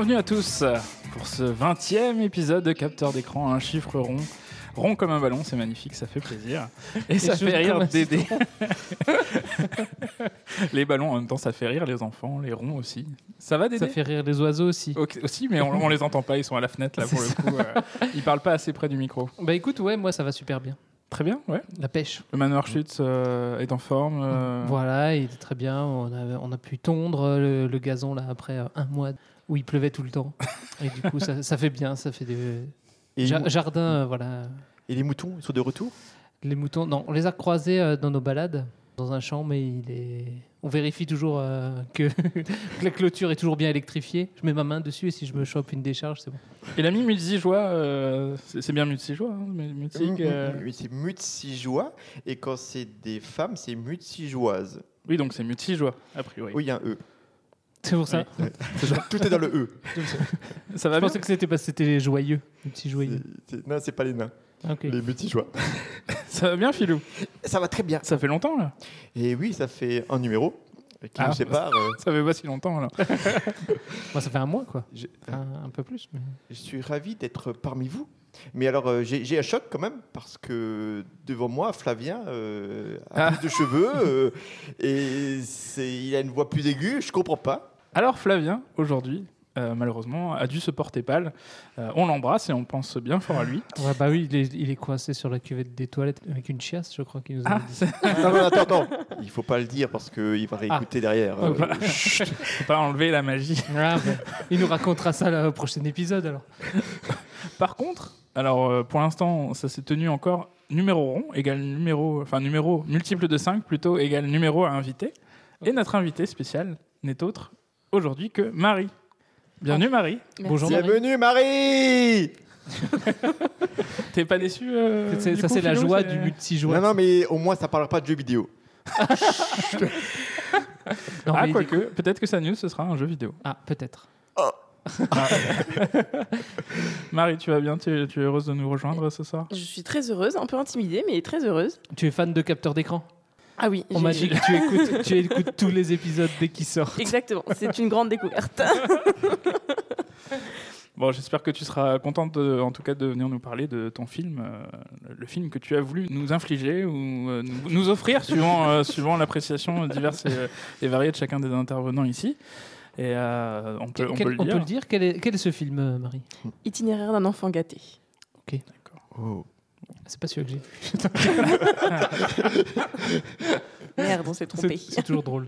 Bienvenue à tous pour ce 20e épisode de Capteur d'écran, un chiffre rond. Rond comme un ballon, c'est magnifique, ça fait plaisir. Et, ça fait rire Dédé. les ballons, en même temps, ça fait rire les enfants, les ronds aussi. Ça va Dédé? Ça fait rire les oiseaux aussi. Aussi, mais on, on les entend pas, ils sont à la fenêtre là pour le coup. euh, ils parlent pas assez près du micro. Bah écoute, ouais, moi ça va super bien. Très bien, ouais. La pêche. Le manoir Schutz euh, est en forme. euh, Voilà, il était très bien. On a, on a pu tondre euh, le, le gazon là après euh, un mois où il pleuvait tout le temps. Et du coup, ça, ça fait bien. Ça fait des Et, ja- les mou- jardin, euh, voilà. et les moutons, ils sont de retour? Les moutons, non, on les a croisés euh, dans nos balades dans un champ, mais il est. On vérifie toujours euh, que, que la clôture est toujours bien électrifiée. Je mets ma main dessus et si je me chope une décharge, c'est bon. Et l'ami multijoie, euh, c'est c'est bien multijoie, hein, mais multique. euh, Oui, c'est mutsijois. Et quand c'est des femmes, c'est mutsijoises. Oui, donc c'est multijoie, a priori. Oui, il y a un E. C'est pour ça. Tout est dans le E. Ça va Je pensais que c'était parce que c'était les joyeux, les petits joyeux. C'est- c'est- Non, c'est pas les nains. Les mutsijois. Ça va bien, Philou? Ça va très bien. Ça fait longtemps, là? Et oui, ça fait un numéro qui Ah. nous sépare. euh, Ça fait pas si longtemps, là. Moi, ça fait un mois, quoi. je, Enfin, un peu plus. Mais... je suis ravi d'être parmi vous. Mais alors, euh, j'ai un choc quand même, parce que devant moi, Flavien euh, a Ah. plus de cheveux euh, et il a une voix plus aiguë. Je comprends pas. Alors, Flavien, aujourd'hui, euh, malheureusement, a dû se porter pâle. Euh, on l'embrasse et on pense bien fort à lui. Ouais, bah oui, il est, il est coincé sur la cuvette des toilettes avec une chiasse, je crois qu'il nous a Ah, dit. c'est- Non, non, attends, attends. Il faut pas le dire parce qu'il va réécouter derrière. Oh, Euh, bah. faut pas enlever la magie. Ah, bah, il nous racontera ça au prochain épisode alors. Par contre, alors euh, pour l'instant, ça s'est tenu encore numéro rond égale numéro, enfin numéro multiple de 5 plutôt égale numéro à invité. Et notre invité spécial n'est autre aujourd'hui que Marie. Bienvenue Marie. Bonjour Marie. Bienvenue Marie T'es pas déçu euh, C'est- du Ça, coup, c'est la joie c'est- du multijoueur. Non, non, mais au moins ça parlera pas de jeux vidéo. Non, Ah, mais- quoique, peut-être que sa news ce sera un jeu vidéo. Ah, peut-être. Marie, tu vas bien? Tu, tu es heureuse de nous rejoindre ce soir? Je suis très heureuse, un peu intimidée, mais très heureuse. Tu es fan de capteur d'écran? Ah oui, On m'a dit que tu écoutes, tu écoutes tous les épisodes dès qu'ils sortent. Exactement, c'est une grande découverte. Bon, j'espère que tu seras contente, de- en tout cas, de venir nous parler de ton film, euh, le film que tu as voulu nous infliger ou euh, nous, nous offrir, suivant, euh, suivant l'appréciation diverse et, et variée de chacun des intervenants ici. Et euh, on peut, on Quel- peut le dire. Quel est, quel est ce film, euh, Marie? Itinéraire d'un enfant gâté. Oh. C'est pas celui que j'ai vu. Merde, on s'est C'est trompé. c'est toujours drôle.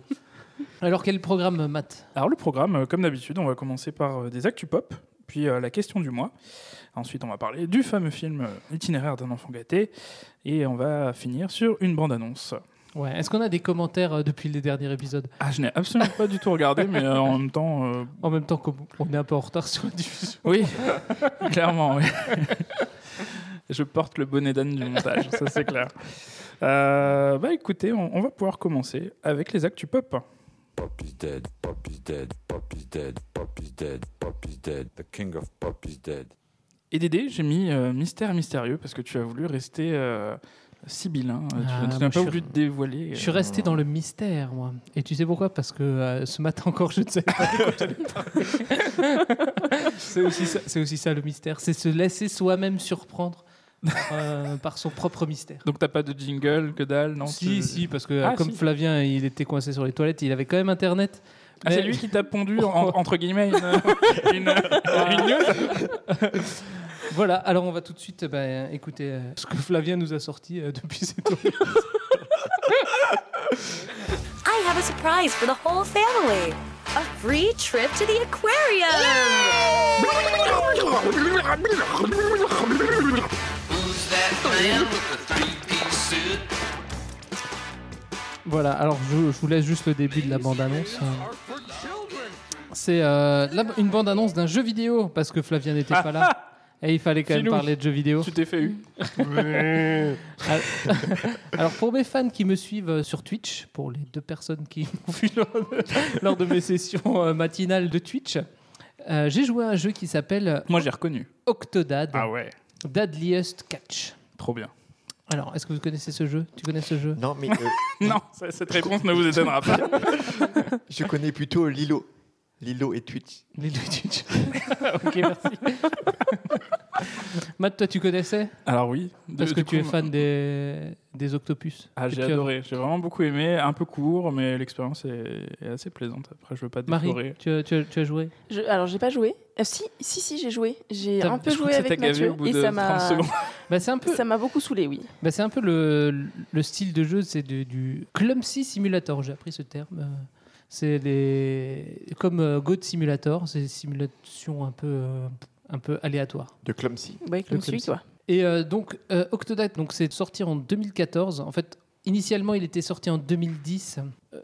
Alors, quel programme, Matt? Alors, le programme, euh, comme d'habitude, on va commencer par euh, des actus pop, puis euh, la question du mois. Ensuite, on va parler du fameux film Itinéraire d'un enfant gâté. Et on va finir sur une bande-annonce. Ouais. Est-ce qu'on a des commentaires euh, depuis les derniers épisodes? Ah, je n'ai absolument pas du tout regardé, mais euh, en même temps, euh, En même temps qu'on on est un peu en retard sur la diffusion. Oui, clairement, oui. Je porte le bonnet d'âne du montage, ça c'est clair. Euh, bah écoutez, on, on va pouvoir commencer avec les actus pop. Pop is dead, Pop is dead, Pop is dead, Pop is dead, Pop is dead, the king of Pop is dead. Et Dédé, j'ai mis euh, mystère mystérieux parce que tu as voulu rester euh, sibyllin. Euh, tu- Ah, tu n'as je pas suis- voulu te dévoiler. Je suis resté dans le mystère, moi. Et tu sais pourquoi? Parce que euh, ce matin encore, je ne savais pas aussi, ça- c'est aussi ça le mystère. C'est se laisser soi-même surprendre par, euh, par son propre mystère. Donc t'as pas de jingle, que dalle, non si, tu- si, parce que Ah, comme si. Flavien, il était coincé sur les toilettes, il avait quand même Internet. Ah, c'est lui qui t'a pondu, en- entre guillemets, une, une, une news Voilà, alors on va tout de suite bah, écouter euh, ce que Flavien nous a sorti euh, depuis ses toilettes. I have a surprise for the whole family. A free trip to the aquarium. Voilà, alors je, je vous laisse juste le début de la bande-annonce. C'est euh, une bande-annonce d'un jeu vidéo, parce que Flavien n'était pas là. Et il fallait quand même Filou. parler de jeux vidéo. Tu t'es fait eu. Alors pour mes fans qui me suivent euh, sur Twitch, pour les deux personnes qui m'ont vu lors de, mes sessions euh, matinales de Twitch, euh, j'ai joué à un jeu qui s'appelle Moi j'ai reconnu. Octodad. Ah ouais. Deadliest Catch. Trop bien. Alors, est-ce que vous connaissez ce jeu? Tu connais ce jeu? Non, mais euh, Non, ça- cette réponse ne vous étonnera pas. je connais plutôt Lilo. Lilo et Twitch. Les deux Twitch. ok, merci. Matt, toi, tu connaissais Alors oui. de- Parce que tu es fan des, des octopus. Ah, j'ai adoré. J'ai vraiment beaucoup aimé. Un peu court, mais l'expérience est, est assez plaisante. Après, je veux pas Marie, tu as, tu as- tu as joué? Je- alors, j'ai pas joué. Euh, si, si, si, j'ai joué. J'ai un peu joué avec Mathieu au bout et de ça 30 m'a secondes. bah, C'est un peu, ça m'a beaucoup saoulé, oui. bah, c'est un peu le, le style de jeu, c'est du, du clumsy simulator. J'ai appris ce terme. Euh, C'est les, comme euh, Goat Simulator, c'est des simulations un peu, euh, un peu aléatoires. De Clumsy. Celui, clumsy. quoi. Et euh, donc, euh, Octodad, donc c'est sorti en 2014. En fait, initialement, il était sorti en 2010,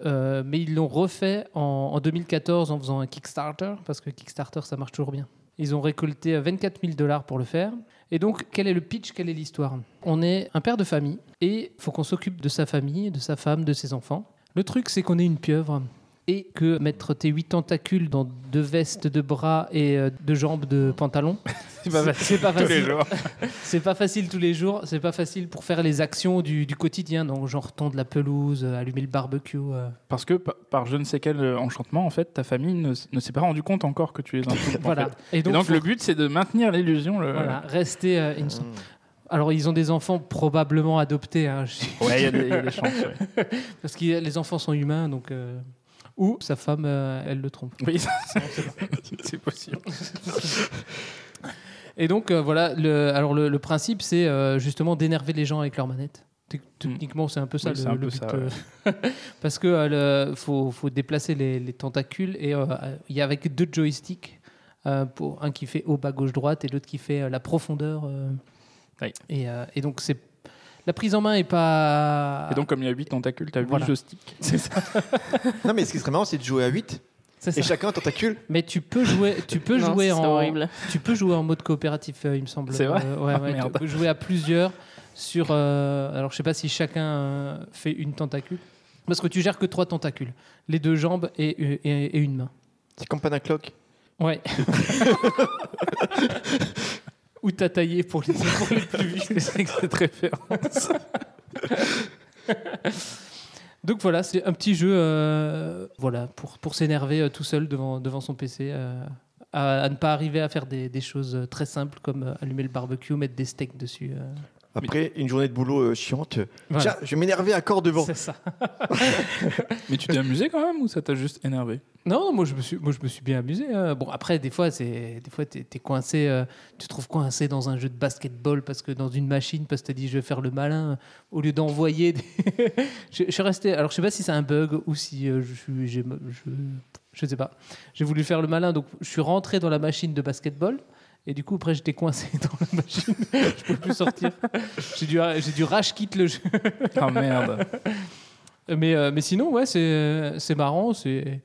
euh, mais ils l'ont refait en, en 2014 en faisant un Kickstarter, parce que Kickstarter, ça marche toujours bien. Ils ont récolté euh, 24 000 dollars pour le faire. Et donc, quel est le pitch? Quelle est l'histoire? On est un père de famille et il faut qu'on s'occupe de sa famille, de sa femme, de ses enfants. Le truc, c'est qu'on est une pieuvre et que mettre tes huit tentacules dans deux vestes de bras et euh, deux jambes de pantalon, C'est pas pas Tous les facile. jours. C'est pas facile tous les jours, c'est pas facile pour faire les actions du, du quotidien, donc genre tondre la pelouse, euh, allumer le barbecue. euh. Parce que pa- par je ne sais quel enchantement, en fait, ta famille ne, s'est pas rendu compte encore que tu es un en Voilà. fait. Et Et donc, faut- le but, c'est de maintenir l'illusion. Le... voilà, rester euh, innocent. Mm. Alors ils ont des enfants probablement adoptés, hein, Ouais, il y, a des- il y a des chances. ouais. parce que les enfants sont humains, donc euh, ou sa femme, euh, elle le trompe. Oui, c'est possible. Et donc euh, voilà, le, alors le, le principe c'est euh, justement d'énerver les gens avec leur manette. Tec- Techniquement, c'est un peu ça Oui, le, un le peu but, ça, parce que euh, le- faut, faut déplacer les, les tentacules et euh, il y a avec deux joysticks, euh, pour un qui fait haut, bas, gauche, droite et l'autre qui fait la profondeur. Oui. et, et donc c'est la prise en main est pas. Et donc, comme il y a 8 tentacules, tu as 8 Voilà. joysticks. c'est ça. Non, mais ce qui serait marrant, c'est de jouer à 8 c'est ça. et chacun un tentacule. Mais tu peux jouer, tu peux Non, jouer en, horrible. tu peux jouer en mode coopératif, euh, il me semble. C'est vrai Euh, ouais, Ah, ouais, merde. Tu peux jouer à plusieurs sur. euh, alors, je sais pas si chacun euh, fait une tentacule. Parce que tu gères que trois tentacules. Les deux jambes et, et- et une main. C'est comme Panacloc. Ouais. Ou t'as taillé pour les, pour les plus vieux. Que cette référence. Donc voilà, c'est un petit jeu euh, voilà, pour, pour s'énerver euh, tout seul devant, devant son PC. euh, à, ne pas arriver à faire des, des choses très simples comme allumer le barbecue, mettre des steaks dessus. Après une journée de boulot euh, chiante, Voilà. tiens, je vais m'énerver à corps devant. C'est ça. Mais tu t'es amusé quand même ou ça t'a juste énervé? Non, moi je me suis, moi je me suis bien amusé. hein. Bon après des fois c'est, des fois t'es, t'es coincé, euh, tu te trouves coincé dans un jeu de basketball parce que dans une machine parce que t'as dit je vais faire le malin au lieu d'envoyer. Des... je, je suis resté. Alors je sais pas si c'est un bug ou si euh, je suis, j'ai- je, je sais pas. J'ai voulu faire le malin donc je suis rentré dans la machine de basketball. Et du coup, après, j'étais coincé dans la machine. je pouvais plus sortir. J'ai dû, j'ai dû rage quitte le jeu. Ah merde. Mais, euh, mais sinon, ouais, c'est c'est marrant. C'est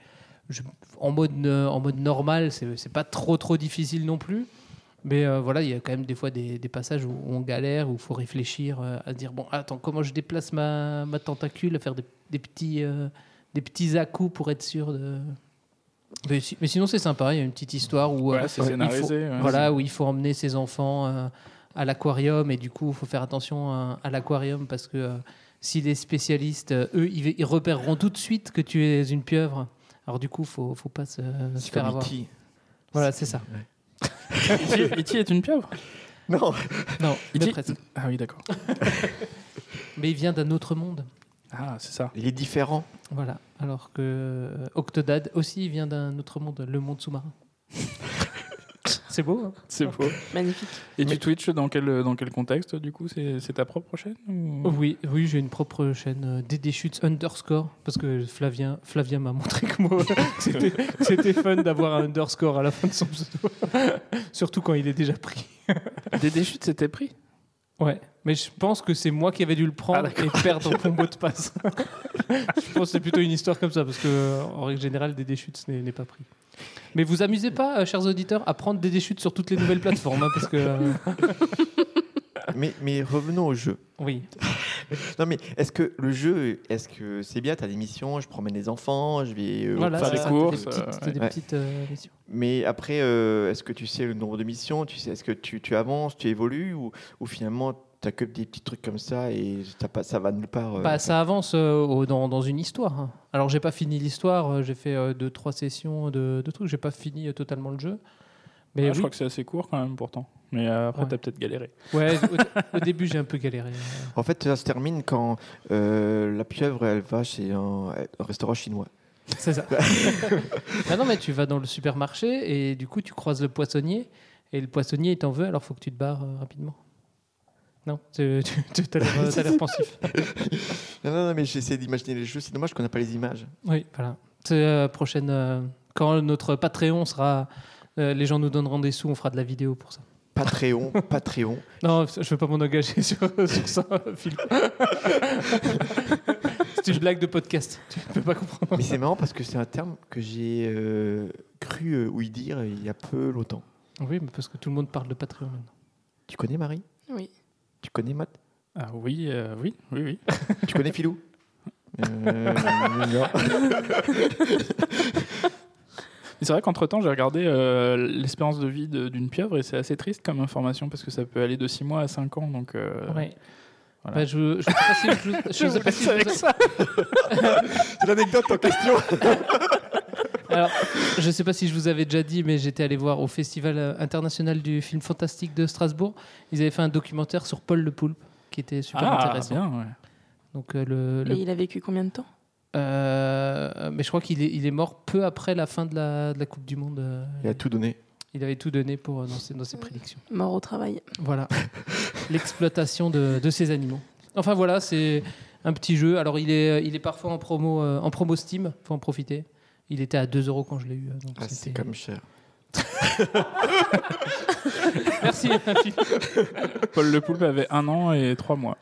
je- en mode euh, en mode normal, c'est c'est pas trop trop difficile non plus. Mais euh, voilà, il y a quand même des fois des, des passages où on galère, où il faut réfléchir euh, à dire bon, attends, comment je déplace ma, ma tentacule, à faire des, des petits euh, des petits à-coups pour être sûr de. Mais, si- mais sinon, c'est sympa. Il y a une petite histoire où euh, Ouais, il faut- ouais. voilà, où il faut emmener ses enfants euh, à l'aquarium et du coup, il faut faire attention à, à l'aquarium parce que euh, si les spécialistes, euh, eux, ils, ils repéreront tout de suite que tu es une pieuvre. Alors du coup, faut, faut pas se, faire avoir. E.T.. Voilà, c'est ça. E.T. E.T. est une pieuvre? Non, Non, Il mais dit- presque. Ah oui, d'accord. Mais il vient d'un autre monde. Ah, c'est ça. il est différent. Voilà. Alors que euh, Octodad aussi vient d'un autre monde, le monde sous-marin. c'est beau. hein C'est beau. Magnifique. Et tu Twitch dans quel, dans quel contexte du coup? C'est c'est ta propre chaîne ou- Oui, oui, j'ai une propre chaîne euh, DD Shoots underscore parce que Flavien, Flavien m'a montré que moi, c'était fun d'avoir un underscore à la fin de son pseudo, surtout quand il est déjà pris. Des déchutes, c'était pris? Ouais, mais je pense que c'est moi qui avais dû le prendre Ah, et perdre mon mot de passe. je pense que c'est plutôt une histoire comme ça parce que euh, en règle générale, DD Shoots n'est n'est pas pris. Mais vous amusez pas, euh, chers auditeurs, à prendre DD Shoots sur toutes les nouvelles plateformes hein, parce que euh, mais, mais revenons au jeu. Oui. Non, mais est-ce que le jeu, est-ce que c'est bien? Tu as des missions, je promène les enfants, je vais. euh, Voilà, faire des ça, courses, Des petites, euh, des ouais. petites, euh, missions. Mais après, euh, est-ce que tu sais le nombre de missions? Tu sais, Est-ce que tu, tu avances, tu évolues Ou, ou finalement, tu as que des petits trucs comme ça et t'as pas, ça va nulle part euh, Bah, ça avance euh, au- dans, dans une histoire. hein. Alors, j'ai pas fini l'histoire, euh, j'ai fait euh, deux, trois sessions de, de trucs, j'ai pas fini euh, totalement le jeu. Mais Ah, oui. Je crois que c'est assez court quand même pourtant. Mais euh, après, Ouais. t'as peut-être galéré. Ouais, au, au début, j'ai un peu galéré. euh. En fait, ça se termine quand euh, la pieuvre, elle va chez un, un restaurant chinois. C'est ça. ah non, mais tu vas dans le supermarché et du coup, tu croises le poissonnier et le poissonnier, il t'en veut, alors faut que tu te barres euh, rapidement. Non, tu tu- tu- as l'air t'as l'air pensif. Non, non, non, mais j'essaie d'imaginer les jeux. C'est dommage qu'on n'a pas les images. Oui, voilà. C'est euh, prochaine. euh, quand notre Patreon sera. Euh, les gens nous donneront des sous, on fera de la vidéo pour ça. Patreon, Patreon. Non, je veux pas m'en engager sur, sur ça, Philippe. C'est une blague de podcast. Tu peux pas comprendre. Mais c'est marrant parce que c'est un terme que j'ai euh, cru euh, ouï dire il y a peu longtemps. Oui, mais parce que tout le monde parle de Patreon maintenant. Tu connais Marie? Oui. Tu connais Matt? Ah oui, euh, oui, oui, oui. Tu connais Philou? Euh, c'est vrai qu'entre-temps, j'ai regardé euh, l'espérance de vie d'une pieuvre et c'est assez triste comme information parce que ça peut aller de 6 mois à 5 ans. Donc, euh, Ouais. voilà. Bah, je, je sais pas si je, je sais pas si je avec vous- ça. C'est l'anecdote en question. Alors, je sais pas si je vous avais déjà dit, mais j'étais allé voir au Festival international du film fantastique de Strasbourg. Ils avaient fait un documentaire sur Paul le Poulpe, qui était super Ah, intéressant. bien, ouais. Donc, euh, le, le- Et il a vécu combien de temps? Euh, mais je crois qu'il est, il est mort peu après la fin de la, de la Coupe du Monde. euh, Il a tout donné. il avait tout donné pour euh, dans ses, dans ses prédictions. Mort au travail. Voilà, l'exploitation de, de ces animaux. Enfin voilà, c'est un petit jeu. Alors il est, il est parfois en promo, en promo Steam, faut en profiter. Il était à 2 euros quand je l'ai eu. donc Ah, c'est c'était- comme cher. Merci. Paul Le Poulpe avait un an et trois mois.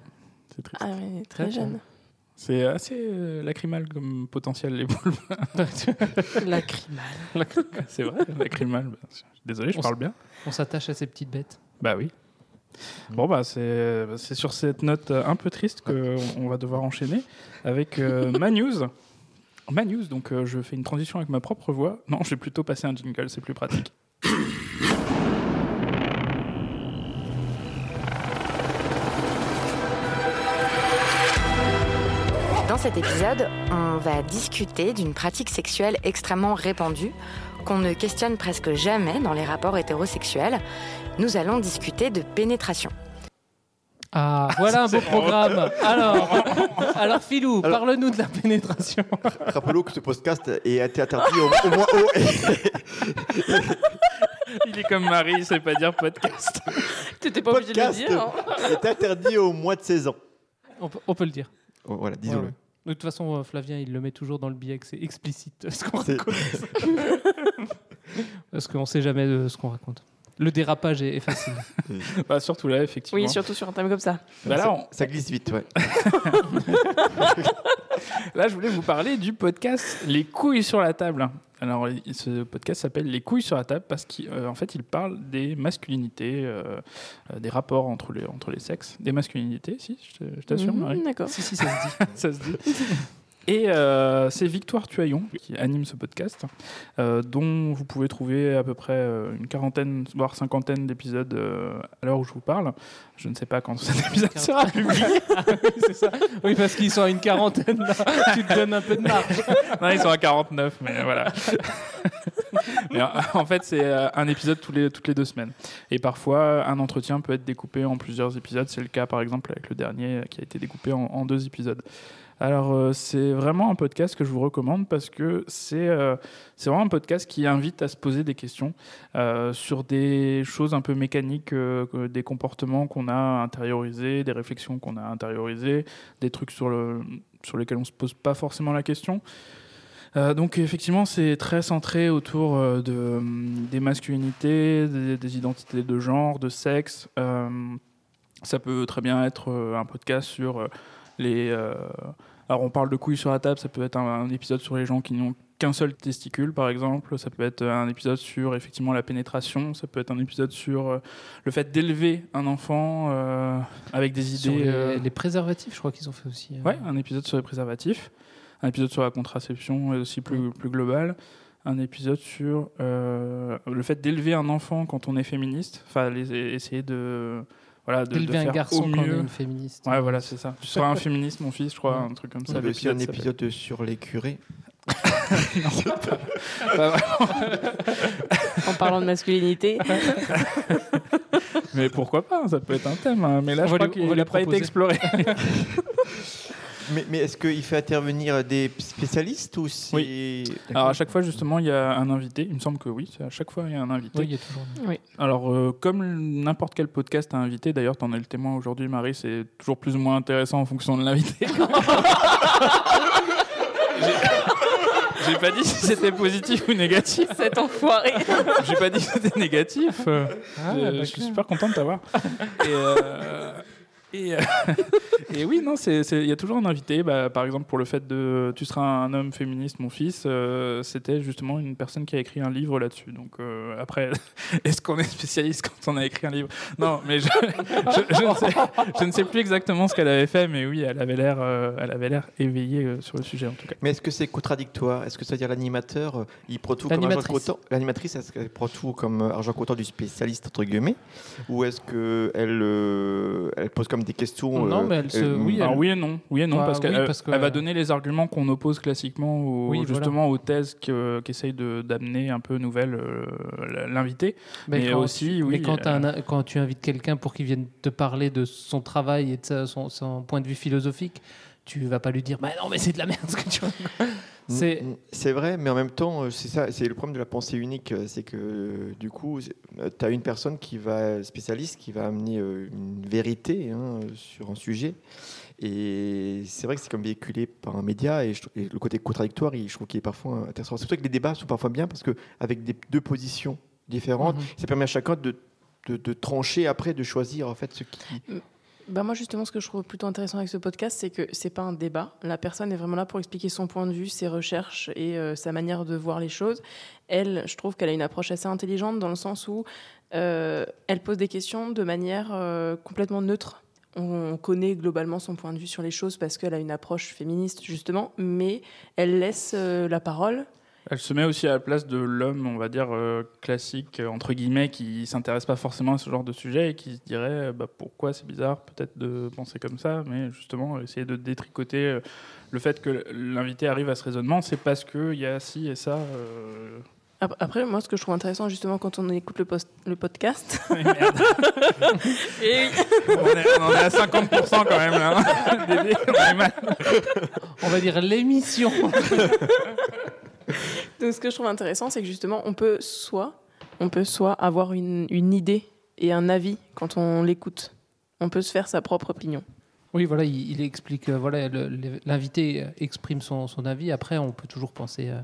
C'est triste. Ah ouais, très D'accord. jeune. C'est assez euh, lacrymal comme potentiel, les poulpes. Lacrymal. c'est vrai, lacrymal. bah, Désolé, je On parle bien. On s'attache à ces petites bêtes. Bah oui. Bon, bah c'est c'est sur cette note euh, un peu triste qu'on on va devoir enchaîner avec euh, ma news. Ma news, donc euh, je fais une transition avec ma propre voix. Non, je vais plutôt passer un jingle, c'est plus pratique. Cet épisode, on va discuter d'une pratique sexuelle extrêmement répandue qu'on ne questionne presque jamais dans les rapports hétérosexuels. Nous allons discuter de pénétration. Ah, voilà un beau programme. Alors, alors Philou, Alors- parle-nous de la pénétration. Rappelons que ce podcast est été interdit au, au moins au. Il est comme Marie, il sait pas dire podcast. T'étais pas obligé de le podcast dire. hein. est interdit au moins de 16 ans. On peut, on peut le dire. Oh, voilà, disons-le. De toute façon, euh, Flavien, il le met toujours dans le billet que c'est explicite ce qu'on raconte. Parce qu'on sait jamais de ce qu'on raconte. Le dérapage est, est facile. Bah, surtout là, effectivement. Oui, surtout sur un thème comme ça. Bah là, ça, on- ça glisse vite, ouais. Là, je voulais vous parler du podcast Les couilles sur la table. Alors, ce podcast s'appelle Les couilles sur la table parce qu'en fait, il parle des masculinités, euh, euh, des rapports entre les, entre les sexes, des masculinités, si, je t'assure, Mhm, Marie. D'accord. si, si, ça se dit. ça se dit. Et euh, c'est Victoire Tuaillon qui anime ce podcast, euh, dont vous pouvez trouver à peu près euh, une quarantaine, voire cinquantaine d'épisodes euh, à l'heure où je vous parle. Je ne sais pas quand cet épisode sera publié. Ah oui, c'est ça. Oui, parce qu'ils sont à une quarantaine, là. tu te donnes un peu de marge. Non, ils sont à 49, mais voilà. Mais, en fait, c'est un épisode tous les, toutes les deux semaines. Et parfois, un entretien peut être découpé en plusieurs épisodes. C'est le cas, par exemple, avec le dernier qui a été découpé en, en deux épisodes. Alors, euh, c'est vraiment un podcast que je vous recommande parce que c'est euh, vraiment un podcast qui invite à se poser des questions euh, sur des choses un peu mécaniques, euh, des comportements qu'on a intériorisés, des réflexions qu'on a intériorisées, des trucs sur, le, sur lesquels on se pose pas forcément la question. Donc effectivement, c'est très centré autour de, des masculinités, des, identités de genre, de sexe. Ça peut très bien être un podcast sur les... euh, alors on parle de couilles sur la table, ça peut être un, un épisode sur les gens qui n'ont qu'un seul testicule, par exemple. Ça peut être un épisode sur effectivement la pénétration. Ça peut être un épisode sur euh, le fait d'élever un enfant euh, avec des Sur idées. les, euh, les préservatifs, je crois qu'ils ont fait aussi. euh. Ouais, un épisode sur les préservatifs, un épisode sur la contraception et aussi plus, plus global, un épisode sur euh, le fait d'élever un enfant quand on est féministe, enfin essayer de voilà de, de faire garçon au quand on est mieux. une féministe. Ouais, voilà, c'est ça. Tu seras un féministe, mon fils, je crois, Ouais. un truc comme Il ça. y avait aussi un épisode sur les curés. Pas. En parlant de masculinité, Mais pourquoi pas Ça peut être un thème. hein. Mais là, On je crois qu'il n'a pas été exploré. Mais, mais est-ce qu'il fait intervenir des spécialistes ou c'est... Oui. Alors à chaque fois, justement, il y a un invité. Il me semble que oui. c'est À chaque fois, il y a un invité. Oui, il y a toujours. Alors, euh, comme n'importe quel podcast a invité, d'ailleurs, tu en es le témoin aujourd'hui, Marie, c'est toujours plus ou moins intéressant en fonction de l'invité. J'ai- J'ai pas dit si c'était positif ou négatif. cet enfoiré. J'ai pas dit que c'était négatif. Ah, je- suis super content de t'avoir. Et, euh, et, euh, et oui, non, il y a toujours un invité. Bah, par exemple, pour le fait de Tu seras un homme féministe, mon fils, euh, c'était justement une personne qui a écrit un livre là-dessus. Donc euh, après, est-ce qu'on est spécialiste quand on a écrit un livre? Non, mais je, je- je ne sais, je ne sais plus exactement ce qu'elle avait fait, mais oui, elle avait l'air euh, elle avait l'air éveillée euh, sur le sujet en tout cas. Mais est-ce que c'est contradictoire? Est-ce que ça veut dire l'animateur, il prend tout comme argent L'animatrice. comptant L'animatrice, est-ce qu'elle prend tout comme argent comptant du spécialiste, entre guillemets? Ou est-ce qu'elle euh, elle pose comme des questions Non, euh, mais elle se- euh, oui, Alors elle- oui et non, oui et non Ah, parce qu'elle oui, elle- parce que- elle va donner les arguments qu'on oppose classiquement aux, Oui, justement aux thèses que- qu'essaye de d'amener un peu nouvelle euh, l'invité. Mais quand aussi, tu, oui, mais quand, t'as un- quand tu invites quelqu'un pour qu'il vienne te parler de son travail et de sa- son, son point de vue philosophique, tu vas pas lui dire bah non mais c'est de la merde ce que tu c'est Mm, C'est vrai, mais en même temps, euh, c'est ça, c'est le problème de la pensée unique, euh, c'est que euh, du coup, tu as une personne qui va spécialiste, qui va amener une vérité hein, sur un sujet, et c'est vrai que c'est comme véhiculé par un média, et, je trou- et le côté contradictoire, il- je trouve qu'il est parfois intéressant. C'est pour ça que les débats sont parfois bien parce que avec des deux positions différentes, Mhm. ça permet à chacun de, de, de trancher après, de choisir en fait ce qui. Bah moi justement ce que je trouve plutôt intéressant avec ce podcast c'est que c'est pas un débat. La personne est vraiment là pour expliquer son point de vue, ses recherches et euh, sa manière de voir les choses. Elle, je trouve qu'elle a une approche assez intelligente dans le sens où euh, elle pose des questions de manière euh, complètement neutre. On connaît globalement son point de vue sur les choses parce qu'elle a une approche féministe justement, mais elle laisse la parole. Elle se met aussi à la place de l'homme, on va dire, euh, classique, euh, entre guillemets, qui s'intéresse pas forcément à ce genre de sujet et qui se dirait euh, bah, pourquoi c'est bizarre peut-être de penser comme ça, mais justement essayer de détricoter le fait que l'invité arrive à ce raisonnement, c'est parce qu'il y a ci et ça. euh, Ap- Après, moi, ce que je trouve intéressant, justement, quand on écoute le, post- le podcast, merde. et on, est, on en est à 50% quand même là. hein. On mal. on va dire l'émission Donc, ce que je trouve intéressant, c'est que justement, on peut soit, on peut soit avoir une, idée et un avis quand on l'écoute. On peut se faire sa propre opinion. oui voilà il, explique euh, voilà l'invité euh, exprime son, avis après on peut toujours penser euh,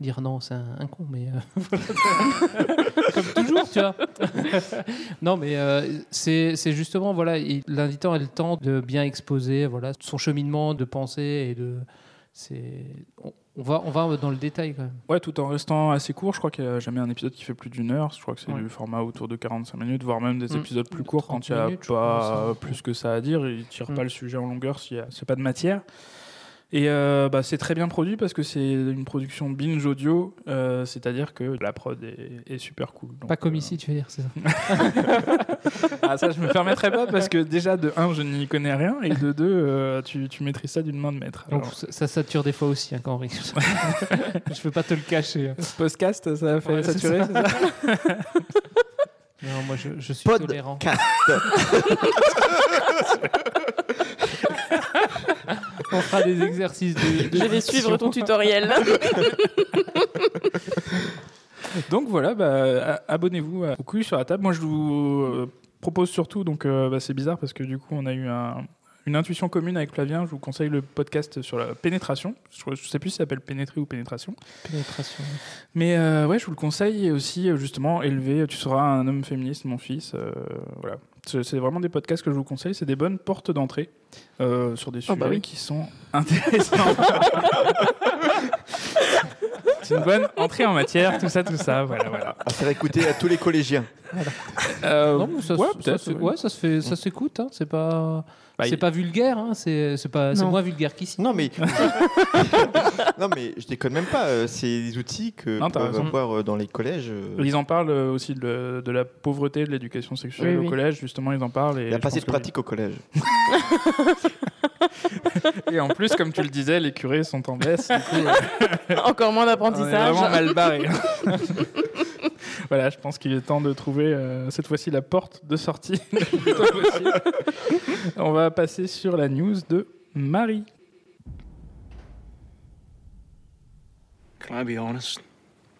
dire non c'est un, con mais euh, comme toujours tu vois non mais c'est justement voilà il- l'invitant a le temps de bien exposer voilà son cheminement de pensée et de on, va on va dans le détail quand même Ouais, tout en restant assez court. Je crois qu'il n'y a jamais un épisode qui fait plus d'une heure. Je crois que c'est Ouais. du format autour de 45 minutes, voire même des Mm. épisodes plus courts 30 quand il n'y a minutes, pas aussi. plus que ça à dire. Ils ne tirent Mm. pas le sujet en longueur s'il n'y a, a pas de matière. Et euh, bah, c'est très bien produit parce que c'est une production binge audio, euh, c'est-à-dire que la prod est, est super cool. Donc, pas comme euh, ici tu veux dire c'est ça Ah, ça, je me permettrai pas parce que déjà, de un, je n'y connais rien, et de deux, euh, tu, tu maîtrises ça d'une main de maître. Donc, Alors, ça, ça sature des fois aussi hein, quand on rit. je peux pas te le cacher hein. ce podcast, ça a fait Ouais, saturer, c'est ça non moi je, je suis Podcast. tolérant on fera des exercices de, de Je vais suivre ton tutoriel. Donc voilà, bah, abonnez-vous à- au couilles sur la table. Moi, je vous euh, propose surtout, donc euh, bah, c'est bizarre parce que du coup, on a eu un- une intuition commune avec Flavien. Je vous conseille le podcast sur la pénétration. Je ne sais plus si ça s'appelle pénétrer ou pénétration. pénétration Mais euh, ouais, je vous le conseille. Aussi, euh, justement, élever, tu seras un homme féministe, mon fils. euh, voilà. C'est vraiment des podcasts que je vous conseille. C'est des bonnes portes d'entrée. euh, sur des sujets Oh, bah oui. qui sont intéressants. C'est une bonne entrée en matière, tout ça, tout ça. Voilà, voilà. À faire écouter à tous les collégiens. Euh, Non, mais ça, ouais, ça, se- ouais. ouais, ça se fait, ça s'écoute. Hein. C'est pas, Bah, c'est il- pas vulgaire. Hein. C'est, c'est pas, c'est moins vulgaire qu'ici. Non, mais. non, mais je déconne même pas. euh, C'est des outils que Non, t'as peuvent raison. avoir euh, dans les collèges. euh. Ils en parlent aussi de, de la pauvreté de l'éducation sexuelle Oui, au oui. collège, justement, ils en parlent. Et Il n'y a pas assez de pratique au collège. Et en plus, comme tu le disais, les curés sont en baisse. Du coup, euh, Encore moins on est d'apprentissage. vraiment mal barré. voilà, je pense qu'il est temps de trouver euh, cette fois-ci la porte de sortie. On va passer sur la news de Marie. Can I be honest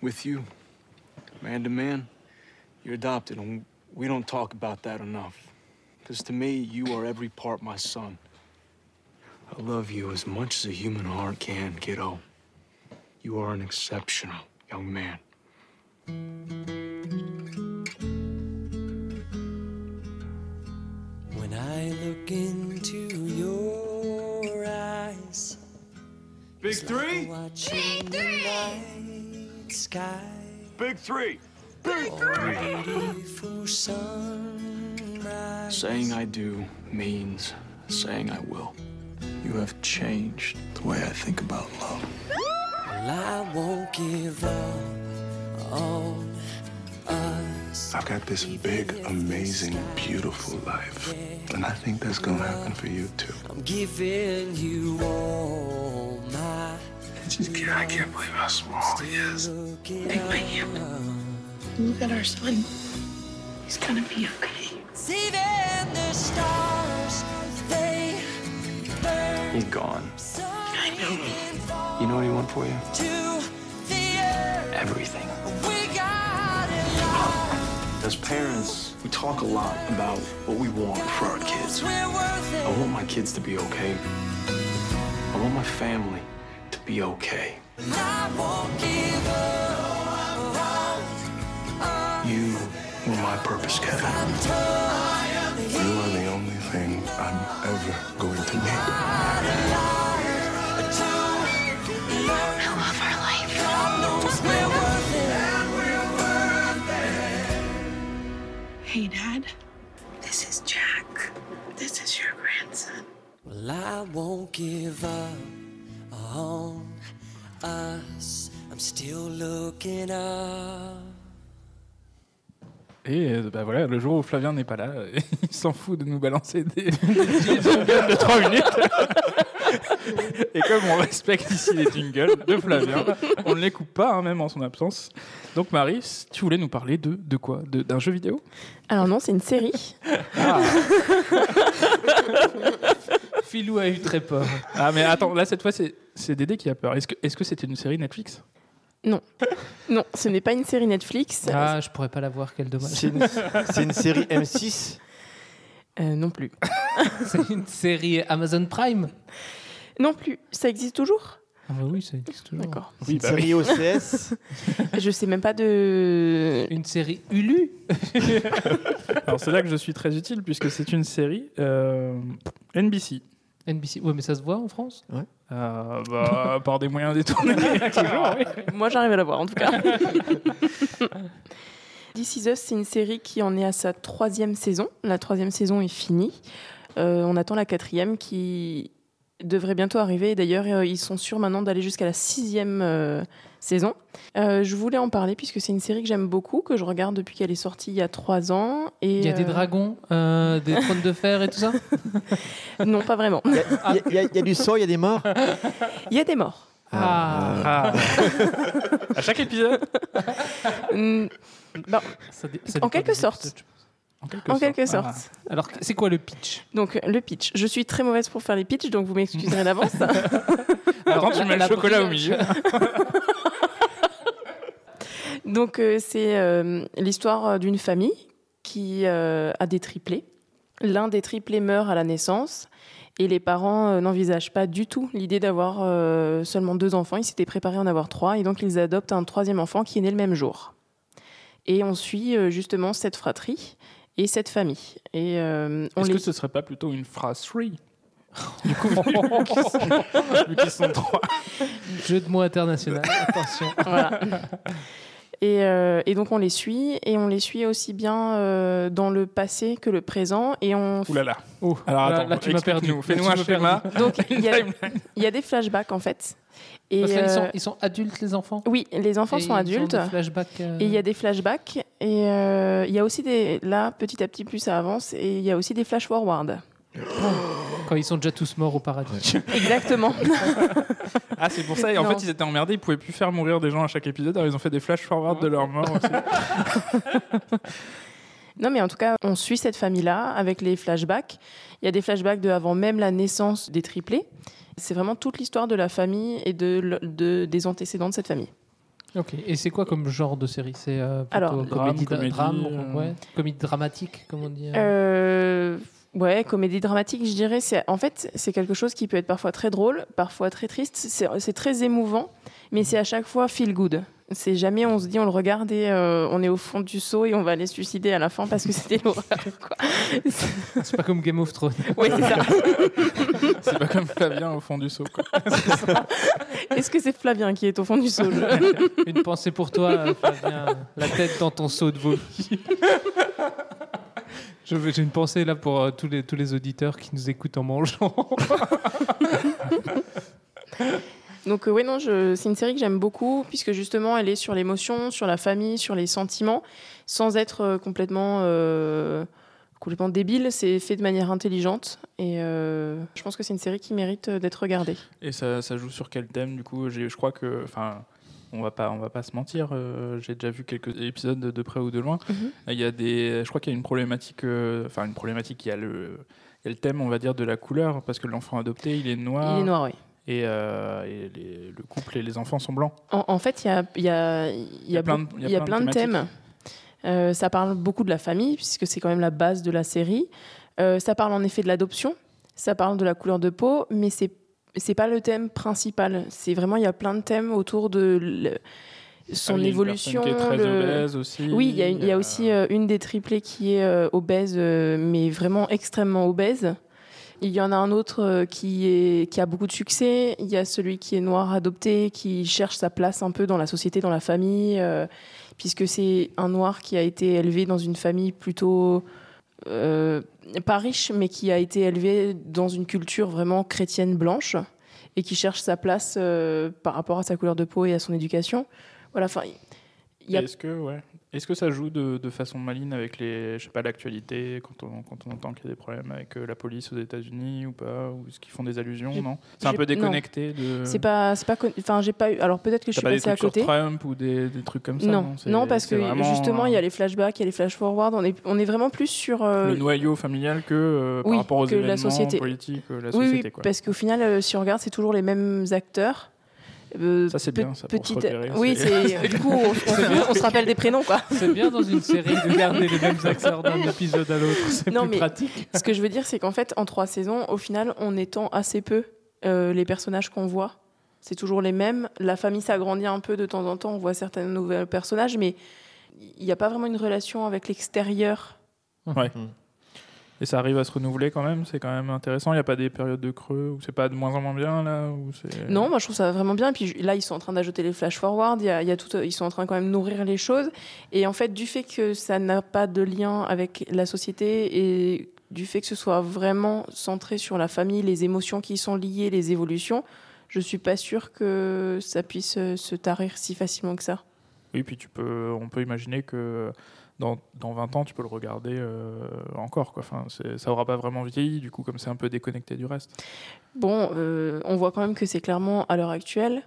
with you? Man to man, you're adopted, and we don't talk about that enough. Because to me, you are every part my son. I love you as much as a human heart can, kiddo. You are an exceptional young man. When I look into your eyes, Big Three? like watching the sky. Big three. Beautiful sunrise. Saying I do means saying I will. You have changed the way I think about love. Well, I won't give up on us. I've got this big, amazing, beautiful life. And I think that's gonna happen for you too. I'm giving you all my. I just can't, I can't believe how small he is. Take my hand. Look at our son. He's gonna be okay. He's gone. I know. You know what he want for you? Everything. As parents, we talk a lot about what we want for our kids. I want my kids to be okay. I want my family to be okay. You were my purpose, Kevin. You are the only I'm ever going to need. I love our life. We're worth it. Hey, Dad. This is Jack. This is your grandson. Well, I won't give up on us. I'm still looking up. Et euh, bah voilà, le jour où Flavien n'est pas là, euh, il s'en fout de nous balancer des, des jingles de 3 minutes. Et comme on respecte ici les jingles de Flavien, on ne les coupe pas, hein, même en son absence. Donc Marie, tu voulais nous parler de, de quoi? De- D'un jeu vidéo? Alors non, c'est une série. Philou a eu très peur. Ah mais attends, là cette fois c'est c'est Dédé qui a peur. Est-ce que est-ce que c'était une série Netflix? Non, ce n'est pas une série Netflix. Ah, je pourrais pas la voir, quel dommage. C'est une, c'est une série M6. Euh, non plus. C'est une série Amazon Prime? Non plus. Ça existe toujours? Ah bah oui, ça existe toujours. D'accord. C'est une bah série OCS. Je sais même pas de. Une série Hulu? Alors c'est là que je suis très utile puisque c'est une série euh, NBC. NBC. Ouais, mais ça se voit en France? Euh, bah, par des moyens détournés. Oui. Moi, j'arrive à la voir en tout cas. This Is Us, c'est une série qui en est à sa troisième saison. La troisième saison est finie. Euh, on attend la quatrième qui devrait bientôt arriver. D'ailleurs, euh, ils sont sûrs maintenant d'aller jusqu'à la sixième euh, saison. Euh, je voulais en parler puisque c'est une série que j'aime beaucoup, que je regarde depuis qu'elle est sortie il y a trois ans. Et Il y a des euh, dragons, euh, des trônes de fer et tout ça Non, pas vraiment. Il y, a- y y du sang, il y a des morts. Il y a des morts. Ah, Ah. à chaque épisode Mm, Ça dé- ça En quelque des sorte. En quelque en quelque sorte. sorte. Alors, c'est quoi le pitch? Donc, le pitch. Je suis très mauvaise pour faire les pitchs, donc vous m'excuserez d'avance. Ah. Attends, tu mets le la chocolat au milieu. Donc euh, c'est euh, l'histoire d'une famille qui euh, a des triplés. L'un des triplés meurt à la naissance et les parents euh, n'envisagent pas du tout l'idée d'avoir euh, seulement deux enfants. Ils s'étaient préparés à en avoir trois et donc ils adoptent un troisième enfant qui est né le même jour. Et on suit euh, justement cette fratrie et cette famille. Et euh, on Est-ce les... que ce serait pas plutôt une phrase free Du coup, Vu qu'ils sont trois. Jeu de mots international, attention. Voilà. Et, euh, et donc on les suit, et on les suit aussi bien euh, dans le passé que le présent. Et on... Ouh là là. Oh, Alors là, attends, là, tu m'as perdu. Fais-nous un schéma. Donc y, il y a des flashbacks en fait. Et, Parce qu'ils sont, euh, ils sont adultes, les enfants Oui, les enfants Et sont ils ont adultes. euh, Et il y a des flashbacks. Et euh, il y a aussi des. Là, petit à petit, plus ça avance. Et il y a aussi des flash forward. Quand ils sont déjà tous morts au paradis. Exactement. Ah, c'est pour ça. Et en Non. fait, ils étaient emmerdés. Ils pouvaient plus faire mourir des gens à chaque épisode. Alors, ils ont fait des flash forward de leur mort aussi. Non, mais en tout cas, on suit cette famille-là avec les flashbacks. Il y a des flashbacks de avant même la naissance des triplés. C'est vraiment toute l'histoire de la famille et de, des antécédents de cette famille. Ok. Et c'est quoi comme genre de série? C'est euh, Alors, comédie, Drame, comédie, drame, euh, ouais, comédie dramatique, comme on dit. euh. Euh, ouais, comédie dramatique, je dirais. C'est en fait c'est quelque chose qui peut être parfois très drôle, parfois très triste. C'est c'est très émouvant, mais c'est à chaque fois feel good. C'est jamais on se dit on le regarde et euh, on est au fond du seau et on va aller se suicider à la fin parce que c'était l'horreur. C'est pas comme Game of Thrones. Oui, c'est ça. c'est pas comme Flavien au fond du seau. Est-ce que c'est Flavien qui est au fond du seau je- Une pensée pour toi, Flavien. La tête dans ton seau de veux- J'ai une pensée là pour euh, tous, les, tous les auditeurs qui nous écoutent en mangeant. Donc euh, oui, non, c'est une série que j'aime beaucoup puisque justement elle est sur l'émotion, sur la famille, sur les sentiments, sans être euh, complètement euh, complètement débile. C'est fait de manière intelligente et euh, je pense que c'est une série qui mérite d'être regardée. Et ça, ça joue sur quel thème du coup? Je crois que, enfin, on va pas, on va pas se mentir. euh, J'ai déjà vu quelques épisodes de, de près ou de loin. Mhm. Il y a des, je crois qu'il y a une problématique, enfin une problématique. Il y a le, il y a le thème, on va dire, de la couleur parce que l'enfant adopté, il est noir. Il est noir, oui. Et, euh, et les- le couple et les enfants sont blancs. En, en fait, il y a, y a, y a, plein y a plein de thèmes. Euh, ça parle beaucoup de la famille, puisque c'est quand même la base de la série. Euh, ça parle en effet de l'adoption, ça parle de la couleur de peau, mais c'est c'est pas le thème principal. C'est vraiment, il y a plein de thèmes autour de le- son Ah oui, il y a une évolution. personne qui est très le- obèse aussi. Oui, il y a, une- il y aussi euh, une des triplés qui est euh, obèse, mais vraiment extrêmement obèse. Il y en a un autre euh, qui, a beaucoup de succès. Il y a celui qui est noir adopté, qui cherche sa place un peu dans la société, dans la famille, euh, puisque c'est un noir qui a été élevé dans une famille plutôt euh, pas riche, mais qui a été élevé dans une culture vraiment chrétienne blanche et qui cherche sa place par rapport à sa couleur de peau et à son éducation. Voilà, enfin, Est-ce que, ouais. Est-ce que ça joue de, de façon maligne avec les, je sais pas, l'actualité quand on, quand on entend qu'il y a des problèmes avec euh, la police aux États-Unis ou pas, ou est-ce qu'ils font des allusions, non? C'est un peu non. déconnecté de. C'est pas, c'est pas, enfin, j'ai pas eu. Alors peut-être que je suis pas des passée à trucs côté. sur Trump ou des, des trucs comme ça non, Non, parce que vraiment, justement, il y euh, a les flashbacks, il y a les flash forward. On est, on est vraiment plus sur. euh, le noyau familial que euh, par rapport aux que la événements société. politiques, euh, la société. oui, quoi. parce qu'au final, euh, si on regarde, c'est toujours les mêmes acteurs. Euh, Ça, c'est bien, ça, pour se petite- repérer, Oui, c'est- du coup, on, se rappelle des prénoms, quoi. C'est bien dans une série de garder les mêmes acteurs d'un épisode à l'autre. C'est Non, plus mais pratique. Ce que je veux dire, c'est qu'en fait, en trois saisons, au final, on étend assez peu euh, les personnages qu'on voit. C'est toujours les mêmes. La famille s'agrandit un peu de temps en temps. On voit certains nouveaux personnages, mais il n'y a pas vraiment une relation avec l'extérieur. Ouais. Et ça arrive à se renouveler quand même, c'est quand même intéressant. Il n'y a pas des périodes de creux où c'est pas de moins en moins bien là où. Non, moi je trouve ça vraiment bien. Et puis là, ils sont en train d'ajouter les flash forward. Il y a, il y a tout, ils sont en train quand même de nourrir les choses. Et en fait, du fait que ça n'a pas de lien avec la société et du fait que ce soit vraiment centré sur la famille, les émotions qui y sont liées, les évolutions, je suis pas sûre que ça puisse euh, se tarir si facilement que ça. Oui, puis tu peux, on peut imaginer que dans, dans 20 ans, tu peux le regarder euh, encore. Quoi. Enfin, ça aura pas vraiment vieilli, du coup, comme c'est un peu déconnecté du reste. Bon, euh, on voit quand même que c'est clairement à l'heure actuelle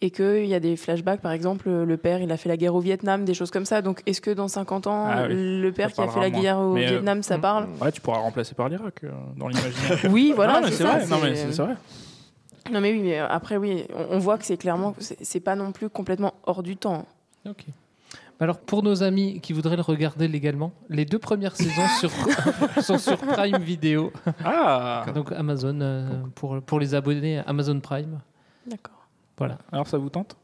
et qu'il y a des flashbacks, par exemple, le père, il a fait la guerre au Vietnam, des choses comme ça. Donc, est-ce que dans 50 ans, Ah oui, le père qui a fait la moins. guerre au Mais, euh, Vietnam, ça parle Ouais, tu pourras remplacer par l'Irak dans l'imaginaire. Oui, voilà, c'est vrai. Non, mais c'est- vrai. Non mais oui, mais après oui, on, on voit que c'est clairement, c'est c'est pas non plus complètement hors du temps. Ok. Alors pour nos amis qui voudraient le regarder légalement, les deux premières saisons sur- sont sur Prime Video. Ah Donc Amazon euh, pour, pour les abonnés Amazon Prime. D'accord. Voilà. Alors ça vous tente?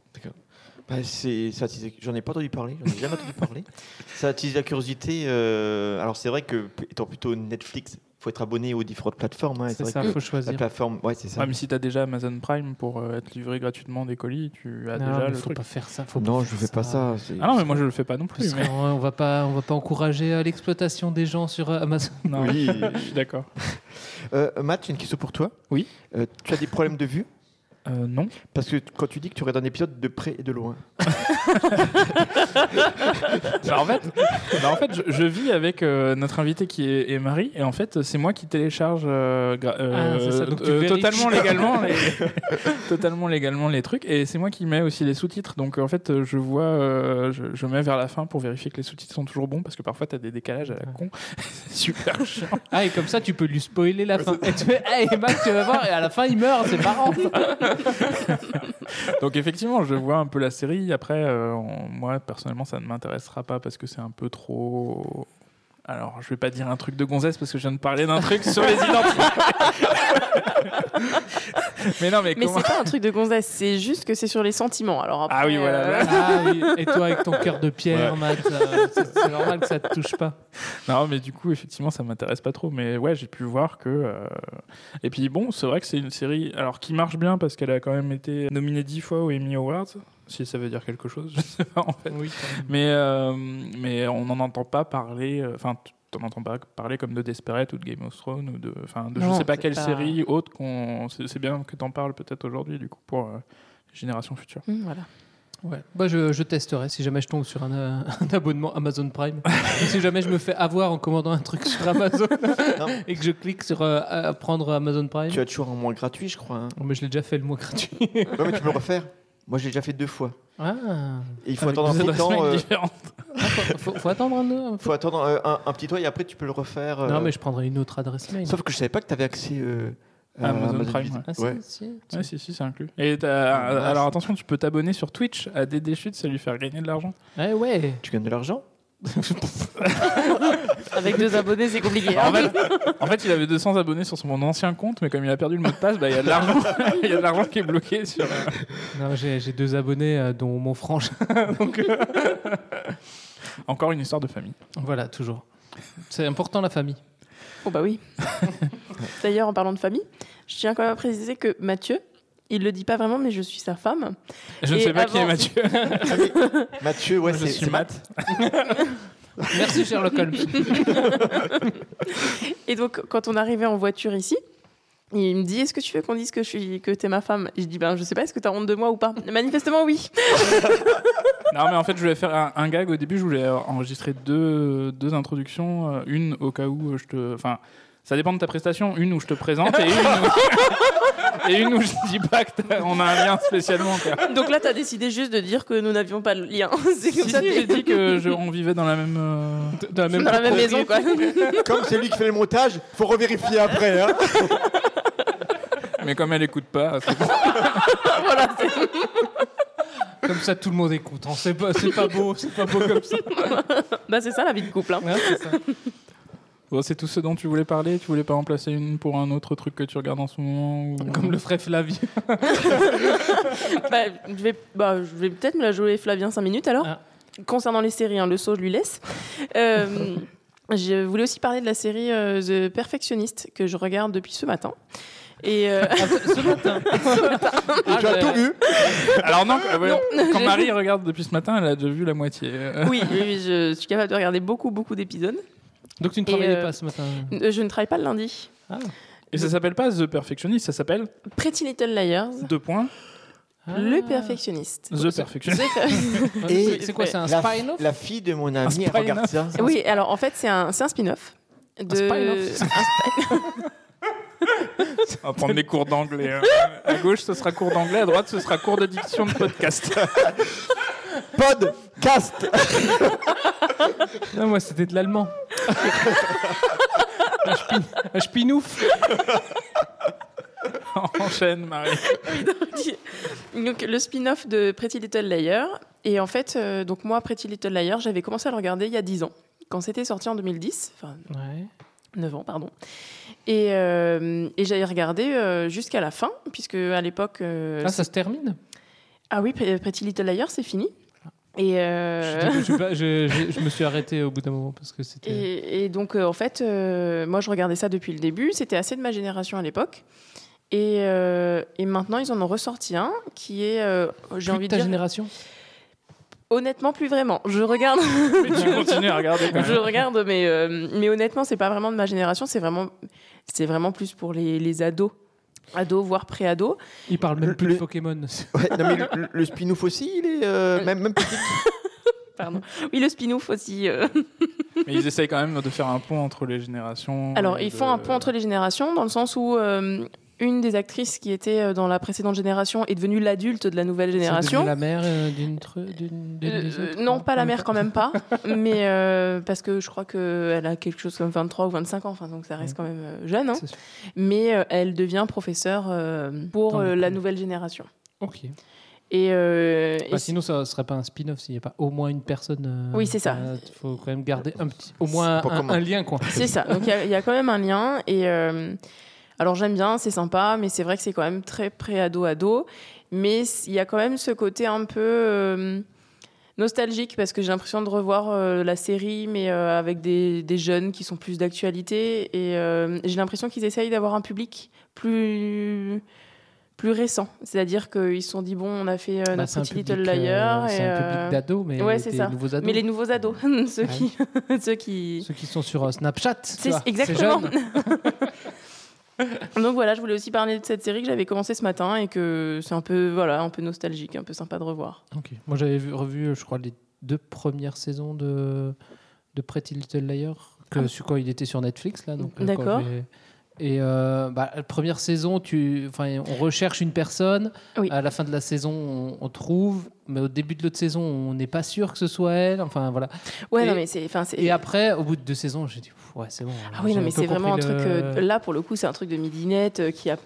Bah, c'est, ça attise- j'en ai pas entendu parler, j'en ai jamais entendu parler. Ça attise la curiosité. euh, alors c'est vrai que étant plutôt Netflix faut être abonné aux différentes plateformes. hein, C'est vrai ça, faut choisir. La plateforme, ouais, c'est ça. Ouais, mais si tu as déjà Amazon Prime pour euh, être livré gratuitement des colis, tu as Non, déjà mais le faut truc. pas faire ça. Faut non, je fais pas ça. Ah non, mais moi je le fais pas non plus. mais- qu'on- on va pas, on va pas encourager euh, l'exploitation des gens sur euh, Amazon. Non, Oui. je suis d'accord. Euh, Matt, j'ai une question pour toi. Oui. Euh, tu as des problèmes de vue? Euh, non. Parce que quand tu dis que tu regardes un épisode de près et de loin. Bah, en fait, bah, en fait je, je vis avec euh, notre invité qui est, est Marie, et en fait, c'est moi qui télécharge euh, euh, Ah, donc euh, totalement légalement les, totalement légalement les trucs, et c'est moi qui mets aussi les sous-titres. Donc en fait, je vois, euh, je, je mets vers la fin pour vérifier que les sous-titres sont toujours bons, parce que parfois tu as des décalages à la con. c'est super chiant. Ah, et comme ça, tu peux lui spoiler la fin. Et tu fais, hey, Max, tu vas voir, et à la fin, il meurt, c'est marrant. Donc effectivement, je vois un peu la série. Après, euh, moi personnellement, ça ne m'intéressera pas parce que c'est un peu trop. Alors, je vais pas dire un truc de gonzesse parce que je viens de parler d'un truc sur les identités. mais non, mais, Mais comment c'est pas un truc de gonzesse, c'est juste que c'est sur les sentiments. Alors après, Ah oui, voilà. euh, Ah oui, et toi, avec ton cœur de pierre, Ouais. Matt, euh, c'est c'est normal que ça te touche pas. Non, mais du coup, effectivement, ça m'intéresse pas trop. Mais ouais, j'ai pu voir que. euh, Et puis bon, c'est vrai que c'est une série alors qui marche bien parce qu'elle a quand même été nominée dix fois aux Emmy Awards. Si ça veut dire quelque chose, je sais pas en fait. Oui, Mais, euh, mais on n'en entend pas parler. euh, Enfin, tu t'en entends pas parler comme de Desperate ou de Game of Thrones ou de. Enfin, de je Non, sais pas quelle pas- série autre qu'on. C'est bien que t'en parles peut-être aujourd'hui, du coup, pour euh, les générations futures. hum, voilà. Ouais. Bah, je, je testerai si jamais je tombe sur un, euh, un abonnement Amazon Prime. Si jamais je me fais avoir en commandant un truc sur Amazon et que je clique sur euh, à- prendre Amazon Prime. Tu as toujours un mois gratuit, je crois. hein. Oh, mais je l'ai déjà fait le mois gratuit. Ouais, mais tu peux le refaire. Moi, je l'ai déjà fait deux fois. Ah. Et il faut Avec attendre un deux petit adresses temps. mail euh, différentes. Ah, faut, faut- faut attendre un, un Il faut attendre euh, un, un petit temps et après, tu peux le refaire. euh, Non, mais je prendrai une autre adresse mail. Sauf que je savais pas que tu avais accès euh, à Amazon Prime, ouais. Ah, si, Ouais. si. Ouais, si, si, c'est inclus. Et t'as- Ah, alors attention, tu peux t'abonner sur Twitch à Dédé Chute, ça lui faire gagner de l'argent. Ouais, ouais. Tu gagnes de l'argent? Avec deux abonnés, c'est compliqué. hein. En fait, en fait, il avait 200 abonnés sur son ancien compte, mais comme il a perdu le mot de passe, bah, il y a de l'argent il y a de l'argent qui est bloqué sur. euh, Non, j'ai j'ai deux abonnés, euh, dont mon. Donc, euh, Encore une histoire de famille. voilà, toujours. C'est important, la famille. Oh bah oui. D'ailleurs, en parlant de famille, je tiens quand même à préciser que Mathieu, il le dit pas vraiment, mais je suis sa femme. Je ne sais pas qui est Mathieu. Mathieu, ouais, je c'est suis Matt. Merci, Sherlock Holmes. Et donc, quand on arrivait en voiture ici, il me dit Est-ce que tu veux qu'on dise que, je suis, que t'es ma femme? Et je dis Ben, je sais pas, est-ce que t'as honte de moi ou pas? Manifestement, oui. Non, mais en fait, je voulais faire un, un gag. Au début, je voulais enregistrer deux, deux introductions. euh, Une au cas où je te. Enfin, ça dépend de ta prestation. Une où je te présente et une où, et une où je dis pas qu'on a un lien spécialement. Quoi. Donc là, t'as décidé juste de dire que nous n'avions pas de lien. C'est comme Si, ça si, j'ai dit que je- on vivait dans la même. euh, Dans la même, dans la même maison, quoi. Comme c'est lui qui fait le montage, faut revérifier après. Hein. Mais comme elle écoute pas, c'est bon. voilà, c'est- Comme ça, tout le monde écoute. hein. C'est pas, beau, c'est pas beau comme ça. bah, c'est ça la vie de couple. hein. Ouais, ça. Bon, c'est tout ce dont tu voulais parler. Tu voulais pas remplacer une pour un autre truc que tu regardes en ce moment ou... Comme le ferait Flavie. Bah, je vais, bah, je vais peut-être me la jouer Flavien 5 minutes alors. Ah. Concernant les séries, hein, le saut, je lui laisse. Euh, je voulais aussi parler de la série euh, The Perfectionist que je regarde depuis ce matin. Et euh, Ce matin. Et tu as tout vu Alors non, euh, ouais, Non, quand Marie regarde depuis ce matin, elle a déjà vu la moitié. Oui, oui, oui, je suis capable de regarder beaucoup, beaucoup d'épisodes. Donc tu ne travaillais euh, pas ce matin? Euh, Je ne travaille pas le lundi. Et ça s'appelle pas The Perfectionist, ça s'appelle Pretty Little Liars, deux points le perfectionniste. The Perfectionist. The- Et C'est quoi, c'est un spin-off? la fille de mon ami, elle regarde ça. Oui, alors en fait, c'est un, c'est un spin-off. De... spin-off. un spi- On va prendre les cours d'anglais. hein. À gauche, ce sera cours d'anglais, à droite, ce sera cours de diction de podcast. Podcast Non, moi, c'était de l'allemand. un, spin, un spinouf. Enchaîne, Marie. Oui, donc, donc, le spin-off de Pretty Little Liars. Et en fait, euh, donc moi, Pretty Little Liars, j'avais commencé à le regarder il y a 10 ans, quand c'était sorti en 2010, enfin Ouais. 9 ans, pardon. Et, euh, et j'avais regardé euh, jusqu'à la fin, puisque à l'époque. euh, Ah, ça se termine? Ah oui, Pre- Pretty Little Liars, c'est fini. Et, Je, euh, je suis pas- je- je- je me suis arrêté au bout d'un moment parce que c'était. Et, et donc, euh, en fait, euh, moi, je regardais ça depuis le début. C'était assez de ma génération à l'époque. Et, euh, et maintenant, ils en ont ressorti un qui est, euh, j'ai envie de ta dire, génération honnêtement, plus vraiment. Je regarde. Mais tu continues à regarder quand je regarde, mais, euh, mais honnêtement, c'est pas vraiment de ma génération. C'est vraiment, c'est vraiment plus pour les, les ados. Ados, voire pré-ados. Il parle même plus de Pokémon. Ouais, non, mais le, le spin-off aussi, il est euh, même, même petit. Pardon. Oui, le spin-off aussi. euh. Mais ils essayent quand même de faire un pont entre les générations. Alors, ils de- font un pont entre les générations dans le sens où euh, une des actrices qui était euh, dans la précédente génération est devenue l'adulte de la nouvelle génération. La mère euh, d'une Euh, des autres, non, pas la mère quand même pas, mais euh, parce que je crois qu'elle a quelque chose comme 23 ou 25 ans, enfin, donc ça reste quand même euh, jeune. hein. Mais euh, elle devient professeure euh, pour euh, la nouvelle génération. Ok. Et, euh, et Bah, sinon, ça ne serait pas un spin-off s'il n'y a pas au moins une personne. euh, Oui, c'est ça. Il faut quand même garder un petit, au moins un, un lien, quoi. C'est ça. Donc il y y, a quand même un lien. Et euh, alors j'aime bien, c'est sympa, mais c'est vrai que c'est quand même très pré-ado-ado. Mais il y a quand même ce côté un peu euh, nostalgique parce que j'ai l'impression de revoir euh, la série, mais euh, avec des, des jeunes qui sont plus d'actualité. Et euh, j'ai l'impression qu'ils essayent d'avoir un public plus plus récent, c'est-à-dire qu'ils se sont dit bon, on a fait euh, Bah, notre c'est petit Little euh, Liar. c'est et, un euh, public d'ados, mais ouais, c'est ça. nouveaux ados. Mais les nouveaux ados, ceux Ah qui, ceux qui, Ceux qui sont sur euh, Snapchat. c'est exactement. Donc voilà, je voulais aussi parler de cette série que j'avais commencé ce matin et que c'est un peu voilà, un peu nostalgique, un peu sympa de revoir. Ok. Moi, j'avais vu- revu, je crois, les deux premières saisons de, de Pretty Little Liars, que, Ah. quand il était sur Netflix. là. donc, euh, D'accord. Et euh, bah, la première saison, tu, enfin, on recherche une personne. Oui. À la fin de la saison, on, on trouve. Mais au début de l'autre saison, on n'est pas sûr que ce soit elle. Enfin, voilà. Ouais, et, non mais c'est et après, au bout de deux saisons, j'ai dit, ouais, c'est bon. Ah oui, non mais c'est vraiment un truc euh, là pour le coup, c'est un truc de midinette euh, qui a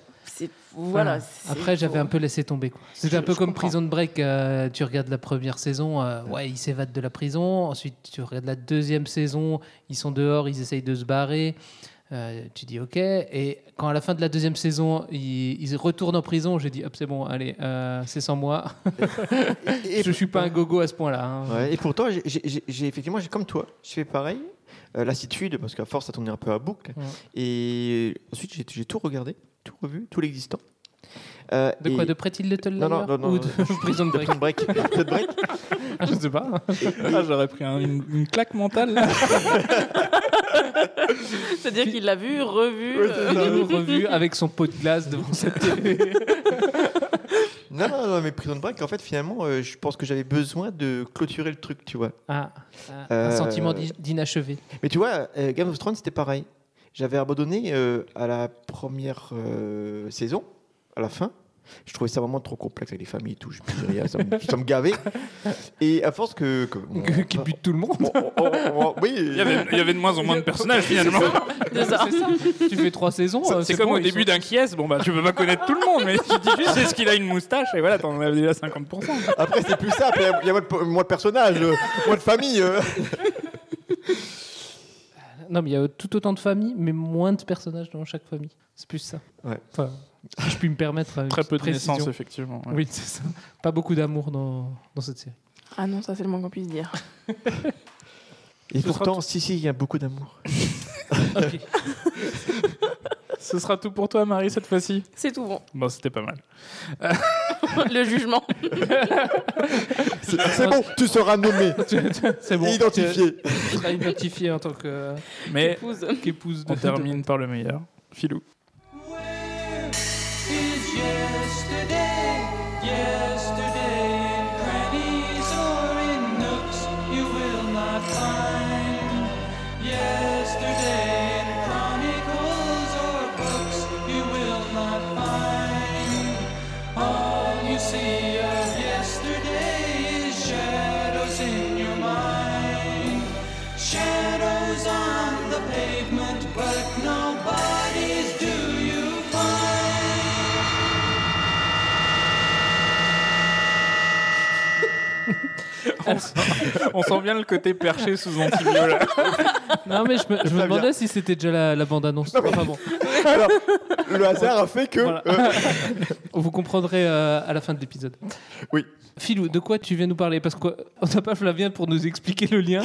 voilà, Après, j'avais un peu laissé tomber. C'était un peu comme comprends. Prison Break. euh, tu regardes la première saison, euh, ouais, ils s'évadent de la prison. Ensuite, tu regardes la deuxième saison, ils sont dehors, ils essayent de se barrer. Euh, tu dis ok. Et quand à la fin de la deuxième saison, ils, ils retournent en prison, j'ai dit hop, c'est bon, allez, euh, c'est sans moi. Et- je suis pas un gogo à ce point-là. hein. Ouais, et pourtant, j'ai- effectivement, j'ai comme toi, je fais pareil. Euh, lassitude, parce qu'à force, ça tournait un peu à boucle. Ouais. Et ensuite, j'ai tout regardé, tout revu, tout l'existant. Euh, De quoi et- De Pretty Little Non, Liars non, non, Ou non, de non, Prison de Break Prison Break. Prison Break. Ah, Je sais pas. Ah, J'aurais pris un- une, une claque mentale. là. C'est-à-dire qu'il l'a vu, revu. Euh. Revu, avec son pot de glace devant sa télé. Non, non, non, mais Prison Break, en fait, finalement, euh, je pense que j'avais besoin de clôturer le truc, tu vois. Ah, un Euh, sentiment d'i- d'inachevé. Mais tu vois, euh, Game of Thrones, c'était pareil. J'avais abandonné euh, à la première euh, saison, à la fin. Je trouvais ça vraiment trop complexe avec les familles et tout. Je me disais rien, ça me, ça me gavait. Et à force que. que Qui bute tout le monde. on- on- on- oui, Il y, avait, il y avait de moins en moins de personnages finalement. c'est ça. C'est ça. Tu fais trois saisons. euh, C'est comme bon, au début sont- d'un qui est, bon bah tu peux pas connaître tout le monde, mais tu dis juste est-ce qu'il a une moustache? Et voilà, t'en as déjà 50%. Après, c'est plus simple. Il y a moins de, moins de personnages, euh, moins de famille. euh. Non, mais il y a tout autant de familles, mais moins de personnages dans chaque famille. C'est plus ça. Ouais. Enfin, si je puis me permettre. une Très peu de précision. naissances effectivement. ouais. Oui, c'est ça. Pas beaucoup d'amour dans, dans cette série. Ah non, ça c'est le moins qu'on puisse dire. Et Ce pourtant, si, si, il y a beaucoup d'amour. Ok. Ce sera tout pour toi Marie cette fois-ci? C'est tout bon. Bon, c'était pas mal. le jugement. C'est bon, tu seras nommé. c'est bon. Identifié. Tu seras identifié en tant que- Mais Épouse. qu'épouse de. on termine par le meilleur. Filou. On sent bien le côté perché sous antibio là. Non, mais je me, je me demandais si c'était déjà la, la bande-annonce. Enfin bon. Alors, le hasard a fait que. Voilà. euh, Vous comprendrez euh, à la fin de l'épisode. Oui. Philou, de quoi tu viens nous parler? Parce qu'on n'a pas Flavien pour nous expliquer le lien.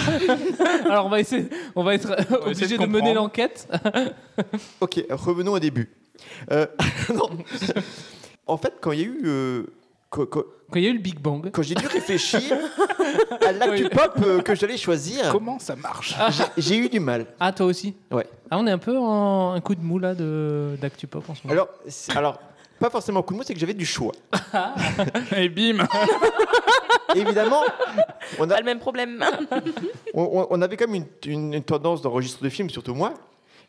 Alors on va essayer, on va être essayer obligé de de, mener l'enquête. ok, revenons au début. Euh, non. En fait, quand il y a eu. Quand, il y a eu le Big Bang, quand j'ai dû réfléchir à l'actu pop euh, que j'allais choisir, Comment ça marche j'ai- j'ai eu du mal. ah toi aussi Ouais. Ah on est un peu en un coup de mou là de d'actu pop en ce moment. Alors, alors pas forcément coup de mou, c'est que j'avais du choix. Et bim Évidemment, on, a, Pas le même problème. on, avait quand même une, une- une tendance d'enregistrer de films, surtout moi.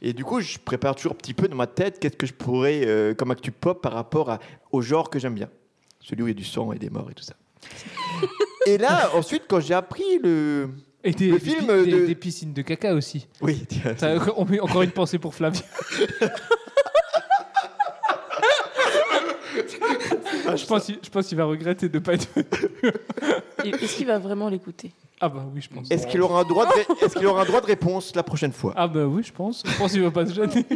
Et du coup, je prépare toujours un petit peu dans ma tête qu'est-ce que je pourrais, euh, comme actu pop, par rapport à- au genre que j'aime bien. Celui où il y a du sang et des morts et tout ça. et là, ensuite, quand j'ai appris le. Et des, le des film des- de- des piscines de caca aussi. Oui, tiens, Ça, on met encore une pensée pour Flavien. je pense, qu'il- je pense qu'il va regretter de pas être. Est-ce qu'il va vraiment l'écouter? Ah bah oui, je pense. Est-ce qu'il aura, un droit de ré- est-ce qu'il aura un droit de réponse la prochaine fois? Ah bah oui, je pense. Je pense qu'il va pas se gêner.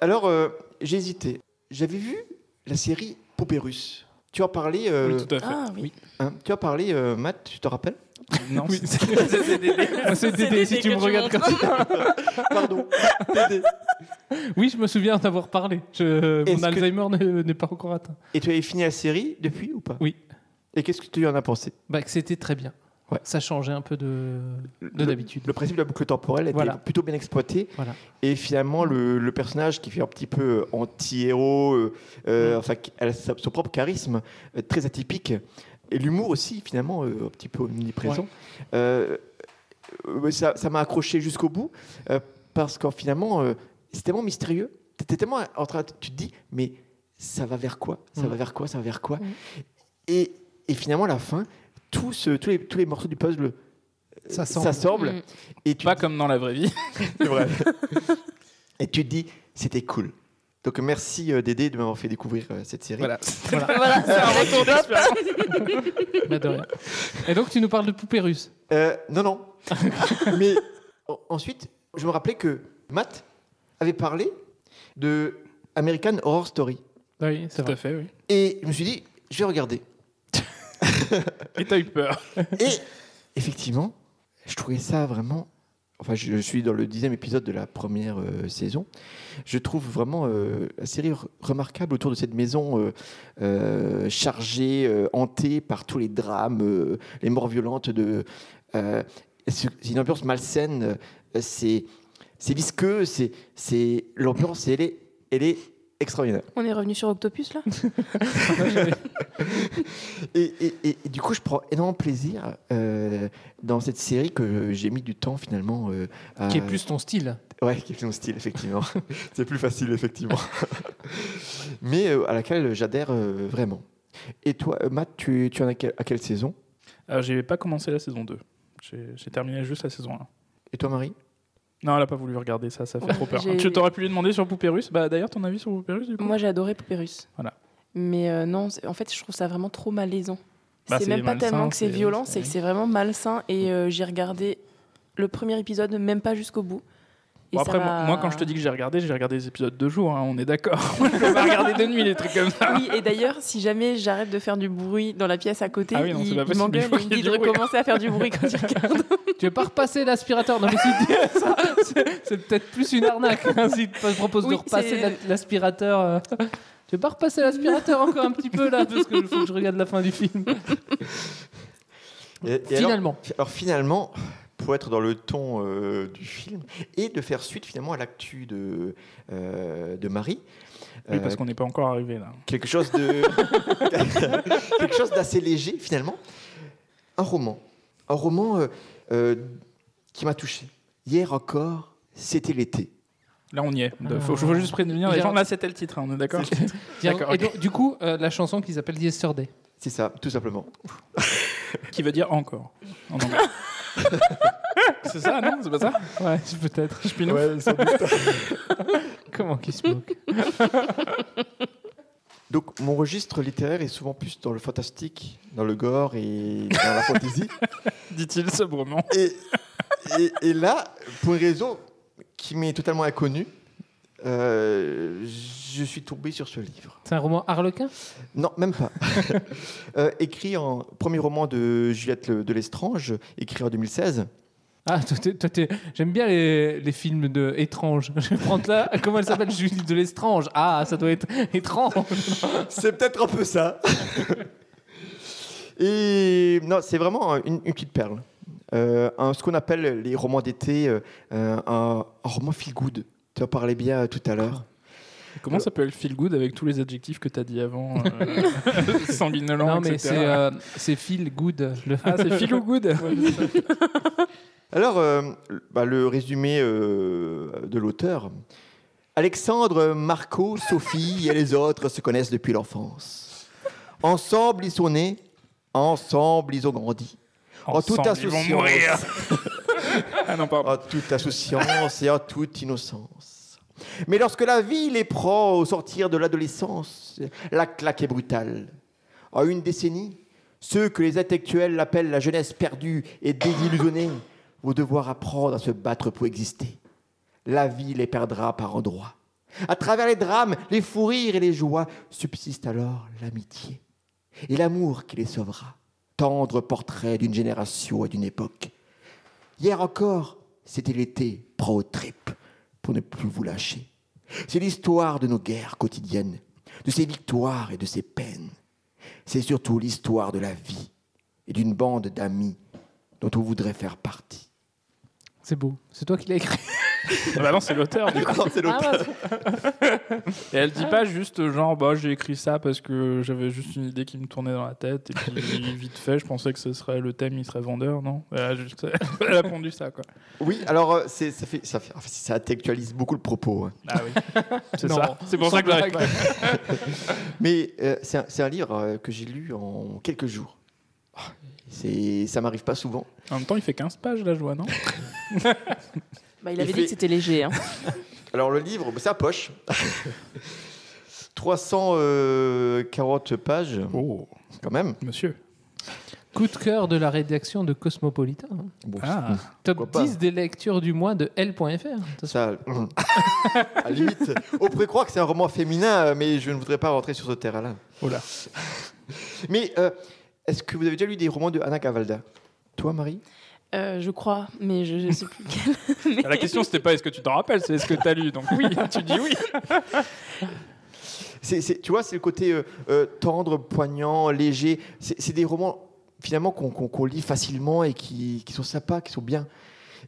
Alors, euh, j'ai hésité. J'avais vu la série Poupée russe. Tu as parlé. euh, Oui, tout à fait. Ah oui. hein, tu as parlé, euh, Matt, tu te rappelles? Non, Oui, c'est- Moi, c'est Dédé, si Dédé tu me regardes comme ça. Pardon. Dédé. Oui, je me souviens d'avoir parlé. Je- mon Alzheimer n'est- n'est pas encore atteint. Et tu avais fini la série depuis ou pas? Oui. Et qu'est-ce que tu en as pensé? Bah, que c'était très bien. Ouais. Ça changeait un peu de, d'habitude. Le principe de la boucle temporelle était Voilà. plutôt bien exploité. Voilà. Et finalement, le, le personnage qui fait un petit peu euh, anti-héros, euh, euh, enfin, qui a son propre charisme, très atypique, et l'humour aussi, finalement, euh, un petit peu omniprésent, euh, ça ça m'a accroché jusqu'au bout, parce qu'en finalement, c'est tellement mystérieux. Tellement en train, tu te dis, mais ça va vers quoi? Ça Mm. va vers quoi? Ça va vers quoi? Et, et finalement, à la fin, tout ce- tous, les, tous les morceaux du puzzle euh, S'assemblent. s'assemblent. Mm. Et tu Pas comme dans la vraie vie. vrai. Et tu te dis, c'était cool. Donc merci euh, Dédé de m'avoir fait découvrir euh, cette série. Voilà. Voilà, c'est un retour. Et donc, tu nous parles de poupées russes. Euh, non, non. Mais en- ensuite, je me rappelais que Matt avait parlé de American Horror Story. Oui, c'est Tout à fait, oui. Et je me suis dit, je vais regarder. Et t'as eu peur. Et effectivement, je trouvais ça vraiment. Enfin, je suis dans le dixième épisode de la première euh, saison. Je trouve vraiment euh, la série re- remarquable autour de cette maison euh, chargée, hantée par tous les drames, les morts violentes. De, c'est une ambiance malsaine. c'est c'est visqueux. C'est c'est l'ambiance. Est elle est extraordinaire. On est revenu sur Octopus là Et, et- et- et du coup, je prends énormément plaisir euh, dans cette série que j'ai mis du temps finalement euh, à... Qui est plus ton style. Ouais, qui est plus mon style, effectivement. C'est plus facile, effectivement. Mais euh, à laquelle j'adhère euh, vraiment. Et toi, Matt, tu, tu en as quel- à quelle saison? Alors, j'ai pas commencé la saison 2. J'ai j'ai terminé juste la saison 1. Et toi, Marie? Non, elle a pas voulu regarder ça, ça fait trop peur. Tu t'aurais pu lui demander sur Poupée Russe Bah d'ailleurs, ton avis sur Poupée Russe du coup Moi j'ai adoré Poupée Russe. Voilà. Mais euh, non, en fait je trouve ça vraiment trop malaisant. Bah, c'est même pas tellement que c'est violent, c'est- c'est que c'est vraiment malsain. Et euh, j'ai regardé le premier épisode, même pas jusqu'au bout. Bon, après, moi, quand je te dis que j'ai regardé, j'ai regardé des épisodes de jour, hein, on est d'accord. je pas regarder de nuit, les trucs comme ça. Oui, et d'ailleurs, si jamais j'arrête de faire du bruit dans la pièce à côté, Ah oui, non, il, il m'engueule il faut et il me dit de recommencer à faire du bruit quand il regarde. Tu veux pas repasser l'aspirateur? Non, mais si ça, c'est- peut-être plus une arnaque. hein, si tu te proposes Oui, de repasser l'aspirateur. euh. Tu veux pas repasser l'aspirateur encore un petit peu là Parce qu'il faut que je regarde la fin du film? Et- et alors- Finalement. alors, finalement, pour être dans le ton euh, du film et de faire suite finalement à l'actu de, euh, de Marie. Oui, euh, parce qu'on n'est pas encore arrivé là. quelque chose de quelque chose d'assez léger finalement un roman un roman euh, euh, qui m'a touché hier encore c'était l'été Là, on y est. Il faut, faut juste prévenir les gens. Là, c'était le titre, hein, on est d'accord et donc, du coup, euh, la chanson qui s'appelle Yesterday. C'est ça tout simplement Qui veut dire encore en anglais. c'est ça, non C'est pas ça Ouais, peut-être. Je. Comment qu'il se moque donc mon registre littéraire est souvent plus dans le fantastique dans le gore et dans la fantasy Dit-il sobrement. et, et, et là pour une raison qui m'est totalement inconnu. Euh, je suis tombé sur ce livre. C'est un roman harlequin? Non, même pas. Euh, écrit en premier roman de Juliette de Lestrange, écrit en 2016. Ah, toi, t'es- toi, t'es- j'aime bien les, les films de étranges. Je vais prendre là. Comment elle s'appelle Julie de l'Estrange? Ah, ça doit être étrange. C'est peut-être un peu ça. Et non, c'est vraiment une, une petite perle. Euh, un- ce qu'on appelle les romans d'été, euh, un, un roman feel good. Tu en parlais bien euh, tout à l'heure. Comment ça peut être feel good avec tous les adjectifs que tu as dit avant euh, Sanguinolent, Non, mais c'est euh, feel good. Le... Ah, c'est feel good Alors, euh, bah, le résumé euh, de l'auteur. Alexandre, Marco, Sophie et les autres se connaissent depuis l'enfance. Ensemble, ils sont nés. Ensemble, ils ont grandi. En toute Ensemble, ils vont mourir. ah. En toute insouciance et en toute innocence. Mais lorsque la vie les prend au sortir de l'adolescence, la claque est brutale. En une décennie, ceux que les intellectuels appellent la jeunesse perdue et désillusionnée vont devoir apprendre à se battre pour exister. La vie les perdra par endroits. À travers les drames, les fous rires et les joies, subsiste alors l'amitié et l'amour qui les sauvera. Tendre portrait d'une génération et d'une époque. Hier encore, c'était l'été pro trip pour ne plus vous lâcher. C'est l'histoire de nos guerres quotidiennes, de ses victoires et de ses peines. C'est surtout l'histoire de la vie et d'une bande d'amis dont on voudrait faire partie. C'est beau. C'est toi qui l'as écrit. Ah bah non, c'est l'auteur. du coup. Non, c'est l'auteur. Et elle dit pas juste genre bah j'ai écrit ça parce que j'avais juste une idée qui me tournait dans la tête et puis vite fait je pensais que ce serait le thème il serait vendeur non? Elle a, juste, elle a pondu ça quoi. Oui, alors euh, c'est- ça, fait, ça, fait, enfin, ça intellectualise beaucoup le propos. hein. Ah oui. C'est Non, ça. C'est pour ça que j'arrive pas. Mais euh, c'est un, c'est un livre euh, que j'ai lu en quelques jours. Ah, C'est, ça m'arrive pas souvent. En même temps il fait 15 pages la joie non? Bah, il Il avait fait- dit que c'était léger. Hein. Alors le livre, bah, c'est à poche. 340 pages, Oh quand même. monsieur. Coup de cœur de la rédaction de Cosmopolitan. Bon, Ah. Top Pourquoi pas 10 des lectures du mois de L.fr. Ça, à la limite, on pourrait croire que c'est un roman féminin, mais je ne voudrais pas rentrer sur ce terrain-là. Oh là. Mais euh, est-ce que vous avez déjà lu des romans de Anna Cavalda? Toi, Marie? Euh, je crois, mais je ne sais plus quel. La question c'était pas est-ce que tu t'en rappelles c'est est-ce que tu as lu donc oui tu dis oui. C'est- c'est- Tu vois, c'est le côté euh, euh, tendre, poignant, léger. C'est c'est des romans, finalement, qu'on qu'on- qu'on lit facilement et qui, qui sont sympas, qui sont bien.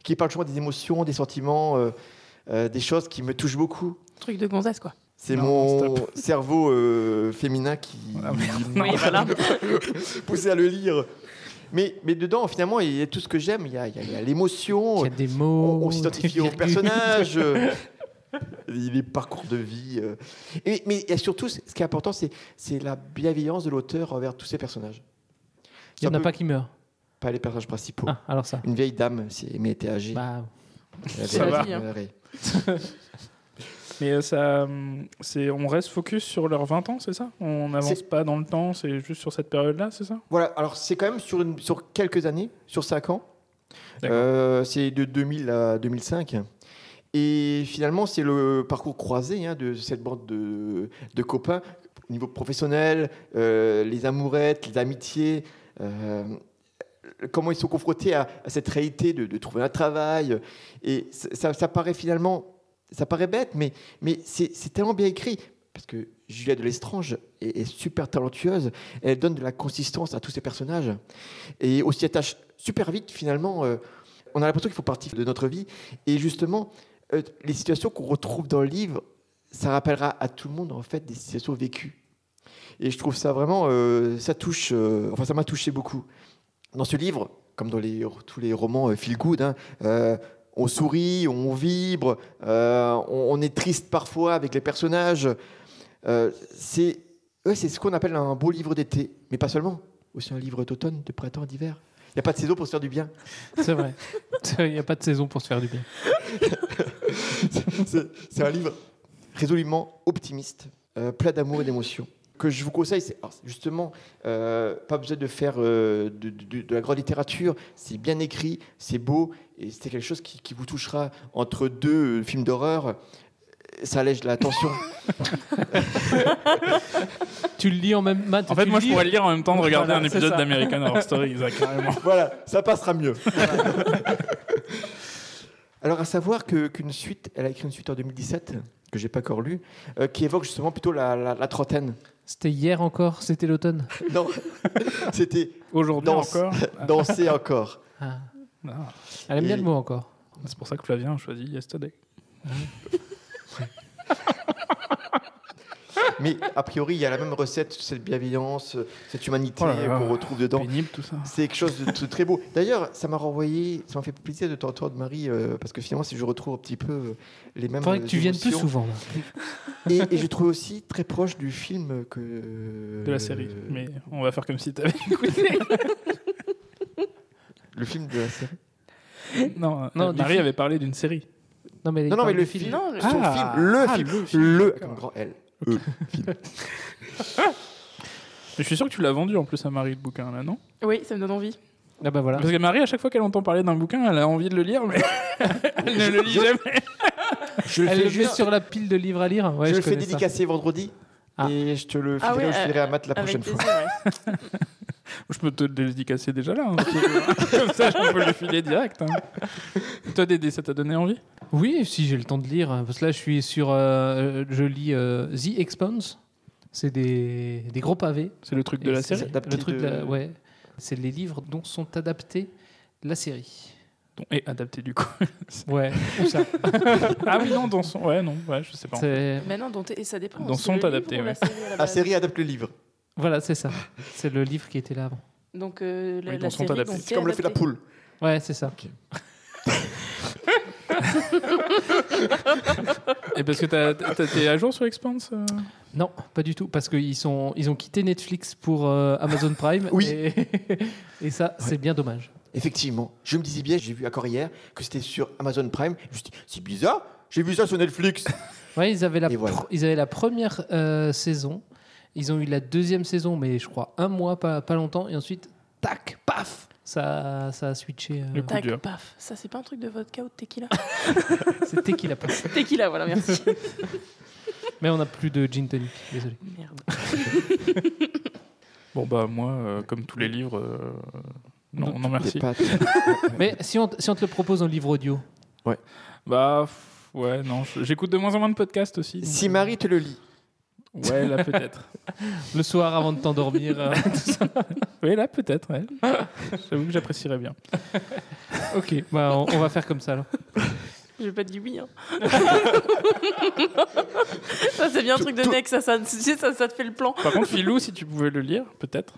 Qui parlent justement des émotions, des sentiments, euh, euh, des choses qui me touchent beaucoup. Truc de gonzesse, quoi. C'est Non, mon stop. cerveau euh, féminin qui Ah, merde. m'a Oui, voilà. poussé à le lire. Mais, mais dedans, finalement, il y a tout ce que j'aime. Il y a, il y a- il y a l'émotion. Il y a des On, mots. on s'identifie au personnage. euh, les parcours de vie. euh. Et- mais il y a surtout, ce qui est important, c'est c'est la bienveillance de l'auteur envers tous ces personnages. Il n'y en Ça a pas qui meurent. Pas les personnages principaux. Ah, alors ça. Une vieille dame, si- mais elle était âgée. Bah, Elle avait- la vie, hein. Mais ça, c'est, on reste focus sur leurs 20 ans, c'est ça? On n'avance pas dans le temps, c'est juste sur cette période-là, c'est ça? Voilà, alors c'est quand même sur, une- sur quelques années, sur 5 ans. Euh, c'est de 2000 à 2005. Et finalement, c'est le parcours croisé hein, de cette bande de, de copains au niveau professionnel, euh, les amourettes, les amitiés, euh, comment ils sont confrontés à, à cette réalité de, de trouver un travail. Et ça- ça paraît finalement, ça paraît bête, mais, c'est tellement bien écrit. Parce que Juliette de Lestrange est, super talentueuse, elle donne de la consistance à tous ces personnages. Et on s'y attache super vite finalement. euh, on a l'impression qu'ils font partie de notre vie. Et justement, euh, les situations qu'on retrouve dans le livre, ça rappellera à tout le monde en fait des situations vécues. Et je trouve ça vraiment, euh, ça touche, enfin ça m'a touché beaucoup. Dans ce livre, comme dans tous les romans feel good, hein, on sourit, on vibre, euh, on, on est triste parfois avec les personnages. Euh, c'est ouais, ce qu'on appelle un beau livre d'été, mais pas seulement. Aussi un livre d'automne, de printemps, d'hiver. Il n'y a pas de saison pour se faire du bien. c'est vrai. Il n'y a pas de saison pour se faire du bien. C'est c'est un livre résolument optimiste, euh, plein d'amour et d'émotion. Que je vous conseille, c'est justement euh, pas besoin de faire euh, de, de- de la grande littérature. C'est bien écrit, c'est beau, et c'est quelque chose qui, qui vous touchera entre deux euh, films d'horreur. Ça allège la tension. Tu le lis en même Matt, En fait, moi, je pourrais le lire en même temps de regarder Voilà, un épisode d'American Horror Story, Isaac, carrément. voilà, ça passera mieux. Alors, à savoir qu'une suite, elle a écrit une suite en 2017 que j'ai pas encore lue, euh, qui évoque justement plutôt la, la- la trentaine. C'était hier encore, c'était l'automne. Non, c'était Aujourd'hui danse- encore. danser encore. Ah. Ah, Elle aime bien Et- le mot encore. C'est pour ça que Flavien a choisi Yesterday. Mais a priori, il y a la même recette, cette bienveillance, cette humanité Oh qu'on retrouve dedans. Pénible tout ça. C'est quelque chose de, de très beau. D'ailleurs, ça m'a renvoyé, ça m'a fait plaisir de t'entendre, Marie, euh, parce que finalement, si je retrouve un petit peu euh, les mêmes. Faudrait que tu euh, viennes plus souvent. Et, et je trouve aussi très proche du film que. De la série. Mais on va faire comme si t'avais écouté. Le film de la série. non, euh, Marie film. avait parlé d'une série. Non, mais, Non, non, mais le du film. Non, le- Son Ah, film, le ah, film. le film, comme grand L. Mais je suis sûr que tu l'as vendu en plus à Marie le bouquin là, non? Oui, ça me donne envie. Ah bah voilà. Parce que Marie, à chaque fois qu'elle entend parler d'un bouquin, elle a envie de le lire, mais elle ne le lit jamais. Je Elle le met juste- sur la pile de livres à lire. Ouais, je je le fais ça. dédicacer vendredi. Ah. Et je te le Ah filerai ouais, je filerai à Matt la prochaine fois. ouais. Je peux te le dédicacer déjà là. hein. Comme ça, je peux le filer direct. hein. Toi, Dédé, ça t'a donné envie? Oui, si j'ai le temps de lire. Parce que là, je suis sur. euh, je lis euh, The Expanse. C'est des, des gros pavés. C'est le truc de Et la série? Le truc de- de la- ouais. C'est les livres dont sont adaptés la série. Est adapté du coup. Ouais, ou ça. ah oui, non, dans son. Ouais, non, ouais, je sais pas. C'est- Mais non, dont et ça dépend. Dans son adapté, ou la ouais. série la série adapte le livre. Voilà, c'est ça. C'est le livre qui était là avant. Donc euh, la, Oui, la dont sont série adaptés. dont C'est Comme le fait la poule. Ouais, c'est ça. Et parce que t'as- t'as- t'es à jour sur Expanse euh? Non, pas du tout, parce qu'ils sont, ils ont quitté Netflix pour euh, Amazon Prime. Oui. Et, et ça, c'est bien dommage. Effectivement. Je me disais bien, j'ai vu encore hier que c'était sur Amazon Prime. Je me suis dit, c'est bizarre, j'ai vu ça sur Netflix. Ouais, ils avaient la, Et voilà. pr- ils avaient la première euh, saison. Ils ont eu la deuxième saison, mais je crois un mois, pas, pas longtemps. Et ensuite, tac, paf, ça, ça a switché. euh, Le coup Tac, dur. paf. Ça, c'est pas un truc de vodka ou de tequila? C'était qui l'a pas. Tequila, voilà, merci. Mais on n'a plus de gin tonic, désolé. Merde. Bon, bah, moi, euh, comme tous les livres, euh, non, non, merci. Mais si on, si on te le propose en livre audio, Bah, pff, ouais, non, j'écoute de moins en moins de podcasts aussi. donc, Si euh, Marie te le lit, Ouais, là, peut-être. le soir avant de t'endormir, euh, Oui, là, peut-être, ouais. J'avoue que j'apprécierais bien. ok, bah, on, on va faire comme ça alors. J'ai pas dit oui. Hein. ça, c'est bien un truc de mec, ça, ça, te fait le plan. Par contre, Philou, si tu pouvais le lire, peut-être.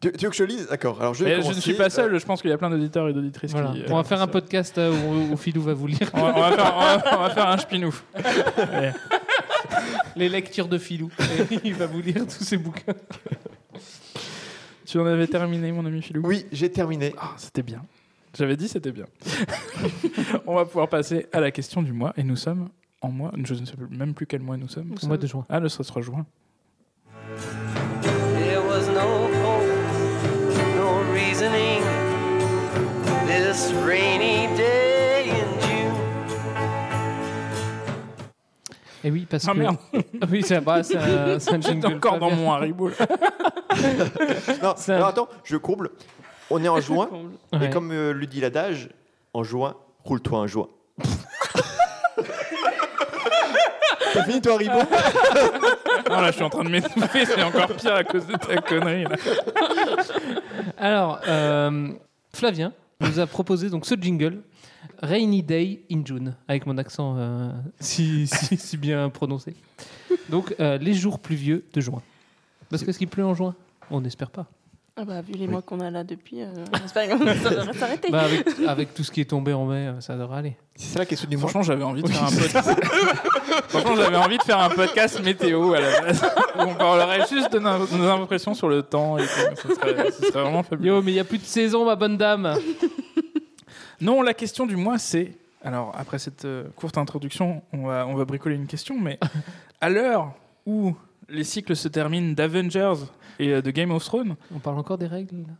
tu, tu veux que je lise? D'accord. Alors je vais Mais je ne suis pas euh, seul, je pense qu'il y a plein d'auditeurs et d'auditrices Voilà. qui. on va euh, faire un ça. podcast euh, où, où Philou va vous lire On va, on va faire, on va- on va faire un spin-off. Les lectures de Philou. Et il va vous lire tous ses bouquins. Tu en avais terminé, mon ami Philou? Oui, j'ai terminé. Ah, c'était bien. J'avais dit c'était bien. on va pouvoir passer à la question du mois et nous sommes en mois. Je ne sais même plus quel mois nous sommes. Au mois de juin. Ah, le 3 juin. There was no hope, no reasoning. This rainy Et oui, parce Ah que. merde, oui, c'est bah, c'est un, c'est un j'étais jingle encore dans Flavien. mon Haribo. Non, un- attends, je comble. On est en juin, Ouais. et comme euh, le dit l'adage, en juin, roule-toi un joint. T'as fini toi, Haribo? Non, là, je suis en train de m'étouffer, c'est encore pire à cause de ta connerie. Là. Alors, euh, Flavien nous a proposé donc ce jingle, Rainy Day in June, avec mon accent euh, si, si, si bien prononcé. Donc, euh, les jours pluvieux de juin. Parce que ce qu'il pleut en juin On n'espère pas. Ah bah, vu les mois qu'on a là depuis, euh, j'espère que ça devrait s'arrêter. Bah, avec, avec tout ce qui est tombé en mai, euh, ça devrait aller. C'est ça la question du mois. Franchement, j'avais envie de faire un podcast. Franchement, j'avais envie de faire un podcast météo à la base. Où on parlerait juste de nos, nos impressions sur le temps et tout. Ce serait, ce serait vraiment fabuleux. Yo, mais il n'y a plus de saison, ma bonne dame Non, la question du mois, c'est. Alors, après cette euh, courte introduction, on va, on va bricoler une question, mais à l'heure où les cycles se terminent d'Avengers et euh, de Game of Thrones. On parle encore des règles là?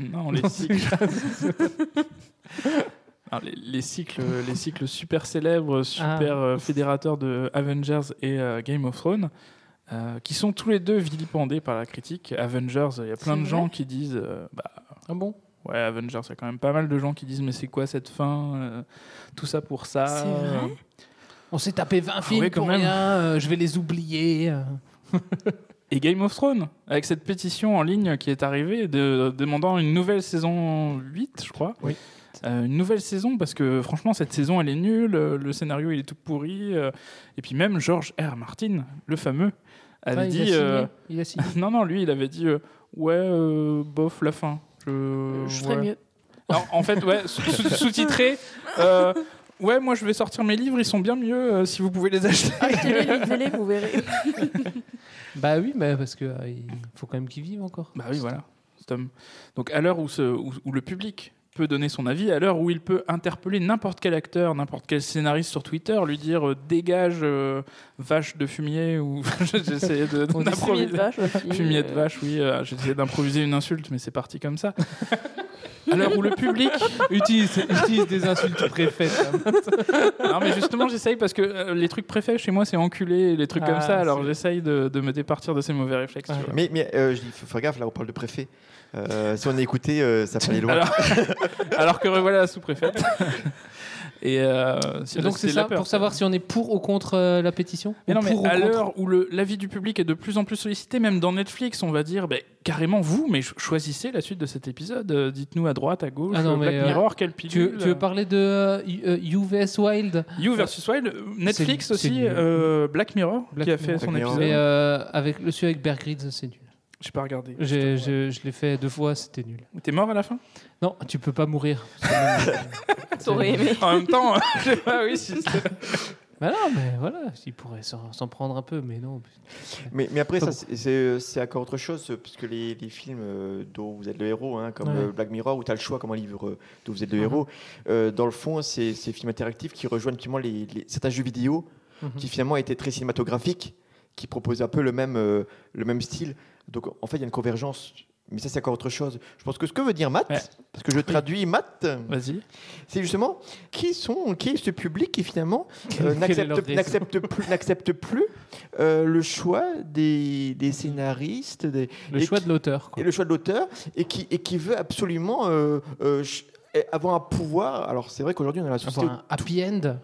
Non, les cycles. c'est Alors, les, les cycles, les cycles super célèbres, super Ah. euh, fédérateurs de Avengers et euh, Game of Thrones, euh, qui sont tous les deux vilipendés par la critique. Avengers, il y a plein de gens qui disent, euh, bah, Ah bon? Ouais, Avengers, il y a quand même pas mal de gens qui disent, mais c'est quoi cette fin euh, Tout ça pour ça. C'est vrai euh. On s'est tapé 20 Ah films quand pour même. rien, euh, je vais les oublier. Et Game of Thrones, avec cette pétition en ligne qui est arrivée, de, demandant une nouvelle saison 8, je crois. Oui. Euh, une nouvelle saison, parce que franchement, cette saison, elle est nulle, le scénario, il est tout pourri. euh, et puis même George R. Martin, le fameux, avait Ah, il a dit... signé euh, Il a signé. non, non, lui, il avait dit, ouais, bof, la fin. Je, Je ferais ouais. mieux. Alors, en fait, ouais, sous- sous- sous-titré... euh, Ouais, moi je vais sortir mes livres, ils sont bien mieux euh, si vous pouvez les acheter. Achetez-les, lisez-les, vous verrez. Bah oui, mais parce que euh, il faut quand même qu'ils vivent encore. Bah oui, voilà. Donc à l'heure où, ce- où- où le public peut donner son avis, à l'heure où il peut interpeller n'importe quel acteur, n'importe quel scénariste sur Twitter, lui dire euh, dégage euh, vache de fumier ou j'essayais de fumier de vache aussi, fumier de euh. vache, oui, euh, j'essayais d'improviser une insulte, mais c'est parti comme ça. à l'heure où le public utilise, utilise des insultes préfaites. non mais justement j'essaye parce que euh, les trucs préfets chez moi c'est enculé les trucs Ah, comme ça alors j'essaye de, de me départir de ces mauvais réflexes. tu vois. Mais, mais euh, je dis, faut faire gaffe, là on parle de préfet. Euh, si on a écouté, euh, ça aller loin. Alors, alors que revoilà la sous-préfète. Et euh, donc c'est ça peur, pour savoir si on est pour ou contre euh, la pétition Mais non, mais à l'heure où le- l'avis du public est de plus en plus sollicité, même dans Netflix, on va dire ben, carrément vous, mais ch- choisissez la suite de cet épisode. Euh, Dites-nous à droite, à gauche, Ah non, Black euh, Mirror, quelle tu, pilule. veux- tu veux parler de euh, U- euh, UVS Wild? You versus Wild, Netflix aussi, euh, Black Mirror, Black qui a fait Mirror. son épisode. Mais euh, avec le celui avec Bear Grylls, c'est nul. J'ai pas regardé. J'ai- Je, je l'ai fait deux fois, c'était nul. T'es mort à la fin? Non, tu peux pas mourir. T'aurais aimé. En même temps, je sais pas, oui, si c'est- Bah non, mais voilà, il pourrait s'en s'en prendre un peu, mais non. Mais, mais après, Pas ça, c'est- c'est c'est encore autre chose, puisque les, les films euh, dont vous êtes le héros, hein, comme Ouais. euh, Black Mirror, où tu as le choix comme un livre euh, dont vous êtes le Mhm. héros, euh, dans le fond, c'est ces films interactifs qui rejoignent finalement les, les- certains jeux vidéo Mhm. qui finalement étaient très cinématographiques, qui proposaient un peu le même, euh, le même style. Donc en fait, il y a une convergence. Mais ça, c'est encore autre chose. Je pense que ce que veut dire Matt, parce que je traduis Matt, Vas-y. c'est justement qui, sont, qui est ce public qui finalement euh, n'accepte plus, n'accepte plus euh, le choix des, des scénaristes, des, Le choix qui- de l'auteur. et le choix de l'auteur, et qui, et qui veut absolument euh, avoir un pouvoir. Alors c'est vrai qu'aujourd'hui on a la société Avoir un happy end.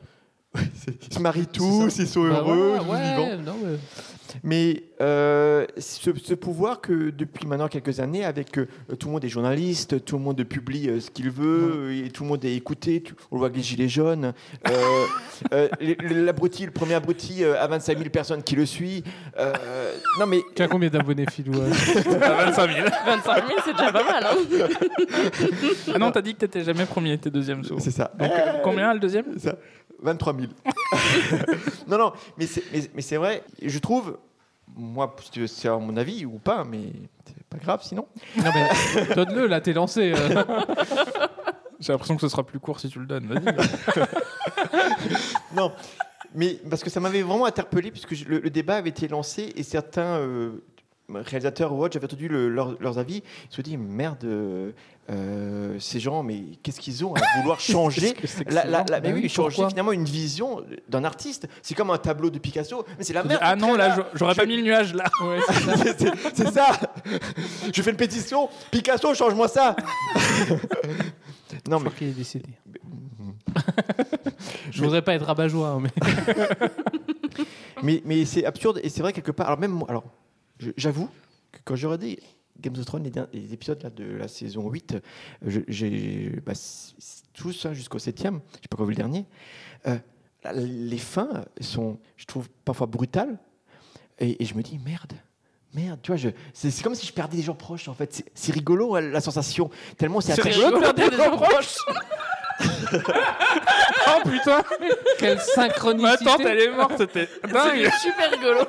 Ils se marient tous, ils sont Bah heureux, tous ouais, vivants. non, mais- Mais euh, ce, ce pouvoir que depuis maintenant quelques années, avec euh, tout le monde est journaliste, tout le monde publie euh, ce qu'il veut, et tout le monde est écouté, on le voit avec les gilets jaunes, euh, euh, l'abruti, le premier abruti euh, à 25 000 personnes qui le suit. euh, non mais Tu as combien d'abonnés, Philou euh À 25 000. 25 000, c'est déjà pas mal. Hein Ah non, t'as dit que t'étais jamais premier, t'es deuxième souvent. c'est ça. Donc euh, combien le deuxième? Ça, 23 000. non, non, mais c'est, mais, mais c'est vrai, je trouve, moi, si tu veux, c'est à mon avis ou pas, mais c'est pas grave sinon. Non, mais donne-le, là, t'es lancé. euh. J'ai l'impression que ce sera plus court si tu le donnes. Vas-y. Non, mais parce que ça m'avait vraiment interpellé, puisque je- le, le débat avait été lancé et certains euh, réalisateurs ou autres, j'avais entendu le- leur- leurs avis, ils se disent merde, euh, euh, ces gens, mais qu'est-ce qu'ils ont à vouloir changer la, la- mais Bah oui, changer finalement une vision d'un artiste. C'est comme un tableau de Picasso, mais c'est la merde. ah non, là, j'aurais pas mis le nuage là. c'est c'est- c'est ça. Je fais une pétition. Picasso, change-moi ça. non, Je mais crois qu'il est décédé. Je voudrais pas être rabat-joie, hein, mais. mais, mais c'est absurde et c'est vrai quelque part. Alors même moi, alors j'avoue que quand j'ai regardé Game of Thrones, les, épisodes là, de la saison 8, euh, je- j'ai bah, tous hein, jusqu'au 7e, j'ai pas encore vu le dernier. euh, les fins sont, je trouve, parfois brutales et, et je me dis merde. Merde, tu vois, c'est c'est comme si je perdais des gens proches en fait. C'est- C'est rigolo hein, la sensation, tellement c'est C'est attachant. rigolo de perdre des gens proches. oh putain Quelle Ma synchronicité tante, elle est morte, c'était dingue C'est super rigolo.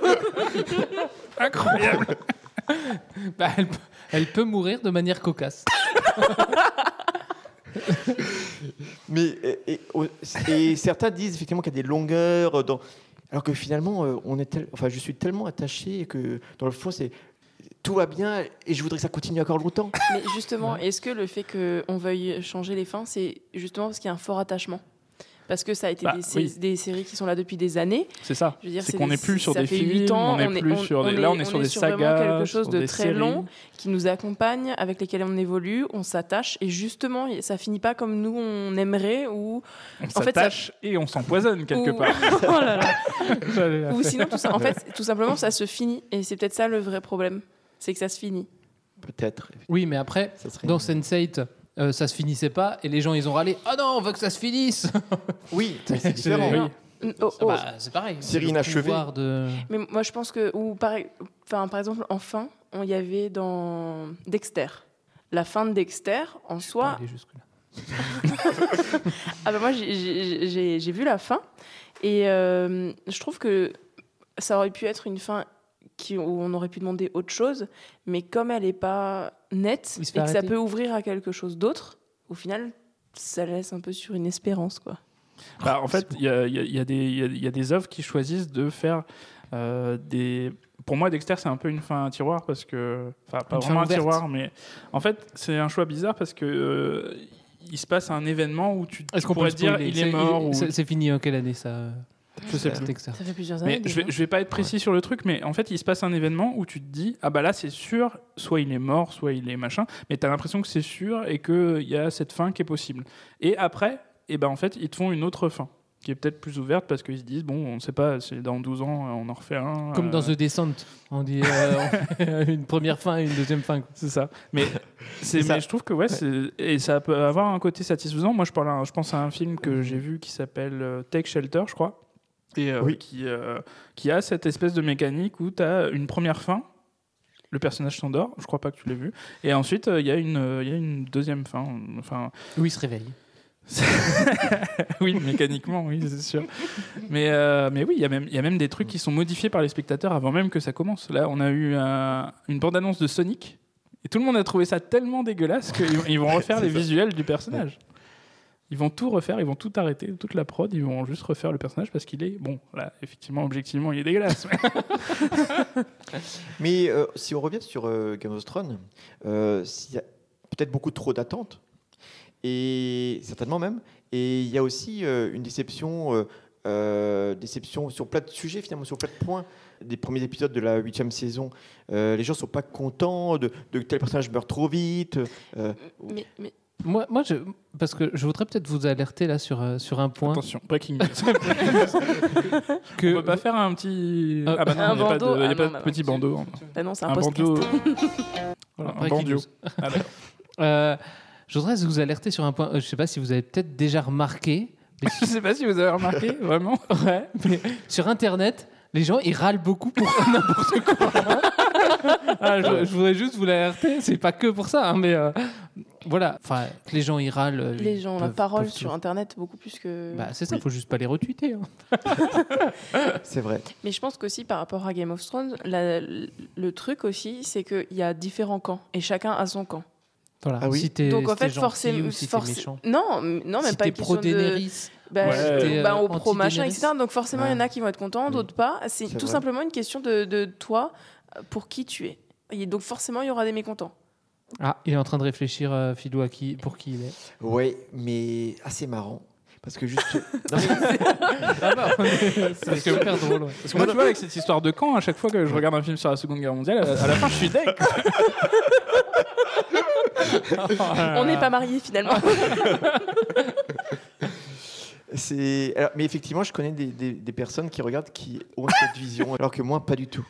Incroyable Bah, elle, peut- elle peut mourir de manière cocasse. Mais et, et- et certains disent effectivement qu'il y a des longueurs dans. Alors que finalement, euh, on est tel- enfin, je suis tellement attaché que dans le fond, c'est tout va bien et je voudrais que ça continue encore longtemps. Mais justement, est-ce que le fait qu'on veuille changer les fins, c'est justement parce qu'il y a un fort attachement? Parce que ça a été Bah, des, sé- oui. des séries qui sont là depuis des années. C'est ça. Je veux dire, C'est qu'on n'est plus sur des films, ans, on n'est plus sur des- là, on est sur des vraiment sagas, quelque chose sur de très séries. long qui nous accompagne, avec lesquels on évolue, on s'attache et justement, ça finit pas comme nous on aimerait ou On ça- s'attache et on s'empoisonne quelque Ou- part. Oh là là. Ou sinon, tout ça, en fait, tout simplement, ça se finit. Et c'est peut-être ça le vrai problème. C'est que ça se finit. Peut-être. Oui, mais après, serait- dans Sense8, euh, ça se finissait pas et les gens ils ont râlé. Ah non, on veut que ça se finisse. Oui, c'est différent. Oh, oh. Bah, c'est pareil. Série inachevée. De... Mais moi, je pense que, ou par, enfin, par exemple, en fin, on y avait dans Dexter. La fin de Dexter, en soi. ah ben moi, j'ai vu la fin et euh, je trouve que ça aurait pu être une fin qui, où on aurait pu demander autre chose, mais comme elle n'est pas nette et que ça peut ouvrir à quelque chose d'autre, au final, ça laisse un peu sur une espérance, quoi. Bah, en fait, il y a, il y a- il y a des- il y a- il y a des œuvres qui choisissent de faire euh, des. Pour moi, Dexter, c'est un peu une fin à tiroir parce que. Enfin, pas Une vraiment un tiroir, mais. En fait, c'est un choix bizarre parce que. euh, il se passe un événement où tu, Est-ce tu qu'on peut le dire il est C'est- mort ou C'est c'est fini en quelle année ça? Je sais Ça, plus. Dexter. Ça fait plusieurs années. Mais je vais, déjà. je vais pas être précis sur le truc, mais en fait, il se passe un événement où tu te dis, ah bah là, c'est sûr, soit il est mort, soit il est machin, mais tu as l'impression que c'est sûr et qu'il y a cette fin qui est possible. Et après, et ben en fait, ils te font une autre fin, qui est peut-être plus ouverte parce qu'ils se disent, bon, on sait pas, c'est dans 12 ans, on en refait un. Comme dans euh, The Descent, on dit euh, une première fin et une deuxième fin. C'est ça. Mais, c'est, ça. mais je trouve que ouais, c'est- et ça peut avoir un côté satisfaisant. Moi, je, parle à- je pense à un film que j'ai vu qui s'appelle euh, Take Shelter, je crois, et euh, Oui. qui, euh, qui a cette espèce de mécanique où tu as une première fin, le personnage s'endort, je crois pas que tu l'aies vu, et ensuite euh, il y, a une, euh, il y a une deuxième fin. Enfin, Oui, il se réveille. oui, mécaniquement, oui, c'est sûr. Mais, euh, mais oui, il y, a même- il y a même des trucs qui sont modifiés par les spectateurs avant même que ça commence. Là, on a eu un- une bande-annonce de Sonic, et tout le monde a trouvé ça tellement dégueulasse qu'ils ils vont refaire les visuels du personnage. Ils vont tout refaire, ils vont tout arrêter, toute la prod, ils vont juste refaire le personnage parce qu'il est, bon, là, effectivement, objectivement, il est dégueulasse. Mais euh, si on revient sur euh, Game of Thrones, euh, il y a peut-être beaucoup trop d'attentes, et certainement même. Et il y a aussi euh, une déception, euh, euh, déception sur plein de sujets, finalement, sur plein de points. Des premiers épisodes de la huitième saison, Euh, les gens sont pas contents de, de tel personnage meurt trop vite. euh, Mais, mais Moi, moi je, parce que je voudrais peut-être vous alerter là sur, euh, sur un point. Attention, breaking news. Que- On peut pas faire un petit. Euh, ah bah non, un il n'y a pas de, bandeau il y a Ah pas non, de bah petit non. bandeau. bah non, c'est un, Un bandeau. Voilà, un bandeau. Ah. Euh, je voudrais vous alerter sur un point. Euh, je sais pas si vous avez peut-être déjà remarqué. mais Je sais pas si vous avez remarqué, vraiment. Ouais, mais sur Internet, les gens ils râlent beaucoup pour n'importe quoi. Ah, je, je voudrais juste vous l'alerter. C'est pas que pour ça, hein, mais euh, voilà. Enfin, que les gens ils râlent. euh, Les gens ont la parole peuvent sur tout- Internet beaucoup plus que. Bah, c'est ça. Faut juste pas les retweeter. hein. c'est vrai. Mais je pense qu'aussi par rapport à Game of Thrones, la- le truc aussi, c'est qu'il y a différents camps et chacun a son camp. Voilà. Ah oui. Si t'es Donc en si fait, forcément, si non, non, même si pas une question pro de. Bah, Ouais. euh, T'es, bah, au pro machin, etc. Donc forcément, il y en a qui vont être contents, Oui. d'autres pas. C'est tout vrai. simplement une question de, de toi, pour qui tu es. Et donc forcément, il y aura des mécontents. Ah, il est en train de réfléchir, euh, Philou, à qui, pour qui il est. Ouais, mais assez marrant. Parce que juste. Non, mais- Ah bah, c'est super drôle. ouais. Parce que moi, tu vois, avec cette histoire de camp, à chaque fois que je regarde un film sur la Seconde Guerre mondiale, à la fin, je suis deg. On n'est pas mariés finalement. Alors, mais effectivement, je connais des, des- des personnes qui regardent qui ont cette vision, alors que moi, pas du tout.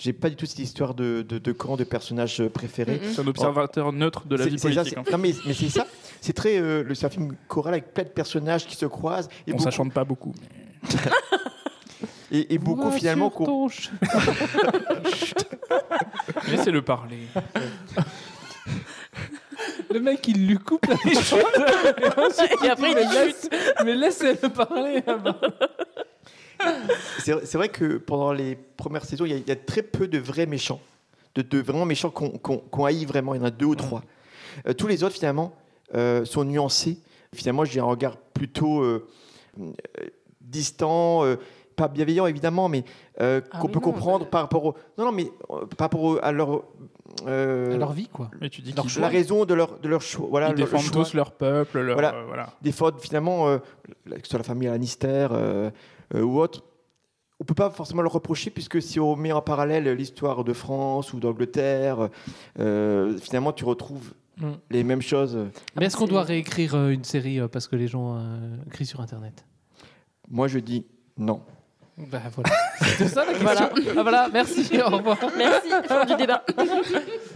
J'ai pas du tout cette histoire de, de, de camp, de personnages préférés. Mm-mm. C'est un observateur neutre de la vie ça, politique. c'est- en fait. non, mais, mais c'est ça. C'est très. euh, le- c'est un film choral avec plein de personnages qui se croisent. Et Bon, ça chante pas beaucoup. et, et beaucoup finalement. ton ch- Laissez-le parler. Le mec, il lui coupe la cheveux. Et, ensuite, Et après, il mais chute. laisse- Mais laissez-le parler. C'est vrai que pendant les premières saisons, il y, a- il y a très peu de vrais méchants. De, de vraiment méchants qu'on qu'on haït vraiment. Il y en a deux ou trois. Euh, tous les autres, finalement, euh, sont nuancés. Finalement, j'ai un regard plutôt euh, distant. euh, pas bienveillants évidemment, mais euh, Ah qu'on oui, peut non, comprendre par rapport au, non non mais euh, par rapport au- à leur euh, À leur vie, quoi. Mais tu dis leur- la raison de leur de leur choix, voilà, ils leur- défendent le choix. tous leur peuple, leur, Voilà. euh, voilà. défendent finalement euh, que ce soit la famille Lannister ou autre. On peut pas forcément leur reprocher puisque si on met en parallèle l'histoire de France ou d'Angleterre, euh, finalement tu retrouves Mm. les mêmes choses. Mais est-ce qu'on doit réécrire euh, une série euh, parce que les gens euh, crient sur Internet? Moi je dis non. Bah voilà. Ça la question. Voilà. Ah, voilà, merci, au revoir. Merci, fin du débat.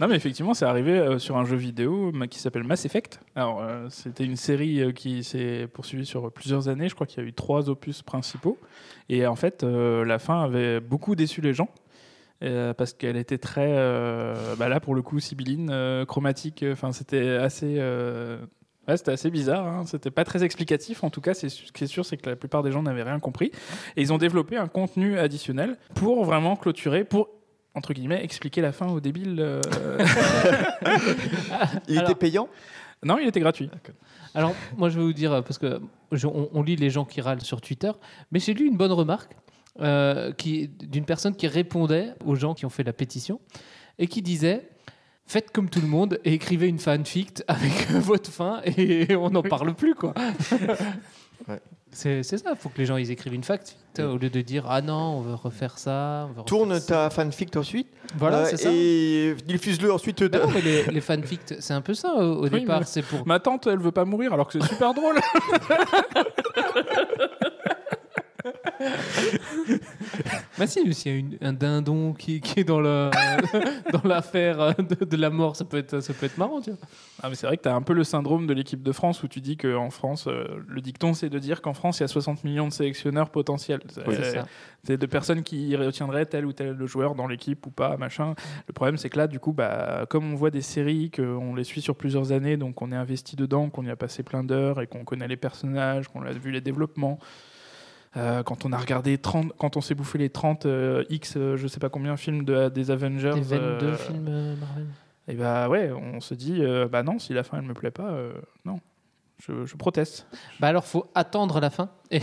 Non, mais effectivement, c'est arrivé euh, sur un jeu vidéo ma- qui s'appelle Mass Effect. Alors, euh, c'était une série euh, qui s'est poursuivie sur plusieurs années. Je crois qu'il y a eu trois opus principaux. Et en fait, euh, la fin avait beaucoup déçu les gens. euh, parce qu'elle était très, euh, bah là pour le coup, sibylline, euh, chromatique. Enfin, c'était assez, euh, ouais, c'était assez bizarre. Hein. C'était pas très explicatif. En tout cas, c'est ce qui est sûr, c'est que la plupart des gens n'avaient rien compris. Et ils ont développé un contenu additionnel pour vraiment clôturer, pour entre guillemets, expliquer la fin aux débiles. euh, Il Alors- était payant? Non, il était gratuit. Alors, moi, je vais vous dire, parce que je- on, on lit les gens qui râlent sur Twitter, mais j'ai lu une bonne remarque euh, qui- d'une personne qui répondait aux gens qui ont fait la pétition et qui disait Faites comme tout le monde et écrivez une fanfic avec votre fin et on n'en parle plus, quoi. Ouais. C'est ça, il faut que les gens ils écrivent une fact au lieu de dire Ah non, on veut refaire ça. On veut refaire Tourne ça. ta fanfic ensuite. Voilà, euh, c'est ça. Et diffuse-le ensuite. Ben non, mais les, les fanfics, c'est un peu ça au, au Oui, départ. mais- C'est pour Ma tante, elle veut pas mourir alors que c'est super drôle. Bah si, s'il y a une- un dindon qui, qui est dans le dans l'affaire euh, de, de la mort, ça peut être ça peut être marrant, tu vois. Ah, mais c'est vrai que tu as un peu le syndrome de l'équipe de France où tu dis qu'en France, euh, le dicton, c'est de dire qu'en France, il y a 60 millions de sélectionneurs potentiels. C'est Oui, c'est de personnes qui retiendraient tel ou tel joueur dans l'équipe ou pas, machin. Le problème, c'est que là, du coup, bah, comme on voit des séries, qu'on les suit sur plusieurs années, donc on est investi dedans, qu'on y a passé plein d'heures et qu'on connaît les personnages, qu'on a vu les développements. Euh, quand on a regardé 30, quand on s'est bouffé les 30 euh, X, euh, je sais pas combien films de, des Avengers, Les 22 euh, films Marvel. et bah ouais, on se dit, bah non, si la fin elle me plaît pas, non, je, je proteste. Bah alors faut attendre la fin. Et-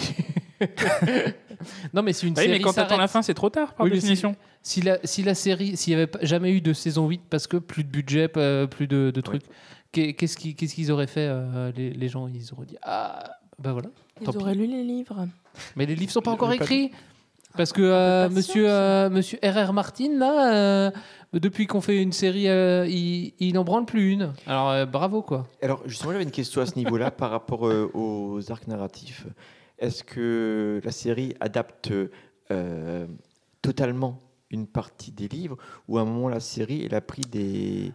non mais si une Bah oui, série mais quand t'attends la fin, c'est trop tard par Oui, mais si- définition. Si la, si la série, s'il n'y avait jamais eu de saison 8 parce que plus de budget, plus de, de trucs, qu'est- qu'est-ce qu'ils qu'est-ce qu'ils auraient fait les, les gens? Ils auraient dit Ah, bah voilà. Ils auraient lu les livres. Mais les livres sont pas encore écrits. Parce que euh, monsieur, euh, monsieur R.R. Martin, là, euh, depuis qu'on fait une série, euh, il, il n'en branle plus une. Alors euh, bravo, quoi. Alors, justement, j'avais une question à ce niveau-là par rapport euh, aux arcs narratifs. Est-ce que la série adapte euh, totalement une partie des livres ou à un moment, la série, elle a pris des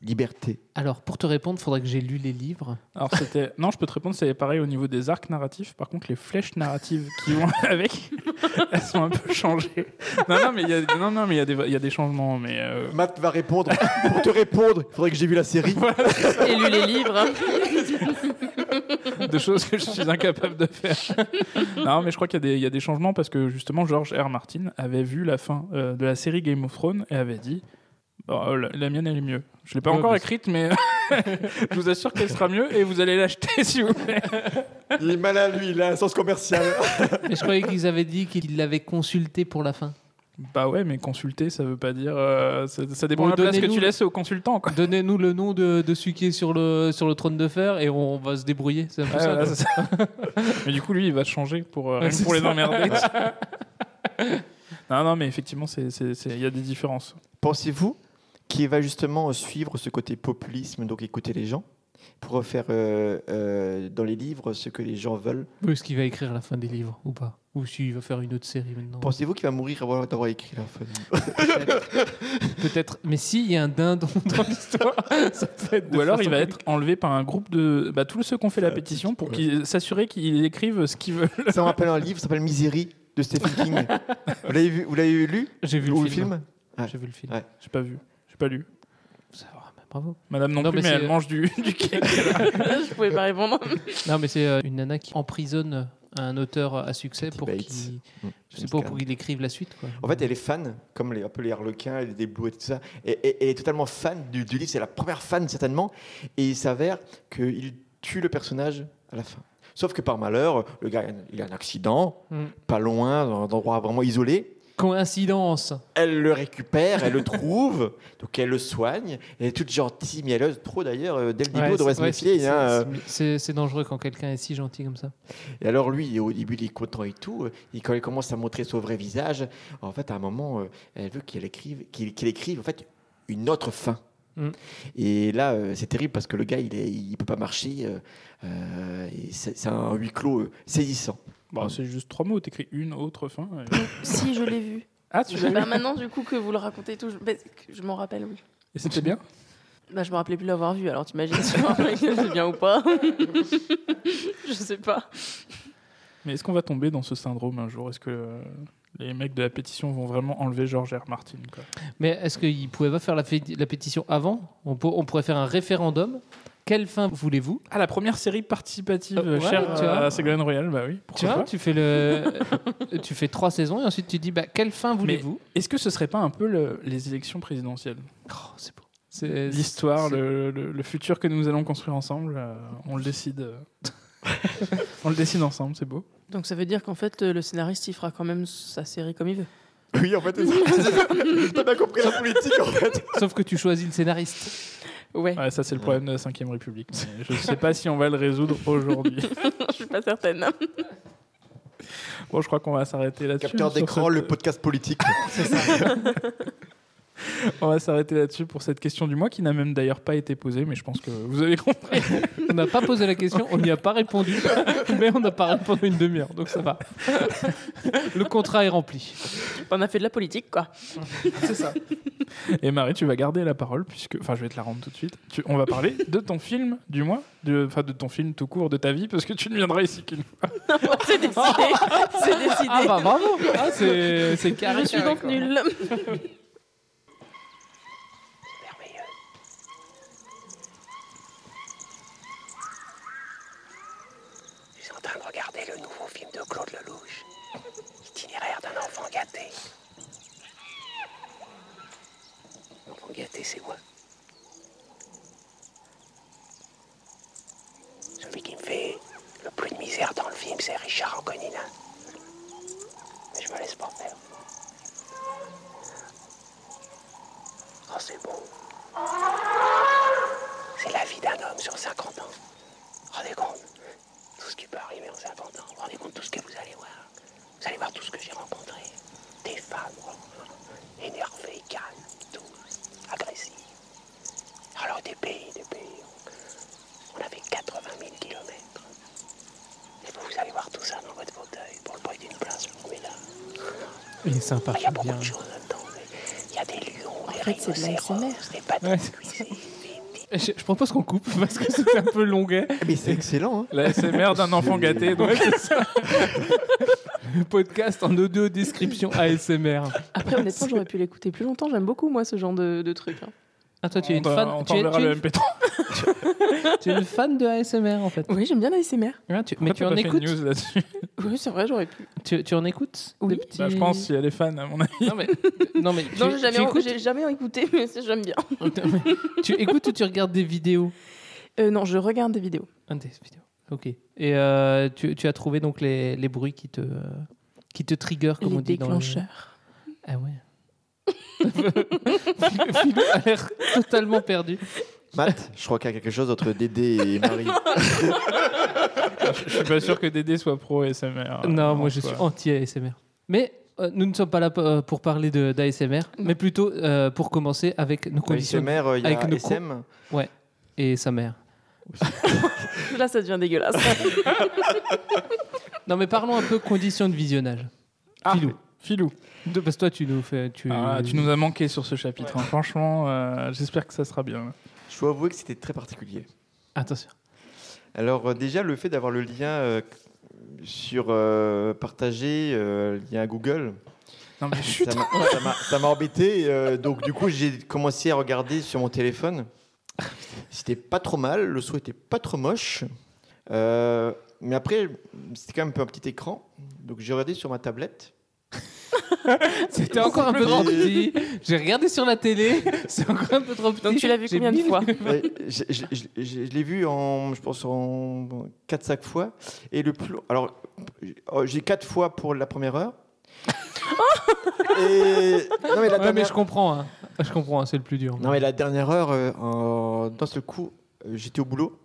libertés Alors, pour te répondre, il faudrait que j'ai lu les livres. Alors c'était, non, je peux te répondre, c'est pareil au niveau des arcs narratifs. Par contre, les flèches narratives qui vont avec, elles sont un peu changées. Non, non, mais il y a, non, non, mais il y a des, il y a des changements, mais. euh, Matt va répondre. Pour te répondre, il faudrait que j'ai vu la série. Et lu les livres. de choses que je suis incapable de faire. non, mais je crois qu'il y, a des- il y a des changements parce que justement, George R. Martin avait vu la fin euh, de la série Game of Thrones et avait dit Bon, euh, la, la mienne, elle est mieux. Je l'ai pas Ouais, encore bah, écrite, mais je vous assure qu'elle sera mieux et vous allez l'acheter s'il vous plaît. Il est malin, lui, il a un sens commercial. Mais je croyais qu'ils avaient dit qu'ils l'avaient consulté pour la fin. Bah ouais, mais consulter, ça veut pas dire. euh, ça, ça dépend Bon, de la place que tu laisses au consultant. Quoi. Donnez-nous le nom de, de celui qui est sur le, sur le trône de fer et on va se débrouiller. C'est un peu Ouais, ça. mais du coup, lui, il va changer pour, euh, pour les emmerder. non, non, mais effectivement, il y a des différences. Pensez-vous qu'il va justement suivre ce côté populisme, donc écouter les gens, pour faire euh, euh, dans les livres ce que les gens veulent Ou est-ce qu'il va écrire la fin des livres ou pas Ou s'il va faire une autre série maintenant Pensez-vous qu'il va mourir avant d'avoir écrit la fin? Du livre Peut-être. Mais s'il y a un dindon dans l'histoire, ça peut être. de Ou alors il va être enlevé par un groupe de bah, tous ceux qui ont fait la pétition pour qu'ils s'assurer qu'ils écrivent ce qu'ils veulent. Ça me rappelle un livre, ça s'appelle Misery de Stephen King. vous l'avez vu, vous l'avez lu? J'ai vu Ou le film. Ah. J'ai vu le film. Ouais. J'ai pas vu, pas lu. Ça va, bah, bravo. Madame non, Non, plus, mais mais, c'est- elle mange du, du cake. je pouvais pas répondre. Non, mais c'est euh, une nana qui emprisonne un auteur à succès pour Bates. qu'il. Mm. Je sais James pas Caan. pour qu'il écrive la suite. Quoi. En fait, elle est fan, comme les, un peu les harlequins, les blues et tout ça. Et, et- elle est totalement fan du, du livre. C'est la première fan, certainement. Et il s'avère qu'il tue le personnage à la fin. Sauf que par malheur, le gars, il a un accident, Mm. pas loin, dans un endroit vraiment isolé. Coïncidence. Elle le récupère, elle le trouve, donc elle le soigne. Elle est toute gentille, mielleuse, trop d'ailleurs. euh, Dès le début, on devrait c'est- se méfier. c'est- hein, euh. c'est- dangereux quand quelqu'un est si gentil comme ça. Et alors lui, au début, il est content et tout. Et quand elle commence à montrer son vrai visage, en fait, à un moment, euh, elle veut qu'elle écrive, qu'il qu'il écrive en fait une autre fin. Mm. Et là, c'est terrible parce que le gars, il il peut pas marcher. euh, c'est un huis clos saisissant. Bah, c'est juste trois mots. T'écris une autre fin. et- Si, je l'ai vu. Ah, tu l'as Bah, vu maintenant, du coup, que vous le racontez tout, je, bah, m'en rappelle, oui. Et c'était bien? Bah, je me rappelais plus l'avoir vu, alors t'imagines si je me rappelle que c'est bien ou pas Je sais pas. Mais est-ce qu'on va tomber dans ce syndrome un jour? Est-ce que euh, les mecs de la pétition vont vraiment enlever George R. Martin quoi? Mais est-ce qu'ils pouvaient pas faire la, fé- la pétition avant? On, pour- on pourrait faire un référendum. Quelle fin voulez-vous? Ah, la première série participative Euh, ouais, chère tu vois. à Ségolène Royal, bah oui. Tu vois, pas. tu fais le, tu fais trois saisons et ensuite tu dis bah, quelle fin voulez-vous? est-ce que ce serait pas un peu le- les élections présidentielles? Oh, C'est beau. C'est- L'histoire, c'est- le, le- le futur que nous allons construire ensemble, euh, on le décide. euh, on le décide ensemble, c'est beau. Donc ça veut dire qu'en fait, le scénariste, il fera quand même sa série comme il veut. Oui, en fait, t'as bien compris la politique, en fait. Sauf que tu choisis le scénariste. Ouais. Ouais, ça c'est le problème de la 5ème République. mais je sais pas si on va le résoudre aujourd'hui. je suis pas certaine. Bon, je crois qu'on va s'arrêter là-dessus. Capteur d'écran, cette- le podcast politique. On va s'arrêter là-dessus pour cette question du mois qui n'a même d'ailleurs pas été posée, mais je pense que vous avez compris. On n'a pas posé la question, on n'y a pas répondu, mais on n'a pas répondu une demi-heure, donc ça va. Le contrat est rempli. On a fait de la politique, quoi. C'est ça. Et Marie, tu vas garder la parole puisque, enfin, je vais te la rendre tout de suite. Tu- on va parler de ton film du mois, de, enfin, de ton film tout court de ta vie, parce que tu ne viendras ici qu'une fois. c'est décidé. C'est décidé. Ah bah bravo ah, C'est c'est carré. Je suis donc nulle. Je suis en train de regarder le nouveau film de Claude Lelouch, Itinéraire d'un enfant gâté. L'enfant gâté, c'est quoi? Celui qui me fait le plus de misère dans le film, c'est Richard Anconina. Mais je me laisse pas faire. Oh, c'est beau. C'est la vie d'un homme sur 50 ans. Rendez compte qui peut arriver en 50 ans. Vous rendez compte tout ce que vous allez voir. Vous allez voir tout ce que j'ai rencontré. Des femmes énervées, calmes, douces, agressives. Alors des pays, des pays. On a fait 80 000 kilomètres. Et vous, vous allez voir tout ça dans votre fauteuil pour le prix d'une place formidable. Il est sympa, Il y a beaucoup bien. de choses là-dedans. Il y a des lions, des de rhinocéros, des pâtes Ouais. Je, je propose qu'on coupe parce que c'était un peu longuet. Mais c'est excellent. Hein. La SMR d'un enfant gâté. Donc... Ouais, c'est ça. Podcast en audio description ASMR. Après, honnêtement, j'aurais pu l'écouter plus longtemps. J'aime beaucoup, moi, ce genre de, de truc. hein. Ah, toi, tu es une fan. on tu es- t'enverra tu es le une- MP3. Tu es une fan de ASMR en fait. Oui, j'aime bien la SMR. Tu- mais Pourquoi tu t'as en pas fait une écoutes news là-dessus Oui, c'est vrai, j'aurais pu. tu, tu en écoutes Oui. des petits- Bah, Je pense si elle est fan, à mon avis. Non mais, non, mais tu, Non, j'ai tu jamais, écoutes, j'ai jamais écouté, mais c'est- j'aime bien. tu écoutes ou tu regardes des vidéos Euh, non, je regarde des vidéos. Ah, des vidéos. Ok. Et euh, tu, tu as trouvé donc les, les bruits qui te, qui te trigger, comme Les on dit dans le- déclencheurs. Ah ouais. Philou Philou a l'air totalement perdu. Matt, je crois qu'il y a quelque chose entre Dédé et Marie. Je suis pas sûr que Dédé soit pro SMR. non, moi je suis anti-ASMR. Mais euh, nous ne sommes pas là euh, pour parler d'ASMR, mais plutôt euh, pour commencer avec nos conditions. ASMR, il y a avec nos SM. Ouais. Et sa mère. Là, ça devient dégueulasse. Non, mais parlons un peu conditions de visionnage. Filou. Filou. De- parce que toi, tu nous fais. Tu, Ah, tu nous as manqué sur ce chapitre. hein. Franchement, euh, j'espère que ça sera bien. Je dois avouer que c'était très particulier. Attention. Alors euh, déjà, le fait d'avoir le lien euh, sur euh, partagé, euh, lien Google, Non, mais ça chut. m'a- ça embêté. euh, donc du coup, j'ai commencé à regarder sur mon téléphone. C'était pas trop mal, le son était pas trop moche. Euh, mais après, c'était quand même un petit écran. Donc j'ai regardé sur ma tablette. C'était encore un peu trop petit. J'ai regardé sur la télé. C'est encore un peu trop petit. Donc tu l'as vu combien de fois je, je- je- je- je l'ai vu en, je pense, en 4-5 fois. Et le plus Alors, oh, j'ai 4 fois pour la première heure. et. Non, mais la Ouais, mais dernière, je comprends. hein. Je comprends, hein, c'est le plus dur. non, mais la dernière heure, euh, en- d'un seul coup, euh, j'étais au boulot.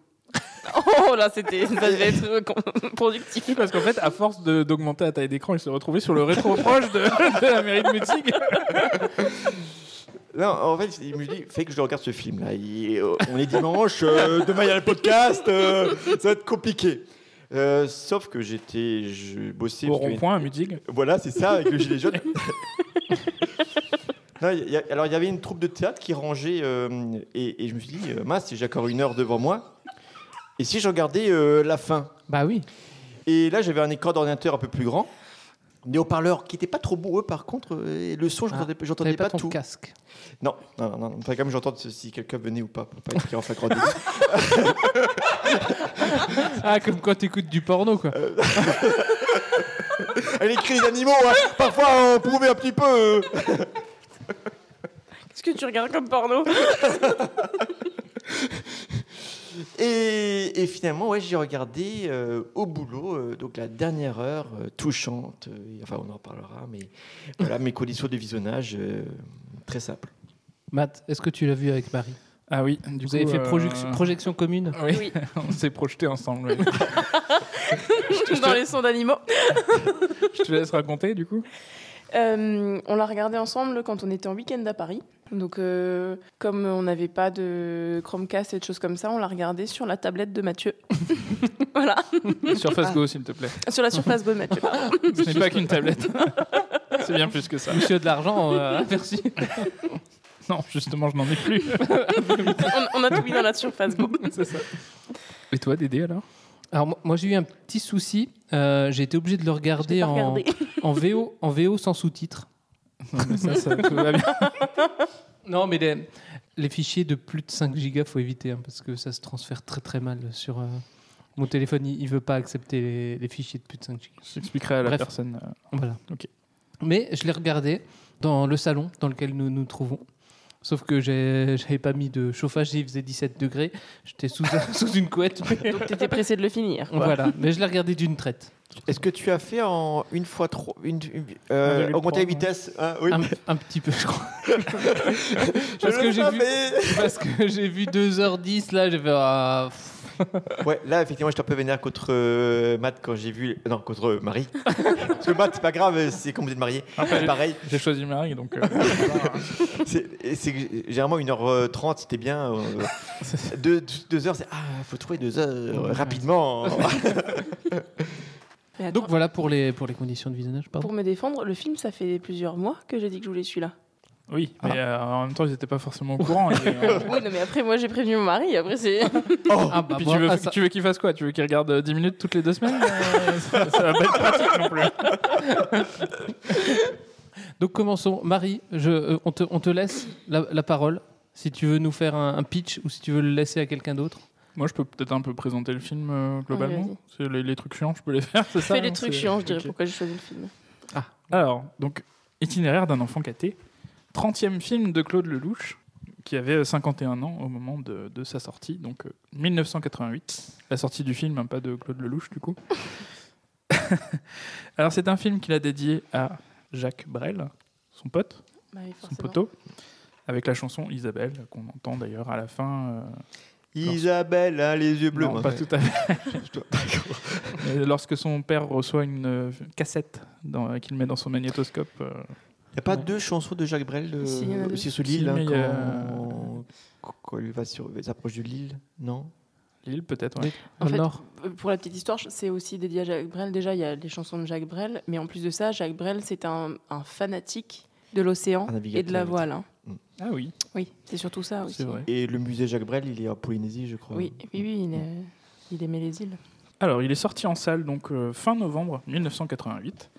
Oh là, c'était, ça devait être productif. Oui, parce qu'en fait, à force de- d'augmenter la taille d'écran, il se retrouvait sur le rétro-proche de, de la mairie de Mutzig. Non, en fait, il me dit, fait que je regarde ce film-là. Il- On est dimanche, euh, demain il y a le podcast, euh, ça va être compliqué. Euh, sauf que j'étais, je bossais. Au rond-point à Mutzig. Voilà, c'est ça, avec le gilet jaune. Non, il y a- alors, il y avait une troupe de théâtre qui rangeait, euh, et, et je me suis dit, mince, j'ai encore une heure devant moi. Et si je regardais euh, la fin Bah oui. Et là, j'avais un écran d'ordinateur un peu plus grand, des haut-parleurs qui n'étaient pas trop beaux, eux, par contre, euh, et le son, j'entendais Ah, j'entendais t'avais pas, pas ton tout. casque. Non, non, non, non. Enfin, comme j'entends si quelqu'un venait ou pas, pour pas être pris en flagrant délit. Ah, comme quand t'écoutes du porno, quoi. Elle écrit les animaux, hein. parfois on pouvait un petit peu. euh. Qu'est-ce que tu regardes comme porno? Et, et finalement, ouais, j'ai regardé euh, au boulot, euh, donc la dernière heure euh, touchante. euh, enfin, on en parlera, mais voilà mes conditions de visionnage euh, très simples. Matt, est-ce que tu l'as vu avec Marie? Ah oui, du Vous coup, avez fait euh, projection, projection commune? Oui, Oui. on s'est projetés ensemble. oui. Dans les sons d'animaux. Je te laisse raconter, du coup. Euh, on l'a regardé ensemble quand on était en week-end à Paris. Donc, euh, comme on n'avait pas de Chromecast et de choses comme ça, on l'a regardé sur la tablette de Mathieu. voilà. Surface Go, s'il te plaît. Sur la surface Go de Mathieu. Ce n'est pas qu'une tablette. C'est bien plus que ça. Monsieur de l'argent, euh, merci. Non, justement, je n'en ai plus. on, on a tout mis dans la surface Go. C'est ça. Et toi, Dédé, alors? Alors moi, j'ai eu un petit souci. Euh, j'ai été obligé de le regarder, en, VO, en VO sans sous-titres. Non, mais ça, ça tout va bien. Non, mais les, les fichiers de plus de 5 gigas, faut éviter hein, parce que ça se transfère très très mal sur euh, mon téléphone. Il, il veut pas accepter les, les fichiers de plus de 5 gigas. J'expliquerai à la Bref. personne. euh, Voilà. Ok. Mais je l'ai regardé dans le salon dans lequel nous nous trouvons. Sauf que j'ai- j'avais pas mis de chauffage, il faisait 17 degrés. J'étais sous, sous une couette. mais- Donc, t'étais pressé de le finir. quoi. Voilà, mais je l'ai regardé d'une traite. Est-ce que tu as fait en une fois trop, une, une- Un euh, augmenter la vitesse hein, oui. Un, un petit peu, je crois. Je parce, que j'ai vu, savais. parce que j'ai vu 2h10, là, j'ai fait. ah, pff. Ouais, là, effectivement, j'étais un peu vénère contre euh, Matt quand j'ai vu. Non, contre euh, Marie. Parce que Matt, c'est pas grave, c'est comme vous êtes mariés. Après, C'est pareil. J'ai choisi Marie, donc. euh, C'est généralement 1h30, c'était bien. euh, deux, deux heures, c'est. Ah, faut trouver deux heures euh, rapidement. Attends, Donc voilà pour les, pour les conditions de visionnage. Pardon. pour me défendre, le film, ça fait plusieurs mois que j'ai dit que je voulais celui-là. Oui, mais euh, en même temps, ils n'étaient pas forcément au courant. et, euh, Oui, non, mais après, moi, j'ai prévenu mon mari. Après, c'est. Ah, bah, Puis tu veux, ah, ça- tu veux qu'il fasse quoi? Tu veux qu'il regarde euh, 10 minutes toutes les deux semaines Euh, ça, ça va pas être pratique non plus. Donc commençons. Marie, je, euh, on, te, on te laisse la, la parole. Si tu veux nous faire un, un pitch ou si tu veux le laisser à quelqu'un d'autre. Moi, je peux peut-être un peu présenter le film euh, globalement. vas-y. C'est les, les trucs chiants, je peux les faire, c'est ça Fais les trucs c'est- chiants, je dirais ok. pourquoi j'ai choisi le film. Alors, donc, itinéraire d'un enfant caté. 30e film de Claude Lelouch, qui avait euh, 51 ans au moment de, de sa sortie, donc euh, 1988. La sortie du film, hein, pas de Claude Lelouch, du coup. Alors, c'est un film qu'il a dédié à Jacques Brel, son pote, Bah oui, son poteau, avec la chanson Isabelle, qu'on entend d'ailleurs à la fin. euh, Isabelle a les yeux bleus. non, pas tout à fait. Lorsque son père reçoit une euh, cassette qu'il met dans son magnétoscope. euh, n'y a pas deux chansons de Jacques Brel euh, Si, il y en a deux. aussi sur Si, l'île hein, a- quand, quand il va sur, il s'approche de l'île Non? L'île, peut-être, ouais. En fait, Nord. euh, pour la petite histoire, c'est aussi dédié à Jacques Brel. Déjà, il y a les chansons de Jacques Brel, mais en plus de ça, Jacques Brel, c'est un, un fanatique de l'océan et de la voile. hein. Ah oui, Oui, c'est surtout ça aussi. vrai. Et le musée Jacques Brel, il est en Polynésie, je crois. Oui, oui, oui, il, est- il aimait les îles. Alors, il est sorti en salle donc euh, fin novembre 1988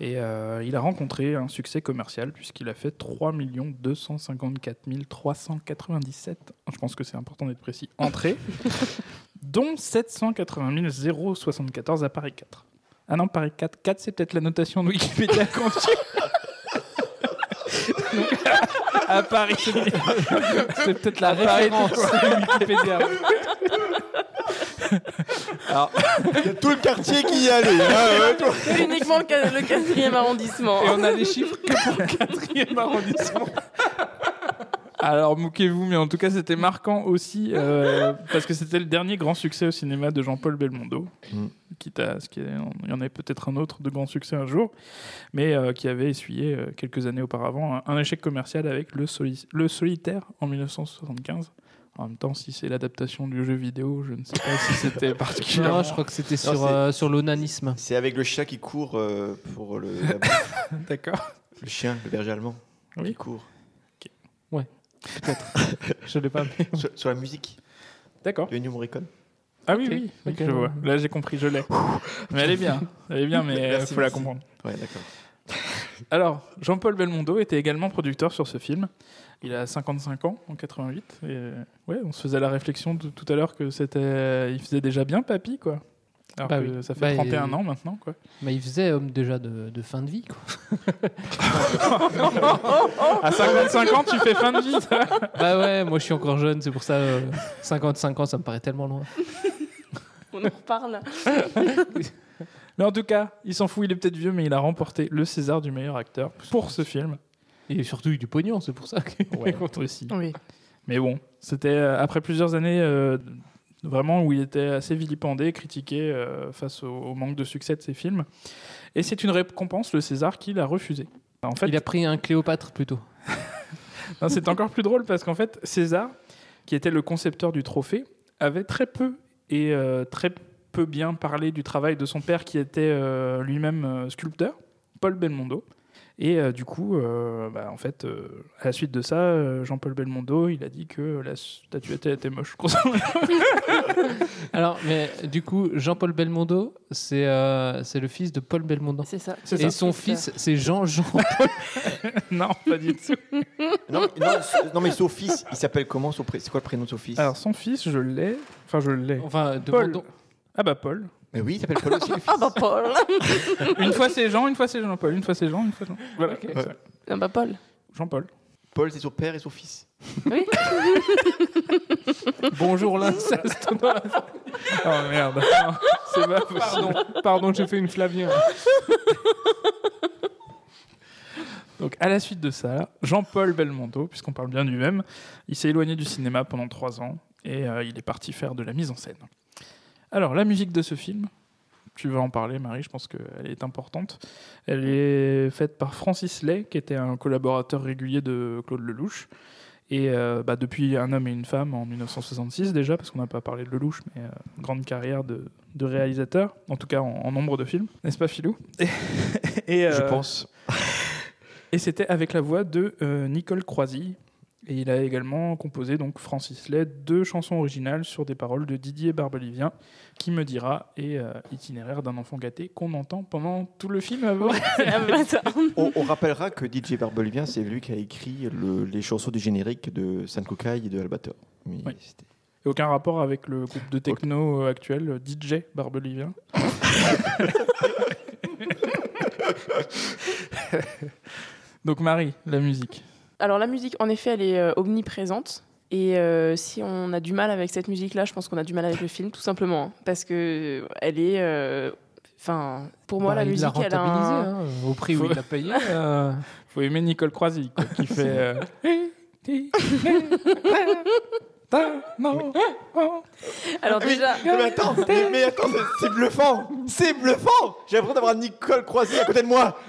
et euh, il a rencontré un succès commercial puisqu'il a fait 3 254 397, je pense que c'est important d'être précis, entrées, dont 780 074 à Paris 4. Ah non, Paris 4, 4 c'est peut-être la notation de Wikipédia qu'on à Paris. C'est peut-être la référence Wikipédia. Alors, Il y a tout le quartier qui y allait. hein, ouais, toi. C'est uniquement le qua- le quatrième arrondissement. Et on a des chiffres que pour le quatrième arrondissement. Alors, moquez-vous, mais en tout cas, c'était marquant aussi euh, parce que c'était le dernier grand succès au cinéma de Jean-Paul Belmondo. Mm. Quitte à ce qu'il y ait- il y en avait peut-être un autre de grand succès un jour, mais euh, qui avait essuyé euh, quelques années auparavant un, un échec commercial avec le, Soli- le Solitaire en 1975. En même temps, si c'est l'adaptation du jeu vidéo, je ne sais pas si c'était particulièrement. Non, je crois que c'était sur, euh, sur l'onanisme. C'est avec le chat qui court euh, pour le. D'accord. le chien, le berger allemand, Oui. qui court. Peut-être. je l'ai pas. mais- Sur, sur la musique D'accord. de Ennio Morricone. Ah oui, oui, je ouais. vois. Là, j'ai compris, je l'ai. Mais elle est bien. Elle est bien, mais il Merci, faut la comprendre. Ouais, d'accord. Alors, Jean-Paul Belmondo était également producteur sur ce film. Il a 55 ans en 88. Et euh, ouais, on se faisait la réflexion de- tout à l'heure que c'était, il faisait déjà bien papy, quoi. Alors Bah que oui. ça fait Bah, 31 et- ans maintenant, quoi. Mais il faisait homme déjà de, de fin de vie, quoi. À 55 ans, tu fais fin de vie. toi. Bah ouais, moi je suis encore jeune, c'est pour ça euh, 55 ans, ça me paraît tellement loin. On en reparle. Mais en tout cas, il s'en fout, il est peut-être vieux, mais il a remporté le César du meilleur acteur pour ce film. Et surtout eu du pognon, c'est pour ça que. Ouais, aussi. Oui. Mais bon, c'était euh, après plusieurs années euh, vraiment où il était assez vilipendé, critiqué euh, face au, au manque de succès de ses films. Et c'est une récompense, le César, qu'il a refusé. En fait, Il a pris un Cléopâtre plutôt. c'est encore plus drôle parce qu'en fait, César, qui était le concepteur du trophée, avait très peu et euh, très peu bien parlé du travail de son père qui était euh, lui-même euh, sculpteur, Paul Belmondo. Et euh, du coup, euh, bah, en fait, euh, à la suite de ça, euh, Jean-Paul Belmondo, il a dit que la statuette était moche. Alors, mais du coup, Jean-Paul Belmondo, c'est euh, c'est le fils de Paul Belmondo. C'est ça. Et son fils, c'est Jean-Jean. non, pas du tout. Non, mais- non, c'est- non, mais son fils, il s'appelle comment C'est quoi le prénom de son fils? Alors, son fils, je l'ai. Enfin, je l'ai. Enfin, Paul. Ah bah Paul. Mais oui, il s'appelle Paul aussi. Ah bah Paul. Une fois c'est Jean, une fois c'est Jean-Paul, une fois c'est Jean, une fois Jean. Voilà. Ok. Ouais. Ah bah Paul. Jean-Paul. Paul, c'est son père et son fils. Oui. Bonjour l'inceste. Oh merde. Non, C'est pas possible. Pardon, pardon, j'ai fait une Flavien. Donc à la suite de ça, Jean-Paul Belmondo, puisqu'on parle bien du même, il s'est éloigné du cinéma pendant trois ans et euh, il est parti faire de la mise en scène. Alors la musique de ce film, tu vas en parler Marie, je pense qu'elle est importante. Elle est faite par Francis Lay, qui était un collaborateur régulier de Claude Lelouch. Et euh, bah, depuis Un homme et une femme en 1966 déjà, parce qu'on n'a pas parlé de Lelouch, mais euh, grande carrière de, de réalisateur, en tout cas en, en nombre de films, n'est-ce pas Philou? Et, et, Je euh, pense. et c'était avec la voix de Nicole Croisy. Et il a également composé, donc Francis Lay, deux chansons originales sur des paroles de Didier Barbelivien, qui me dira, et euh, itinéraire d'un enfant gâté, qu'on entend pendant tout le film. avant. On, on rappellera que DJ Barbelivien, c'est lui qui a écrit le- les chansons du générique de San Kokai et de Albator. Mais Oui. c'était- Et aucun rapport avec le groupe de techno euh, actuel, DJ Barbelivien? donc Marie, la musique. Alors la musique, en effet, elle est euh, omniprésente. Et euh, si on a du mal avec cette musique-là, je pense qu'on a du mal avec le film, tout simplement. hein. parce que elle est... euh, Enfin, pour moi, Bah, la musique, elle a rentabilisé, un... hein, au prix où il l'a payé. euh, Faut aimer Nicole Croisy, quoi, qui fait... Non. Alors mais- déjà... mais, attends, mais, mais attends, c'est- c'est bluffant C'est bluffant J'ai l'impression d'avoir Nicole Croisy à côté de moi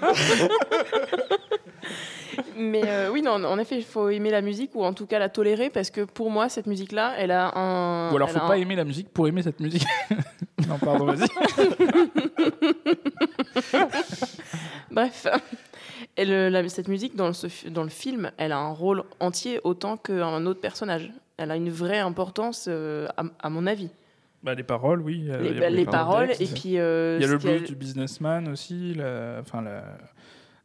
Mais euh, oui, non, en effet, il faut aimer la musique ou en tout cas la tolérer parce que pour moi, cette musique-là, elle a un. Ou alors elle faut a pas un- aimer la musique pour aimer cette musique. non, pardon, vas-y. Bref, Et le- la- cette musique dans, ce fi- dans le film, elle a un rôle entier autant qu'un autre personnage. Elle a une vraie importance, euh, à, à mon avis. Bah, les paroles, oui. euh, Les, il de paroles et puis. euh, Il y a le blues du businessman aussi. La... Enfin, la...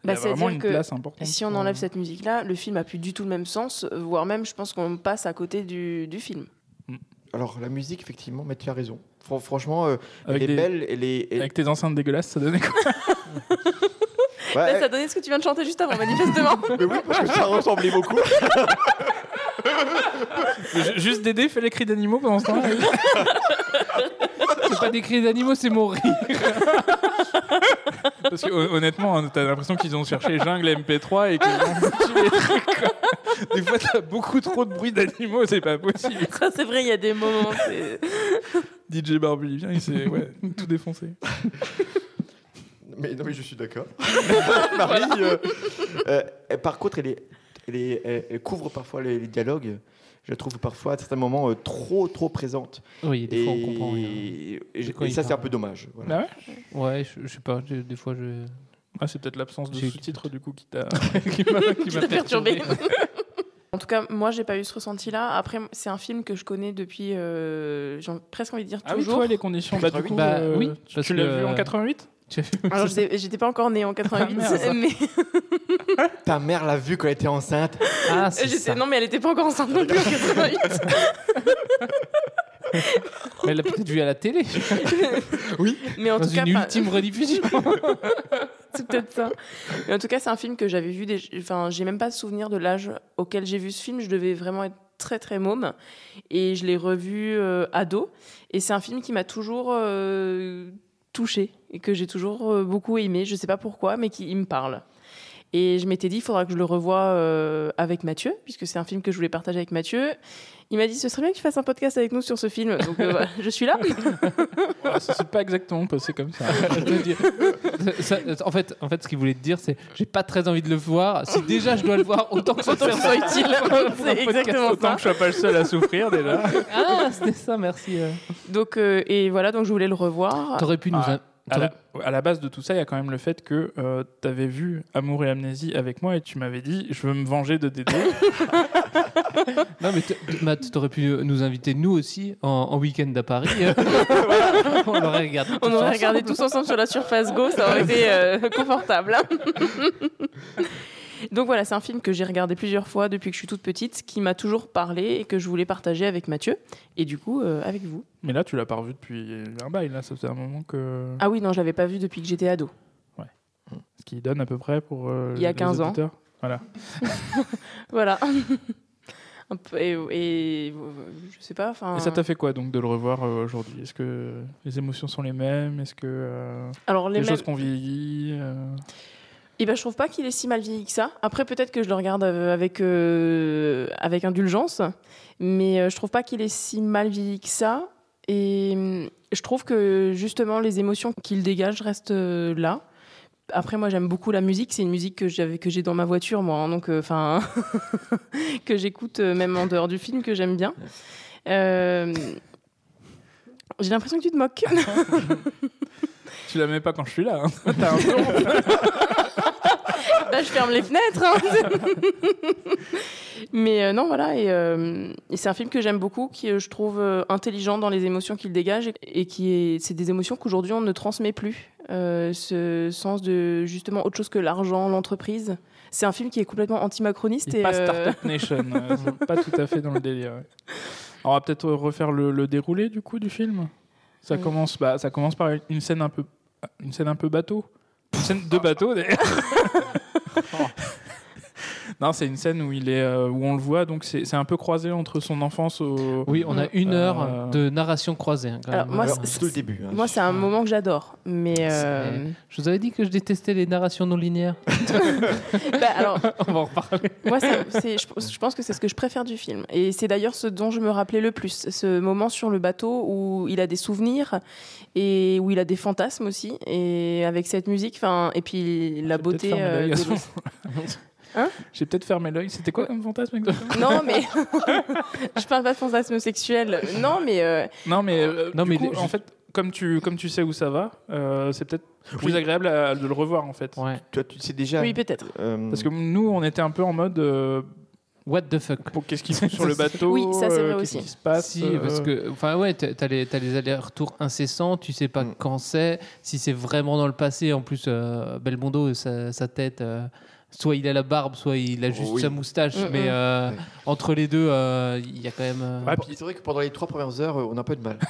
il y Bah, a vraiment C'est-à-dire une que place importante. si on enlève cette musique-là, le film a plus du tout le même sens, euh, voire même, je pense qu'on passe à côté du, du film. Alors, la musique, effectivement, mais tu as raison. Fran- franchement, euh, Avec elle est des- belle, elle est... elle- Avec tes enceintes dégueulasses, ça donnait quoi? Bah, ça donnait ce que tu viens de chanter juste avant, manifestement. Mais oui, parce que ça ressemblait beaucoup. Juste Dédé fait les cris d'animaux pendant ce temps-là. C'est pas des cris d'animaux, c'est mon rire. Parce que hon- honnêtement, hein, t'as l'impression qu'ils ont cherché jungle MP3 et qu'ils ont les trucs. Des fois, t'as beaucoup trop de bruit d'animaux, c'est pas possible. Ça, c'est vrai, il y a des moments. c'est- DJ Barbie, il vient, il s'est ouais, tout défoncé. Mais non, mais je suis d'accord. Marie, euh, euh, par contre, elle, est, elle, est- elle- elle couvre parfois les, les dialogues. Je la trouve parfois à certains moments euh, trop, trop présente. Oui, des et, fois, on comprend rien. Et, ça, c'est un peu dommage. voilà. Ah ouais Ouais, je, je sais pas, je- des fois je. Ah, c'est peut-être l'absence de sous-titres du coup qui t'a perturbé. perturbé. En tout cas, moi, j'ai pas eu ce ressenti-là. Après, c'est un film que je connais depuis, euh, j'ai presque envie de dire Ah oui, toujours. toi, les conditions. Bah, du coup, Bah, euh, oui, tu- l'as que- vu en 88 Tu as vu Alors, j'étais pas encore née en 88, merde. mais Ta mère l'a vu quand elle était enceinte. Ah, c'est ça. non, mais elle était pas encore enceinte non plus en 88. Mais elle l'a peut-être vu à la télé. mais en Dans tout cas, une enfin, ultime rediffusion. c'est peut-être ça. Mais en tout cas, c'est un film que j'avais vu. Des... Enfin, j'ai même pas souvenir de l'âge auquel j'ai vu ce film. Je devais vraiment être très très môme, et je l'ai revu euh, ado. Et c'est un film qui m'a toujours euh, touché et que j'ai toujours euh, beaucoup aimé. Je sais pas pourquoi, mais qui il me parle. Et je m'étais dit, il faudra que je le revoie euh, avec Mathieu, puisque c'est un film que je voulais partager avec Mathieu. Il m'a dit, ce serait bien que tu fasses un podcast avec nous sur ce film. Donc euh, voilà, je suis là. Ouais, Ça s'est pas exactement passé comme ça. En, fait, en fait, ce qu'il voulait te dire, c'est j'ai pas très envie de le voir. Si déjà je dois le voir, autant que ça Autant soit utile. C'est podcast. exactement Autant ça. que je sois pas le seul à souffrir déjà. Ah, c'était ça, merci. euh. Donc, euh, et voilà, donc je voulais le revoir. T'aurais pu nous. Ah, À la, à la base de tout ça, il y a quand même le fait que tu avais vu Amour et Amnésie avec moi et tu m'avais dit je veux me venger de Dédé. Non, mais Matt, t'aurais pu nous inviter nous aussi en, en week-end à Paris. On l'aurait regardé. On tous aurait ensemble. regardé tous ensemble sur la surface Go, ça aurait été euh, confortable. Donc voilà, c'est un film que j'ai regardé plusieurs fois depuis que je suis toute petite, qui m'a toujours parlé et que je voulais partager avec Mathieu et du coup euh, avec vous. Mais là, tu l'as pas revu depuis un bail. Là, ça faisait un moment que. Ah oui, non, je l'avais pas vu depuis que j'étais ado. Ce qui donne à peu près pour. euh, Il y a les 15 ans. Voilà. Voilà. Et, et, je sais pas. Et ça t'a fait quoi donc de le revoir euh, aujourd'hui? Est-ce que les émotions sont les mêmes? Est-ce que euh, Alors les les mêmes- choses qu'on vieillit euh, Eh ben, je trouve pas qu'il est si mal vieilli que ça. Après, peut-être que je le regarde euh, avec, euh, avec indulgence, mais euh, je trouve pas qu'il est si mal vieilli que ça. Et hum, je trouve que justement, les émotions qu'il dégage restent là. Après, moi, j'aime beaucoup la musique. C'est une musique que j'avais, que j'ai dans ma voiture, moi. hein, donc, enfin, que j'écoute même en dehors du film, que j'aime bien. Euh, j'ai l'impression que tu te moques. Tu la mets pas quand je suis là. hein. T'as un peu. Là, je ferme les fenêtres. hein. Mais euh, non, voilà. Et, euh, et c'est un film que j'aime beaucoup, qui euh, je trouve euh, intelligent dans les émotions qu'il dégage et, qui est, c'est des émotions qu'aujourd'hui on ne transmet plus. Ce sens de justement autre chose que l'argent, l'entreprise. C'est un film qui est complètement anti-macroniste. Et pas Startup Nation. pas tout à fait dans le délire. ouais. On va peut-être refaire le, le déroulé du coup du film? Ça commence, bah, ça commence par une scène un peu, une scène un peu bateau. Une scène de bateau d'ailleurs. non, c'est une scène où il est, euh, où on le voit. Donc c'est c'est un peu croisé entre son enfance au. Oui, on a une heure Euh, de narration croisée. hein, quand Alors, même. moi, Alors, c'est- le début. hein. moi, c'est un moment que j'adore. Mais euh, Je vous avais dit que je détestais les narrations non linéaires. bah, alors, On va en reparler. Moi, ça- c'est- je, je pense que c'est ce que je préfère du film. Et c'est d'ailleurs ce dont je me rappelais le plus. Ce moment sur le bateau où il a des souvenirs et où il a des fantasmes aussi. Et avec cette musique, enfin, et puis la peut-être beauté. euh, Hein J'ai peut-être fermé l'œil. C'était quoi comme fantasme exactement non, mais je parle pas de fantasme sexuel. Non, mais euh, Non, mais, euh, Non, du mais coup, en fait, comme tu, comme tu sais où ça va, euh, c'est peut-être plus Oui. agréable à- de le revoir en fait. Ouais. Toi, tu sais déjà. oui, peut-être. euh, Parce que nous, on était un peu en mode. euh, What the fuck? pour qu'est-ce qu'ils font sur le bateau Oui, ça, c'est euh, vrai qu'est-ce aussi. qui se passe Si, euh, parce que, enfin ouais, t'as les, t'as les allers-retours incessants, tu sais pas Mm. quand c'est, si c'est vraiment dans le passé. En plus, euh, Belmondo, sa, sa tête, euh, soit il a la barbe, soit il a juste Oui. sa moustache, mais euh, Ouais. entre les deux, euh, il y a quand même. euh, Ouais, C'est vrai que pendant les trois premières heures, euh, on a pas eu de mal.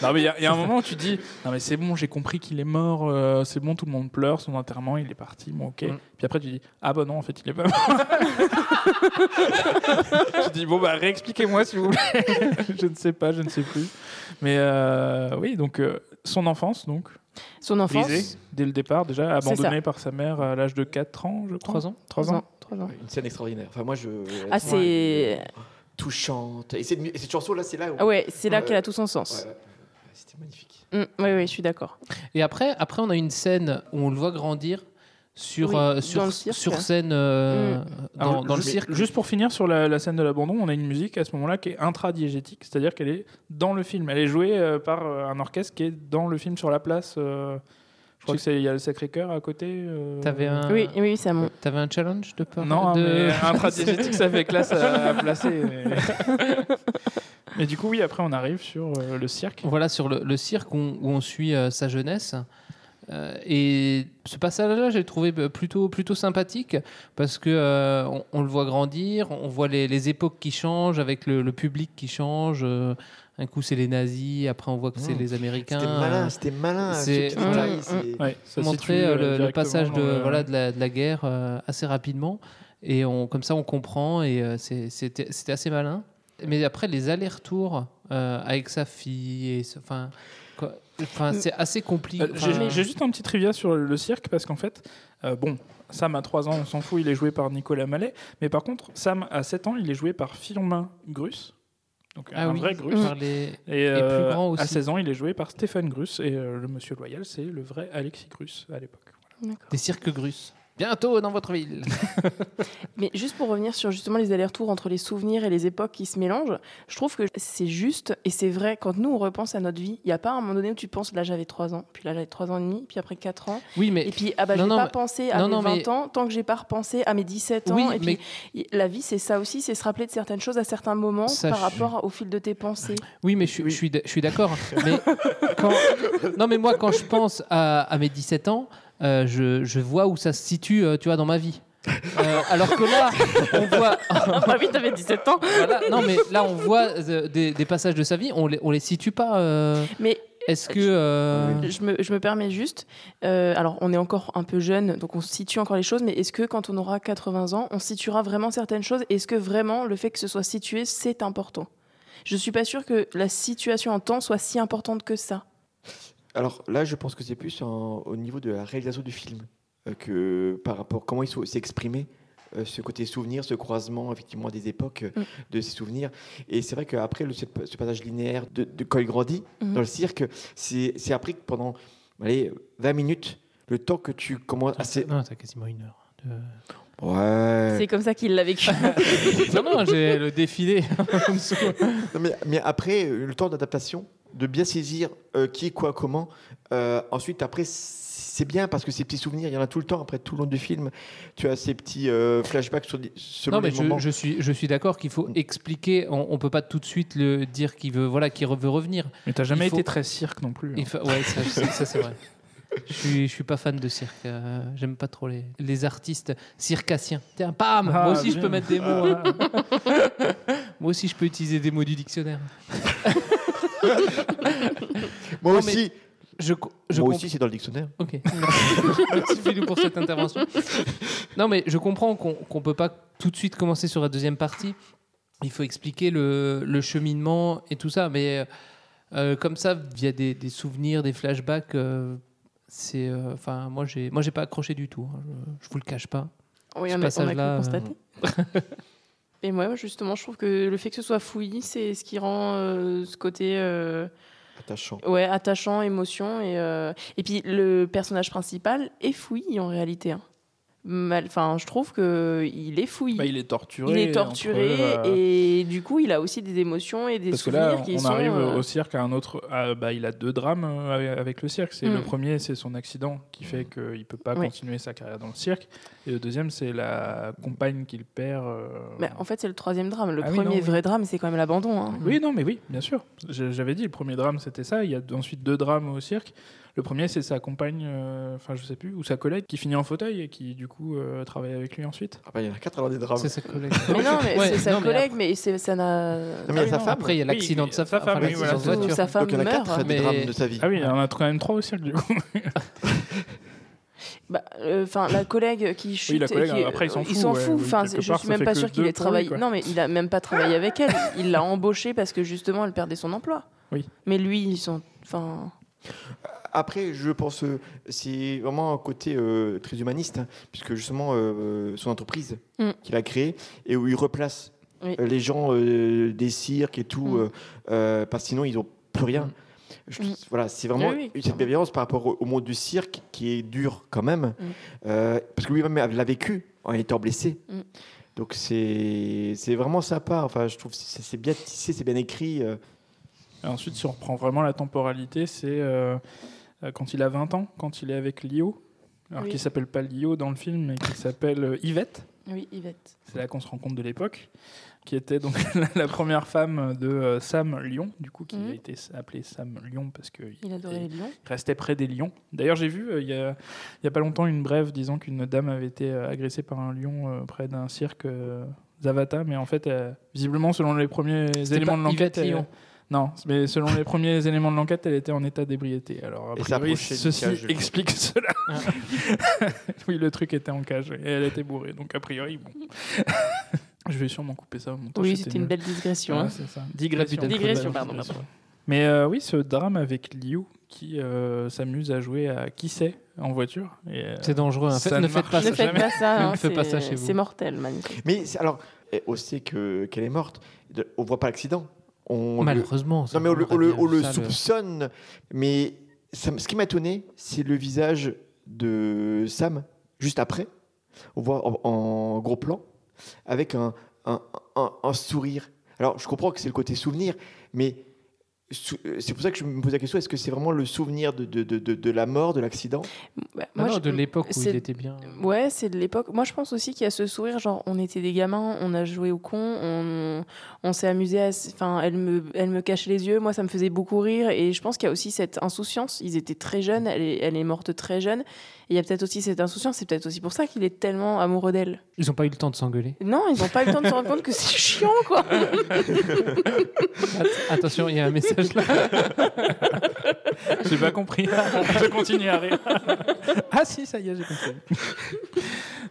Non, mais il y, a- il y a un moment où tu dis Non, mais c'est bon, j'ai compris qu'il est mort, euh, c'est bon, tout le monde pleure, son enterrement, il est parti, bon, ok. Mm. Puis après, tu dis Ah bah non, en fait, il est pas mort. tu dis Bon, bah réexpliquez-moi s'il vous plaît. je ne sais pas, je ne sais plus. Mais euh, oui, donc euh, son enfance, donc. Son enfance. Dès le départ, déjà, abandonné par sa mère à l'âge de 4 ans, je crois. Trois ans. 3 ans. Trois ans. Une scène extraordinaire. Enfin, moi, je. Ah, c'est. touchante. Et cette, et cette chanson-là, c'est là où. Ah ouais, c'est là qu'elle a tout son sens. Ouais. C'était magnifique. Oui, oui, je suis d'accord. Et après, après, on a une scène où on le voit grandir sur, Oui, euh, sur, sur scène euh, Mm. dans, Alors, dans le cirque. Juste pour finir sur la, la scène de l'abandon, on a une musique à ce moment-là qui est intradiégétique, c'est-à-dire qu'elle est dans le film. Elle est jouée euh, par un orchestre qui est dans le film sur la place. euh, je crois Tu- que c'est il y a le Sacré-Cœur à côté. euh, T'avais un, Oui, oui, ça monte. t'avais un challenge de peur Non, de... mais intradiégétique, ça fait classe à, à placer. Mais... mais du coup, oui, après, on arrive sur euh, le cirque. Voilà, sur le, le cirque où, où on suit euh, sa jeunesse. Euh, et ce passage-là, j'ai trouvé plutôt, plutôt sympathique parce que euh, on, on le voit grandir, on voit les, les époques qui changent avec le, le public qui change. euh, un coup, c'est les nazis, après, on voit que c'est Mmh. les Américains. C'était malin, c'était malin. c'est- ce Ouais, ça montrer euh, le- passage de, voilà, de, la, de la guerre euh, assez rapidement. Et on, comme ça, on comprend et euh, c'était c'était assez malin. Mais après, les allers-retours euh, avec sa fille, et enfin, quoi- enfin, c'est assez compliqué. Euh, j'ai- Enfin, J'ai juste un petit trivia sur le cirque parce qu'en fait, euh, bon, Sam a 3 ans, on s'en fout, il est joué par Nicolas Mallet. Mais par contre, Sam a 7 ans, il est joué par Firmin Grus. Donc Ah un oui, vrai Grus. par les- Et, et plus euh, grand à aussi. 16 ans, il est joué par Stéphane Grus. Et euh, le monsieur loyal, c'est le vrai Alexis Grus à l'époque. Des cirques grusses. Bientôt dans votre ville. Mais juste pour revenir sur justement les allers-retours entre les souvenirs et les époques qui se mélangent, je trouve que c'est juste et c'est vrai quand nous on repense à notre vie, il n'y a pas un moment donné où tu penses là j'avais 3 ans, puis là j'avais 3 ans et demi, puis après 4 ans. Oui, mais Et puis ah bah j'ai pas mais- pensé à non, mes non, 20 mais- ans tant que j'ai pas repensé à mes 17 ans Oui, et puis y- la vie c'est ça aussi, c'est se rappeler de certaines choses à certains moments Ça, par je- rapport au fil de tes pensées. Oui, mais je, suis- je suis, d- je suis d'accord. mais quand- non, mais moi, quand je pense à, à mes 17 ans, euh, je, je vois où ça se situe, euh, tu vois, dans ma vie. Euh, alors que là, on voit. Ma vie t'avais 17 ans. Voilà, non, mais là, on voit des, des passages de sa vie, on les, on les situe pas. Mais Est-ce que. euh, Je, me, je me permets juste, euh, alors on est encore un peu jeune, donc on situe encore les choses, mais est-ce que quand on aura 80 ans, on situera vraiment certaines choses? Est-ce que vraiment le fait que ce soit situé, c'est important? Je suis pas sûre que la situation en temps soit si importante que ça. Alors là, je pense que c'est plus en- au niveau de la réalisation du film euh, que par rapport comment il s'est exprimé. euh, ce côté souvenir, ce croisement effectivement des époques, euh, Mm. de ces souvenirs. Et c'est vrai qu'après le, ce passage linéaire de, de quand il grandit Mhm. dans le cirque, c'est c'est appris que pendant allez, 20 minutes, le temps que tu commences à... c'est- Non, t'as quasiment une heure. de- Ouais. C'est comme ça qu'il l'a vécu. non, non, j'ai le défilé. Non, mais, mais après, le temps d'adaptation, de bien saisir euh, qui, quoi, comment. euh, ensuite, après, c'est bien parce que ces petits souvenirs, il y en a tout le temps. Après tout le long du film, tu as ces petits euh, flashbacks sur, des- selon non, mais les je, moments. je suis, je suis d'accord qu'il faut expliquer. On, on peut pas tout de suite le dire qu'il veut, voilà, qu'il veut revenir. Mais t'as jamais Il faut- été très cirque non plus. hein. Ouais, ça, c'est vrai. Je suis, je suis pas fan de cirque. euh, J'aime pas trop les, les artistes circassiens. Tiens, bam Ah, Moi aussi, je peux mettre des mots. hein. Moi aussi, je peux utiliser des mots du dictionnaire. Moi Non, aussi. mais Je, co- je Moi aussi, c'est dans le dictionnaire. Ok. Merci Philou pour cette intervention. Non, mais je comprends qu'on qu'on peut pas tout de suite commencer sur la deuxième partie. Il faut expliquer le, le cheminement et tout ça. Mais euh, comme ça, via des, des souvenirs, des flashbacks, euh, c'est. euh, Enfin, moi, j'ai moi j'ai pas accroché du tout. hein. Je, je vous le cache pas. Oui, Ce on a, on a pu passage-là, le euh, constater. Et moi, justement, je trouve que le fait que ce soit fouillis, c'est ce qui rend euh, ce côté euh, Attachant. ouais, attachant, émotion. Et, euh, et puis, le personnage principal est fouillis en réalité. hein. Mal- Enfin, je trouve que il est fouillis. Bah, il est torturé. Il est torturé entre, euh, et du coup, il a aussi des émotions et des Parce que souvenirs là, qui on sont. arrive euh, au cirque à un autre. à- bah, il a deux drames euh, avec- le cirque. C'est Mm. le premier, c'est son accident qui fait qu'il peut pas Ouais. continuer sa carrière dans le cirque. Et le deuxième, c'est la compagne qu'il perd. euh, mais en fait, c'est le troisième drame. Le Ah oui, premier oui. vrai drame, c'est quand même l'abandon. hein. Oui, non, mais oui, bien sûr. J'avais dit, le premier drame, c'était ça. Il y a ensuite deux drames au cirque. Le premier, c'est sa compagne, euh, enfin je sais plus, ou sa collègue qui finit en fauteuil et qui du coup euh, travaille avec lui ensuite. Ah bah, il y en a quatre alors des drames. C'est sa collègue. Mais non, mais Ouais, c'est sa non, mais collègue, mais c'est- ça n'a. Non, mais il y a sa non, femme. Après, il y a l'accident de sa femme. femme, oui, voilà, voiture. Sa femme Donc il y en a meurt. quatre des Mais- drames de sa vie. Ah oui, il y en a quand même trois au cirque du coup. Bah, euh, Enfin, la collègue qui chute. la et collègue, qui- après, il s'en il fout, s'en ouais, fout. oui, Enfin, quelque je part, suis même pas sûr qu'il ait travaillé. Non, mais il a même pas travaillé avec elle. Il l'a embauchée parce que justement, elle perdait son emploi. Oui. Mais lui, ils sont. Enfin. Après, je pense euh, c'est vraiment un côté euh, très humaniste, hein, puisque justement euh, son entreprise Mm. qu'il a créée et où il replace Oui. euh, les gens euh, des cirques et tout, Mm. euh, euh, parce que sinon ils n'ont plus rien. Mm. Je- Mm. Voilà, c'est vraiment Oui, oui. cette bienveillance par rapport au, monde du cirque qui est dur quand même, Mm. euh, parce que lui-même l'a vécu en étant blessé. Mm. Donc c'est c'est vraiment sympa. Enfin, je trouve que c'est bien tissé, c'est bien écrit. euh. Et ensuite, si on reprend vraiment la temporalité, c'est euh, euh, quand il a 20 ans, quand il est avec Lio, alors Oui. qui s'appelle pas Lio dans le film, mais qui s'appelle euh, Yvette. Oui, Yvette. C'est là qu'on se rend compte de l'époque, qui était donc la, première femme de euh, Sam Lyon, du coup, qui Mhm. a été appelé Sam Lyon parce que Il adorait les lions. il restait près des lions. D'ailleurs, j'ai vu euh, il y, a, a pas longtemps une brève disant qu'une dame avait été euh, agressée par un lion euh, près d'un cirque euh, Zavata, mais en fait, euh, visiblement, selon les premiers éléments pas de l'enquête, Yvette elle- Lion. Non, mais selon les premiers éléments de l'enquête, elle était en état d'ébriété. Alors, a priori, ceci cage, explique cela. oui, le truc était en cage et elle était bourrée, donc a priori, bon. Je vais sûrement couper ça au montage. Oui, c'était une belle digression. Ouais, hein. c'est ça. Digression. Pardon. Mais euh, oui, ce drame avec Liu qui euh, s'amuse à jouer à qui sait en voiture. euh, C'est dangereux. hein. ça Faites- ne ne faites pas marche Ne ça. faites jamais. pas ça. Ne hein, faites pas c'est- ça chez vous. C'est mortel, magnifique. Mais c'est- alors, on sait que qu'elle est morte. On voit pas l'accident. On le- Malheureusement. ça Non, mais on le, on le- on le soupçonne. Mais ça ce qui m'a étonné, c'est le visage de Sam juste après. On voit en, en gros plan avec un, un, un- un sourire. Alors, je comprends que c'est le côté souvenir, mais c'est pour ça que je me pose la question est-ce que c'est vraiment le souvenir de, de, de, de- de la mort, de l'accident? Bah, Ah non, je- de l'époque où il était bien. Ouais, c'est de l'époque. Moi, je pense aussi qu'il y a ce sourire, genre, on était des gamins, on a joué au con, on, on s'est amusé à. Enfin, elle me, elle me cachait les yeux, moi, ça me faisait beaucoup rire. Et je pense qu'il y a aussi cette insouciance. Ils étaient très jeunes, elle est, elle est morte très jeune. Et il y a peut-être aussi cette insouciance, c'est peut-être aussi pour ça qu'il est tellement amoureux d'elle. Ils n'ont pas eu le temps de s'engueuler? Non, ils n'ont pas eu le temps de se rendre compte que c'est chiant, quoi. Att- Attention, il y a un message J'ai pas compris. je continue à rire. ah si, ça y est, j'ai compris.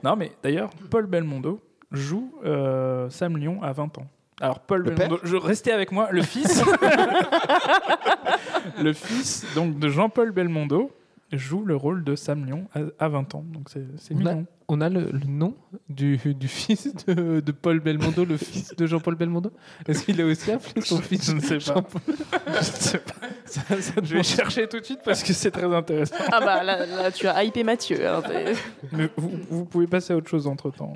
non, mais d'ailleurs, Paul Belmondo joue euh, Sam Lyon à 20 ans. Alors Paul Le Belmondo, je, restez avec moi, le fils, le fils donc de Jean-Paul Belmondo joue le rôle de Sam Lyon à, à 20 ans. Donc c'est mignon. On a le, le nom du, du fils de, de Paul Belmondo, le fils de Jean-Paul Belmondo. Est-ce qu'il a aussi appelé son fils Je ne sais pas. Je sais pas. Ça- ça Je vais chercher tout de suite parce que c'est très intéressant. ah bah là, là, tu as hypé Mathieu. alors, c'est- Mais vous, vous pouvez passer à autre chose entre temps.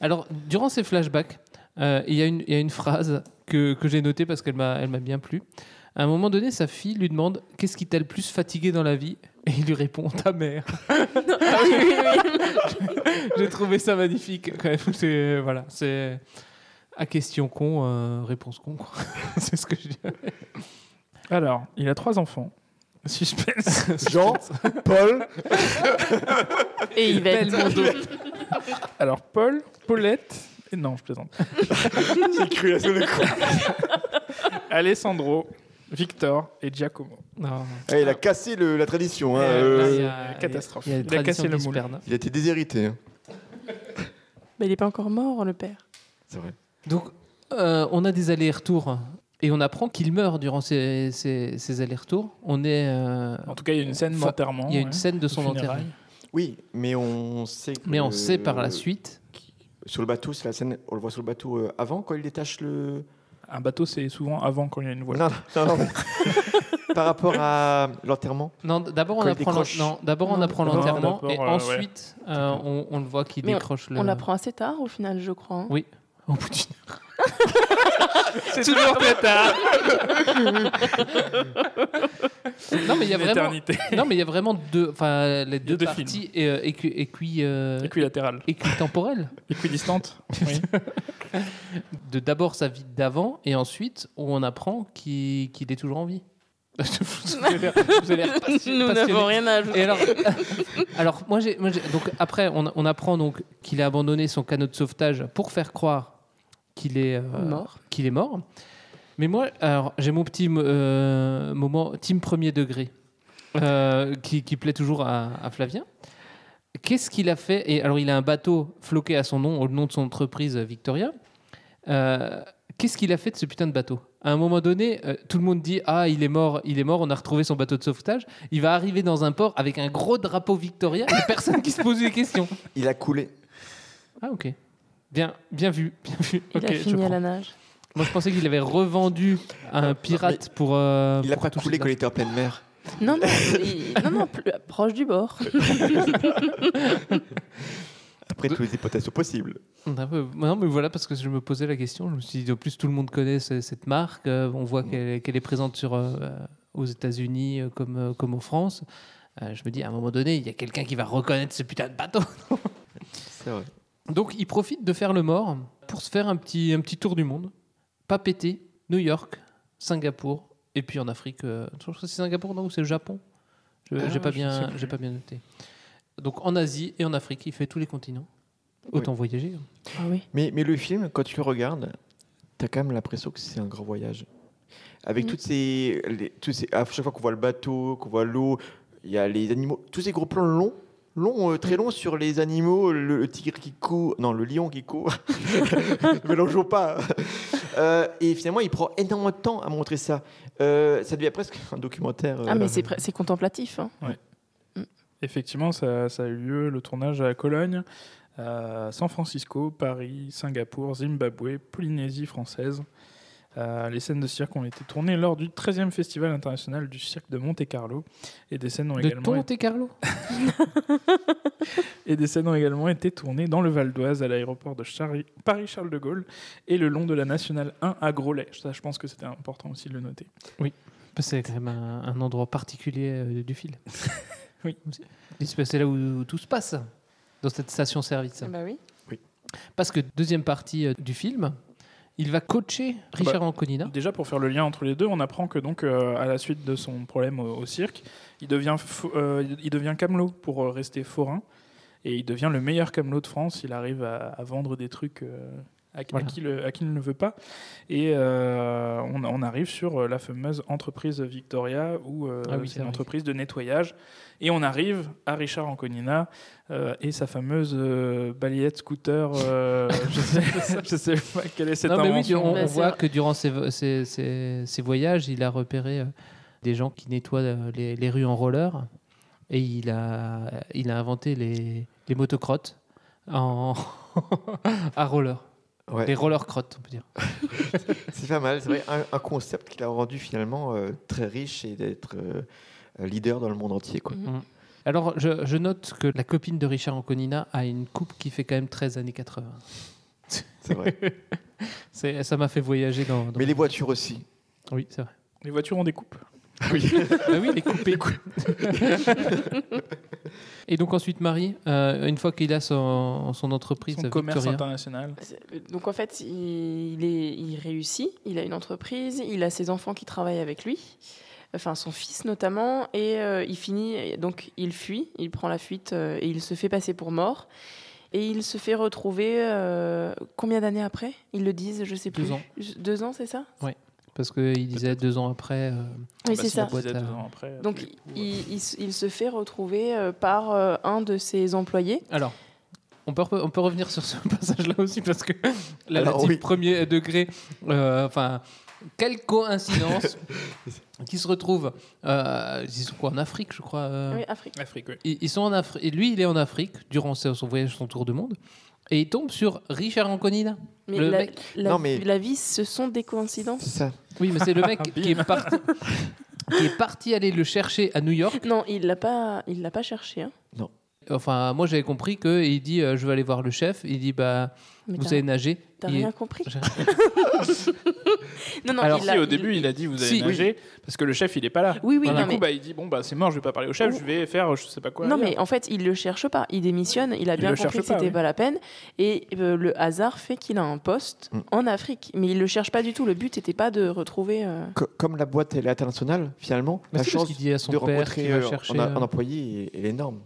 Alors, durant ces flashbacks, euh, il y, a une- il y a une phrase que, que j'ai notée parce qu'elle m'a elle m'a bien plu. À un moment donné, sa fille lui demande Qu'est-ce qui t'a le plus fatigué dans la vie? Et il lui répond Ta mère. Ah oui, oui, oui. j'ai trouvé ça magnifique. Quand même. C'est voilà, c'est à question con, euh, réponse con. quoi. c'est ce que je dirais. Alors, il a trois enfants. Suspense. Jean, Paul, Et Yvette. Alors, Paul, Paulette. et Non, je plaisante. j'ai cru la seconde coup. Alessandro, Victor et Giacomo. Non. Ah, il a cassé le- la tradition. hein, Euh, euh, là, il y a- catastrophe. Il a, une Il a tradition cassé le moule. il a été déshérité. hein. Mais il n'est pas encore mort, le père. C'est vrai. Donc, euh, on a des allers-retours et on apprend qu'il meurt durant ces, ces- ces allers-retours. On est. euh, En tout cas, il y a une scène d'enterrement. il y a une ouais, scène de son enterrement. Oui, mais on sait. que- Mais on sait par la suite. Sur le bateau, c'est la scène. On le voit sur le bateau euh, avant quand il détache le. Un bateau, c'est souvent avant quand il y a une voile. Non, non, non. par rapport à l'enterrement. Non, d'abord on apprend, non, d'abord on Non, apprend l'enterrement et euh, ouais. ensuite euh, on, on le voit qui décroche le. On l'apprend assez tard, au final, je crois. hein. Oui. Au bout d'une heure. C'est toujours très tard. Non mais il y a Une vraiment. Non mais il y a vraiment deux, enfin les deux, deux parties et euh, équi, équi, euh, Équilatérale. équitemporelles. Équidistante. Oui. De d'abord sa vie d'avant et ensuite où on apprend qu'il qu'il est toujours en vie. Vous l'air- vous Nous n'avons rien à ajouter. Et alors, alors moi, j'ai, donc après, on, on apprend donc qu'il a abandonné son canot de sauvetage pour faire croire qu'il est euh, Mort. Qu'il est mort. Mais moi, alors, j'ai mon petit euh, moment team premier degré euh, qui, qui plaît toujours à, à Flavien. Qu'est-ce qu'il a fait? Et alors, il a un bateau floqué à son nom, au nom de son entreprise Victoria. Qu'est-ce qu'il a fait de ce putain de bateau? À un moment donné, euh, tout le monde dit Ah, il est mort, il est mort, on a retrouvé son bateau de sauvetage. Il va arriver dans un port avec un gros drapeau Victoria. Il n'y a personne qui se pose des questions. Il a coulé. Ah, ok. Bien, bien vu. Bien vu. Il a je fini à la nage. Moi, je pensais qu'il avait revendu à un pirate pour. euh, Il a pour pas coulé de quand il était en pleine mer. Non, non, il- non, non, plus- proche du bord. Toutes les hypothèses possibles. Non, mais voilà, parce que je me posais la question. Je me suis dit, en plus, tout le monde connaît ce- cette marque. euh, on voit qu'elle est- qu'elle est présente sur, euh, aux États-Unis euh, comme, comme en France. Euh, je me dis, à un moment donné, il y a quelqu'un qui va reconnaître ce putain de bateau. C'est vrai. Donc, il profite de faire le mort pour se faire un petit, un petit tour du monde. Pas pété. New York, Singapour, et puis en Afrique. euh, je crois que c'est Singapour, non Ou c'est le Japon? Je Ah, J'ai pas, bien- j'ai pas bien noté. Donc, en Asie et en Afrique, il fait tous les continents. Autant voyager. hein. Ah oui. Mais, mais le film, quand tu le regardes, tu as quand même l'impression que c'est un grand voyage. Avec Mm. toutes ces, les- tous ces. À chaque fois qu'on voit le bateau, qu'on voit l'eau, il y a les animaux. Tous ces gros plans longs, longs euh, très longs sur les animaux, le, le tigre qui court. Non, le lion qui court. Mélangeons pas. Euh, et finalement, il prend énormément de temps à montrer ça. Euh, ça devient presque un documentaire. Ah, mais c'est contemplatif. hein. Effectivement, ça, ça a eu lieu le tournage à Cologne, à San Francisco, Paris, Singapour, Zimbabwe, Polynésie française. Euh, les scènes de cirque ont été tournées lors du 13e Festival international du cirque de Monte-Carlo. Et des scènes ont De également été- Monte Carlo? Et des scènes ont également été tournées dans le Val d'Oise, à l'aéroport de Paris-Charles de Gaulle, et le long de la Nationale 1 à Groslay. Ça, je pense que c'était important aussi de le noter. Oui. C'est quand même un, un endroit particulier euh, du film. Oui. C'est là où tout se passe, dans cette station-service. Bah oui. Parce que deuxième partie euh, du film, il va coacher Richard Bah, Anconina. Déjà, pour faire le lien entre les deux, on apprend que donc, euh, à la suite de son problème au, au cirque, il devient, fo- euh, il devient camelot pour euh, rester forain. Et il devient le meilleur camelot de France. Il arrive à, à vendre des trucs à, qui le- à qui il ne veut pas. Et euh, on, on arrive sur euh, la fameuse entreprise Victoria, où euh, Ah oui, c'est une entreprise de nettoyage. Et on arrive à Richard Anconina euh, et sa fameuse euh, balayette scooter. euh, je sais, je sais pas quelle est cette Non, mais oui, invention. on, voit que durant ses, ses- ses- ses voyages, il a repéré des gens qui nettoient les, les rues en roller. Et il a, il a inventé les, les motocrottes en à roller. Ouais. Les roller crottes, on peut dire. C'est pas mal, c'est vrai, un, un concept qui l'a rendu finalement euh, très riche et d'être euh, leader dans le monde entier. Quoi. Mm. Alors, je, je note que la copine de Richard Anconina a une coupe qui fait quand même 13 années 80. C'est vrai. Ça m'a fait voyager dans. dans- Mais les voitures aussi. Oui, c'est vrai. Les voitures ont des coupes. Oui. Ah oui, les coupés. Et donc ensuite, Marie, euh, une fois qu'il a son, son entreprise Son commerce Victoria, international. Donc en fait, il, est, il réussit, il a une entreprise, il a ses enfants qui travaillent avec lui, enfin son fils notamment, et euh, il finit, donc il fuit, il prend la fuite euh, et il se fait passer pour mort. Et il se fait retrouver euh, combien d'années après? Ils le disent, je sais Deux plus. ans. Deux ans, c'est ça? Ouais, parce qu'il disait deux ans après. euh, Oui, bah, c'est ça. boîte ans après, Donc il, il se- il se fait retrouver euh, par euh, un de ses employés. Alors, on peut, on peut revenir sur ce passage-là aussi parce que là, Alors, oui. premier degré, euh, enfin, quelle coïncidence qui se retrouve, euh, ils sont quoi en Afrique, je crois. euh, Oui, Afrique. Afrique, oui. Ils, ils sont en Afrique. Et lui, il est en Afrique durant son son voyage, son tour du monde. Et il tombe sur Richard Anconina. Mais, le la, mec. la- Non, mais- la vie, ce sont des coïncidences. Ça. Oui, mais c'est le mec qui est parti. Qui est parti aller le chercher à New York. Non, il l'a pas, il l'a pas cherché. hein. Enfin, moi j'avais compris qu'il dit euh, je vais aller voir le chef. Il dit bah Mais vous savez nager. T'as rien compris Non, non, Alors il si, a- au début, il a dit vous allez Si. nager parce que le chef il est pas là. Oui, oui, non, du coup, mais- bah, il dit bon bah c'est mort, je vais pas parler au chef, je vais faire je sais pas quoi. Non, mais en fait, il le cherche pas. Il démissionne. Il a Il bien compris que c'était oui. pas la peine. Et euh, le hasard fait qu'il a un poste Mm. en Afrique. Mais il le cherche pas du tout. Le but n'était pas de retrouver. euh, Co- Comme la boîte elle est internationale, finalement, Mais la chance qu'il dit à son de père rencontrer euh, un, employé est énorme.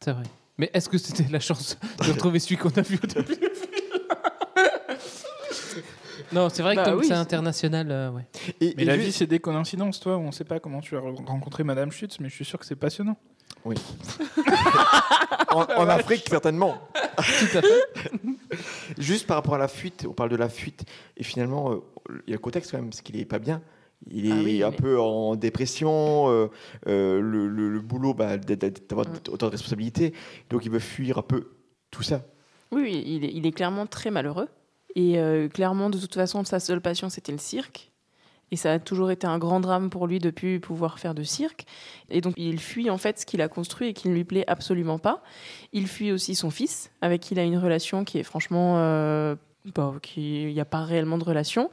C'est vrai. Mais est-ce que c'était la chance de retrouver celui qu'on a vu au début? Non, c'est vrai que Bah comme oui, c'est international, euh, ouais. Mais la vie, c'est des coïncidences, toi. On sait pas comment tu as rencontré Madame Schutz, mais je suis sûr que c'est passionnant. Oui. en, en Afrique, certainement. Tout à fait. Juste par rapport à la fuite, on parle de la fuite, et finalement, euh, il y a le contexte quand même, parce qu'il est pas bien. Il est Ah oui, un mais- peu en dépression, euh, euh, le, le- le boulot, bah, d'avoir Mm. autant de responsabilités, donc il veut fuir un peu tout ça. Oui, oui, il est, il est clairement très malheureux. Et euh, clairement, de toute façon, sa seule passion, c'était le cirque. Et ça a toujours été un grand drame pour lui de pouvoir faire de cirque. Et donc, il fuit en fait ce qu'il a construit et qui ne lui plaît absolument pas. Il fuit aussi son fils, avec qui il a une relation qui est franchement. euh, qui- il n'y a pas réellement de relation.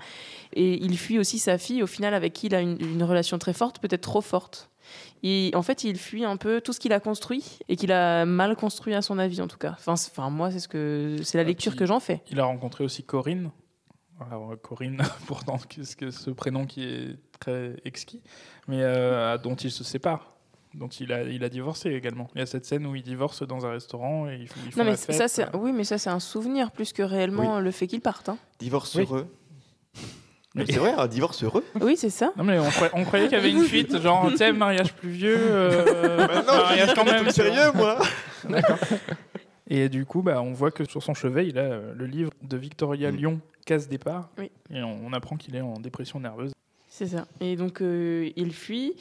Et il fuit aussi sa fille, au final, avec qui il a une relation très forte, peut-être trop forte. Et en fait, il fuit un peu tout ce qu'il a construit et qu'il a mal construit à son avis, en tout cas. Enfin, moi, c'est ce que c'est la lecture que j'en fais. Il a rencontré aussi Corinne. Alors, euh, Corinne, pourtant, qu'est-ce que ce prénom qui est très exquis, mais euh, dont il se sépare, dont il a, il a divorcé également. Il y a cette scène où il divorce dans un restaurant et ils font, ils font Non, mais la fête. ça, c'est oui, mais ça, c'est un souvenir plus que réellement le fait qu'il parte. hein. Divorce Oui. heureux. C'est vrai, un divorce heureux. Oui, c'est ça. Non, mais on, croyait- on croyait qu'il y avait une fuite, genre, tu sais, mariage plus vieux, euh, Bah non, mariage quand même. sérieux, moi. D'accord. Et du coup, bah, on voit que sur son chevet, il a euh, le livre de Victoria Lyon, Casse départ. Oui. Et on, on apprend qu'il est en dépression nerveuse. C'est ça. Et donc, euh, il fuit.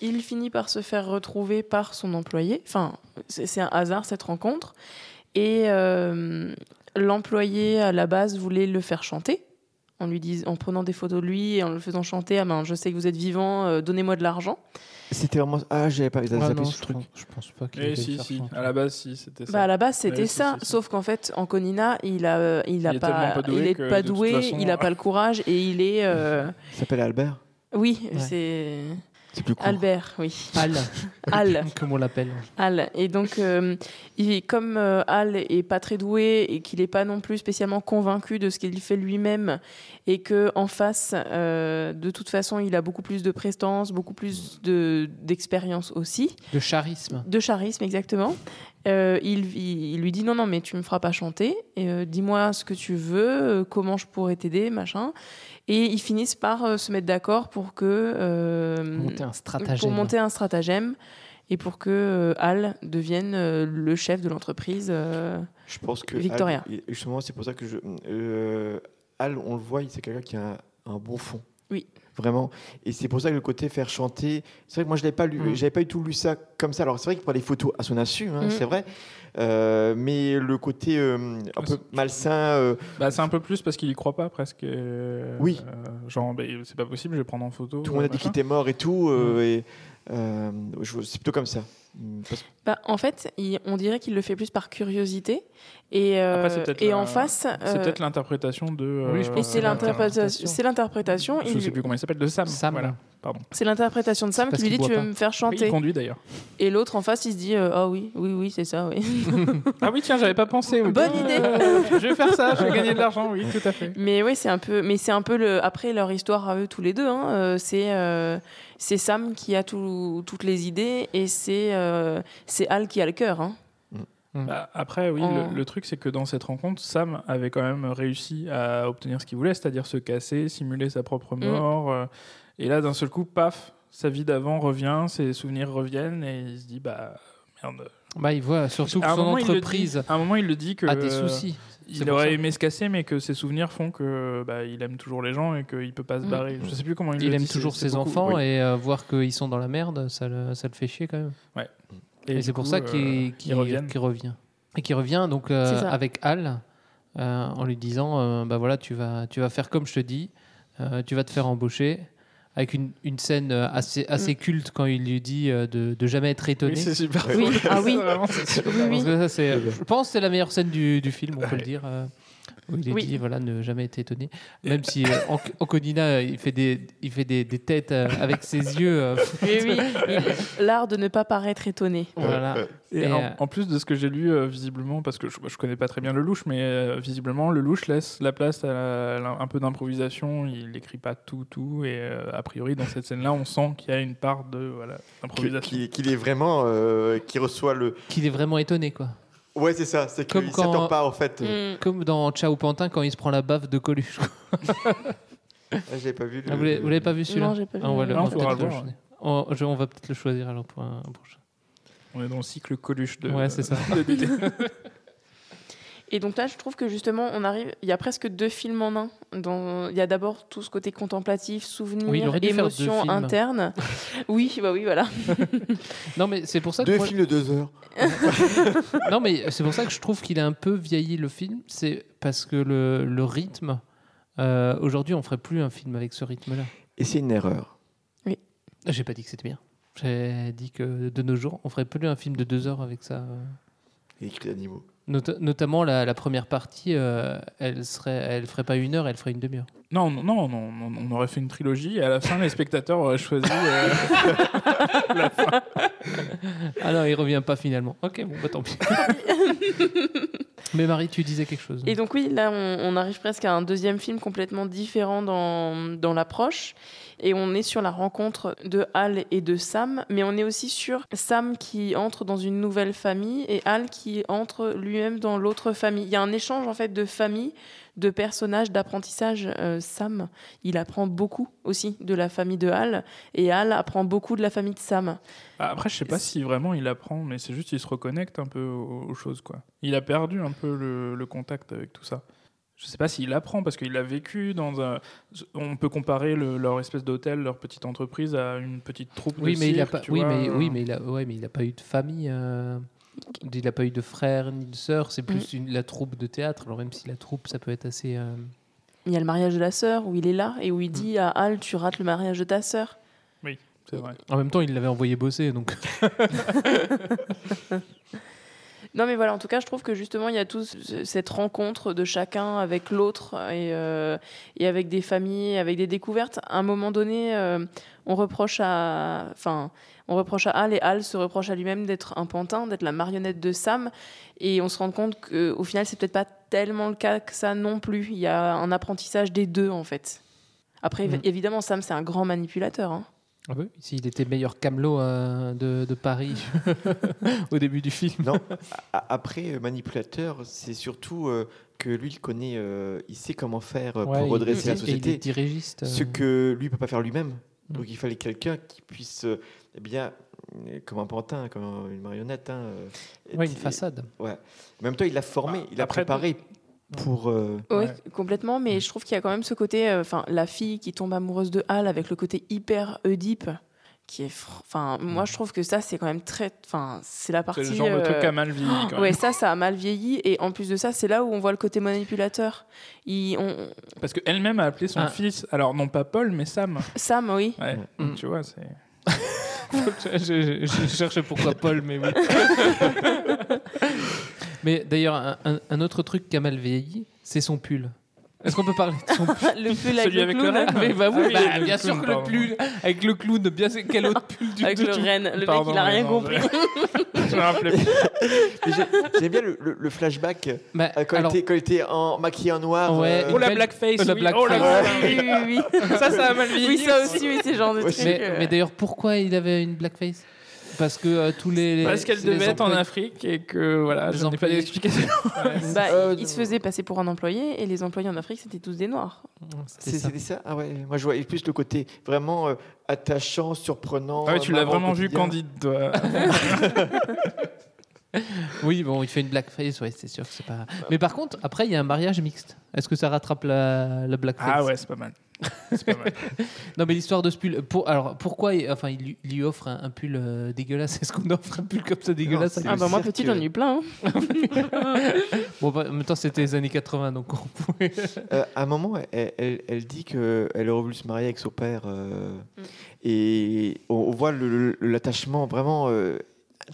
Il finit par se faire retrouver par son employé. Enfin, c'est c'est un hasard, cette rencontre. Et euh, l'employé, à la base, voulait le faire chanter. En, lui dis- en prenant des photos de lui et en le faisant chanter Ah ben, je sais que vous êtes vivant, euh, donnez-moi de l'argent. C'était vraiment. Ah, j'avais pas ils avaient Ah zappé non, ce je truc. pense, je pense pas qu'il allait si, si, à la base, si, c'était ça. Bah à la base c'était ça, si, si. sauf qu'en fait en Conina il a euh, il a Il pas, doué il est pas doué, façon, il a pas le courage et il est euh, Il s'appelle Albert. oui Ouais. c'est C'est plus court. Albert oui Al, Al comme on l'appelle. Al et donc euh, il, comme euh, Al est pas très doué et qu'il est pas non plus spécialement convaincu de ce qu'il fait lui-même et que en face euh, de toute façon il a beaucoup plus de prestance, beaucoup plus de d'expérience aussi. De charisme. De charisme, exactement. Euh, il, il- il lui dit non, non, mais tu me feras pas chanter. Et, euh, Dis-moi ce que tu veux, comment je pourrais t'aider, machin. Et ils finissent par euh, se mettre d'accord pour que euh, Monter un stratagème. pour monter un stratagème et pour que euh, Al devienne euh, le chef de l'entreprise. euh, Je pense que. Victoria. Al- justement, c'est pour ça que je. euh, Al, on le voit, c'est quelqu'un qui a un, un bon fond. Oui. Vraiment. Et c'est pour ça que le côté faire chanter. C'est vrai que moi, je l'avais pas lu. Mm. J'avais pas du tout lu ça comme ça. Alors, c'est vrai qu'il prend des photos à son insu, hein, Mm. c'est vrai. Euh, mais le côté euh, un peu malsain. euh, Bah, c'est un peu plus parce qu'il y croit pas presque. euh, Oui. euh, genre, bah, c'est pas possible, je vais prendre en photo. tout le monde a dit qu'il était mort et tout. euh, Mm. et, euh, c'est plutôt comme ça. Mm, parce- Bah, en fait, il- on dirait qu'il le fait plus par curiosité. Et, euh, Après, et la- en face. C'est euh, peut-être l'interprétation de. Oui, je euh, pense et c'est que l'interprétation. C'est l'interprétation. Je il- sais plus comment il s'appelle, de Sam. Sam. Voilà, pardon. C'est l'interprétation de Sam qui lui dit Tu veux pas. me faire Oui, chanter il conduit d'ailleurs. Et l'autre en face, il se dit euh, Ah oui, oui, oui, c'est ça, oui. Ah oui, tiens, j'avais pas pensé. oui. Bonne idée. Euh, Je vais faire ça, je vais gagner de l'argent, oui, tout à fait. Mais oui, c'est un peu. Mais c'est un peu le. Après leur histoire à eux tous les deux, hein, euh, c'est euh, c'est Sam qui a tout- toutes les idées et c'est euh, c'est Al qui a le cœur. hein. Bah, après, oui, En- le, le truc, c'est que dans cette rencontre, Sam avait quand même réussi à obtenir ce qu'il voulait, c'est-à-dire se casser, simuler sa propre Mm. mort. euh, et là, d'un seul coup, paf, sa vie d'avant revient, ses souvenirs reviennent, et il se dit, bah, merde. Bah, il voit surtout que son moment, il le dit. entreprise À un moment, il le dit que. a des soucis. Il aurait ça. aimé se casser, mais que ses souvenirs font que bah, il aime toujours les gens et qu'il peut pas se Mm. barrer. Je sais plus comment il, Il le aime dit, toujours ses beaucoup- enfants oui. et euh, voir qu'ils sont dans la merde, ça le, ça le fait chier quand même. Ouais. Et, c'est pour ça euh, qu'il revient. Et qui revient donc euh, avec Al euh, en lui disant euh, bah voilà tu vas tu vas faire comme je te dis, euh, tu vas te faire embaucher. avec une, une scène assez, assez culte quand il lui dit de, de jamais être étonné. Oui, c'est super Oui, drôle. ah oui. Vraiment, super ça, je pense que c'est la meilleure scène du, du film, on peut le dire. Où il est Oui. dit voilà, ne jamais être étonné. Même si euh, An- Anconina, euh, il fait des, il fait des, des têtes euh, avec ses yeux. euh, Oui, oui. il- L'art de ne pas paraître étonné. voilà. Et, Et, en, euh, en plus de ce que j'ai lu, euh, visiblement, parce que je, je connais pas très bien le louche, mais euh, visiblement, le louche laisse la place à, la- un peu d'improvisation. Il n'écrit pas tout, tout. Et euh, a priori, dans cette scène-là, on sent qu'il y a une part de voilà, Qu'il d'improvisation. qu'il- est vraiment. euh, qui reçoit le. Qu'il est vraiment étonné, quoi. Ouais, c'est ça. C'est Comme qu'il quand- s'attend pas, en fait. Mm. Comme dans Ciao Pantin quand il se prend la baffe de Coluche. Ah, J'avais pas vu. le- Ah, vous l'avez vous l'avez pas vu celui-là Non, j'ai pas vu. Ah, on va, le- Non, on va faudra peut-être le voir, choisir. On, je- on va peut-être le choisir alors pour un, un prochain. On est dans le cycle Coluche de. Ouais, c'est ça. Et donc là, je trouve que justement, on arrive. Il y a presque deux films en un. Dans... Il y a d'abord tout ce côté contemplatif, souvenir, Oui, il aurait dû faire deux émotion films. interne. oui, bah oui, voilà. Non, mais c'est pour ça que. Deux moi- films de deux heures. non, mais c'est pour ça que je trouve qu'il a un peu vieilli le film. C'est parce que le, le rythme. euh, Aujourd'hui, on ferait plus un film avec ce rythme-là. Et c'est une erreur. J'ai pas dit que c'était bien. J'ai dit que de nos jours, on ferait plus un film de deux heures avec ça. Et écrit d'animaux. Nota- notamment la, la première partie, euh, elle serait, elle ferait pas une heure, elle ferait une demi-heure. Non, non, non, non, non, on aurait fait une trilogie et à la fin, les spectateurs auraient choisi. euh, la fin. Ah non, il revient pas finalement. Ok, bon, bah tant pis. Mais Marie, tu disais quelque chose. Et donc oui, là, on, arrive presque à un deuxième film complètement différent dans, dans l'approche. Et on est sur la rencontre de Hal et de Sam, mais on est aussi sur Sam qui entre dans une nouvelle famille et Hal qui entre lui-même dans l'autre famille. Il y a un échange en fait de famille, de personnages, d'apprentissage. Euh, Sam, il apprend beaucoup aussi de la famille de Hal et Hal apprend beaucoup de la famille de Sam. Ah, Après, je sais pas si vraiment il apprend, mais c'est juste qu'il se reconnecte un peu aux, aux choses. quoi. Il a perdu un peu le, le contact avec tout ça. Je sais pas s'il apprend parce qu'il a vécu dans un. On peut comparer le- leur espèce d'hôtel, leur petite entreprise à une petite troupe oui, de mais il a pas, tu oui, vois, mais euh. oui, mais il a, ouais, mais il a pas eu de famille. euh, Il a pas eu de frère ni de sœur. C'est plus une- la troupe de théâtre. Alors même si la troupe, ça peut être assez. euh, Il y a le mariage de la sœur où il est là et où il dit à Hal Tu rates le mariage de ta sœur. Oui, c'est vrai. En même temps, il l'avait envoyé bosser, donc. Non, mais voilà, en tout cas, je trouve que justement, il y a toute cette rencontre de chacun avec l'autre et, euh, et avec des familles, avec des découvertes. À un moment donné, euh, on reproche à. Enfin. On reproche à Hal et Hal se reproche à lui-même d'être un pantin, d'être la marionnette de Sam. Et on se rend compte qu'au final, c'est peut-être pas tellement le cas que ça non plus. Il y a un apprentissage des deux, en fait. Après, Mhm. évidemment, Sam, c'est un grand manipulateur. hein. Ah oui, s'il était meilleur camelot euh, de, de Paris au début du film. Non, après, euh, manipulateur, c'est surtout euh, que lui, il connaît, euh, il sait comment faire Ouais, pour il- redresser la et il est société. dirigiste. Ce que lui ne peut pas faire lui-même. Mm. Donc il fallait quelqu'un qui puisse, euh, eh bien, comme un pantin, comme une marionnette. Hein, euh, Ouais, une façade. Ouais. En même temps, il l'a formé, il l'a préparé pour. euh, Oui, complètement, mais je trouve qu'il y a quand même ce côté, euh, enfin, la fille qui tombe amoureuse de Hal avec le côté hyper Oedipe, qui est, fr- enfin, moi je trouve que ça c'est quand même très, enfin, c'est la partie. C'est le genre de euh, truc qui a mal vieilli, quand ouais, même. ça, ça a mal vieilli, et en plus de ça, c'est là où on voit le côté manipulateur. Il, on, Parce qu'elle-même a appelé son Ah. fils, alors non pas Paul, mais Sam. Sam, oui. Ouais, Mm. donc tu vois, c'est. je, je- je cherchais pourquoi Paul, mais oui. mais d'ailleurs, un autre truc qui a mal vieilli, c'est son pull. Est-ce qu'on peut parler de son pull le pull avec le avec le clown. renne Mais bah oui, Ah oui, bah, le bien sûr que le pull avec le clown, bien sûr, quel autre pull du Avec le tout- renne, le mec il a rien compris. Je me rappelais J'aime bien le, le- le flashback Bah, euh, quand, alors- il était, quand il était en, maquillé en noir. Ouais, euh, Oh la blackface, la oui. blackface. Oh la oui, oui, oui. Ça, ça a mal vieilli. Oui, ça aussi, oui, c'est le genre de truc. Mais, euh, mais d'ailleurs, pourquoi il avait une blackface? Parce que euh, tous les. Parce qu'elle les devait être en Afrique et que voilà, Les je n'ai pas employés- d'explication. bah, Euh, il se faisait passer pour un employé et les employés en Afrique c'était tous des noirs. C'était c'est- ça. C'était ça? Ah ouais, moi je voyais plus le côté vraiment euh, attachant, surprenant. Ah ouais, tu l'as marrant vraiment vu quotidien. candide, toi. Oui, bon, il fait une blackface, ouais, c'est sûr que c'est pas. Mais par contre, après, il y a un mariage mixte. Est-ce que ça rattrape la, la blackface? Ah ouais, c'est pas mal. C'est pas mal. Non, mais l'histoire de ce pull. Pour, alors, pourquoi il, enfin, il, lui, il lui offre un, un pull euh, dégueulasse? Est-ce qu'on offre un pull comme ça dégueulasse? c'est Ah bah moi petite j'en ai eu plein. hein. Bon, bah, en même temps, c'était les années 80, donc on pouvait. Euh, à un moment, elle, elle, elle dit qu'elle aurait voulu se marier avec son père. euh, Mm. Et on, on voit l'attachement vraiment.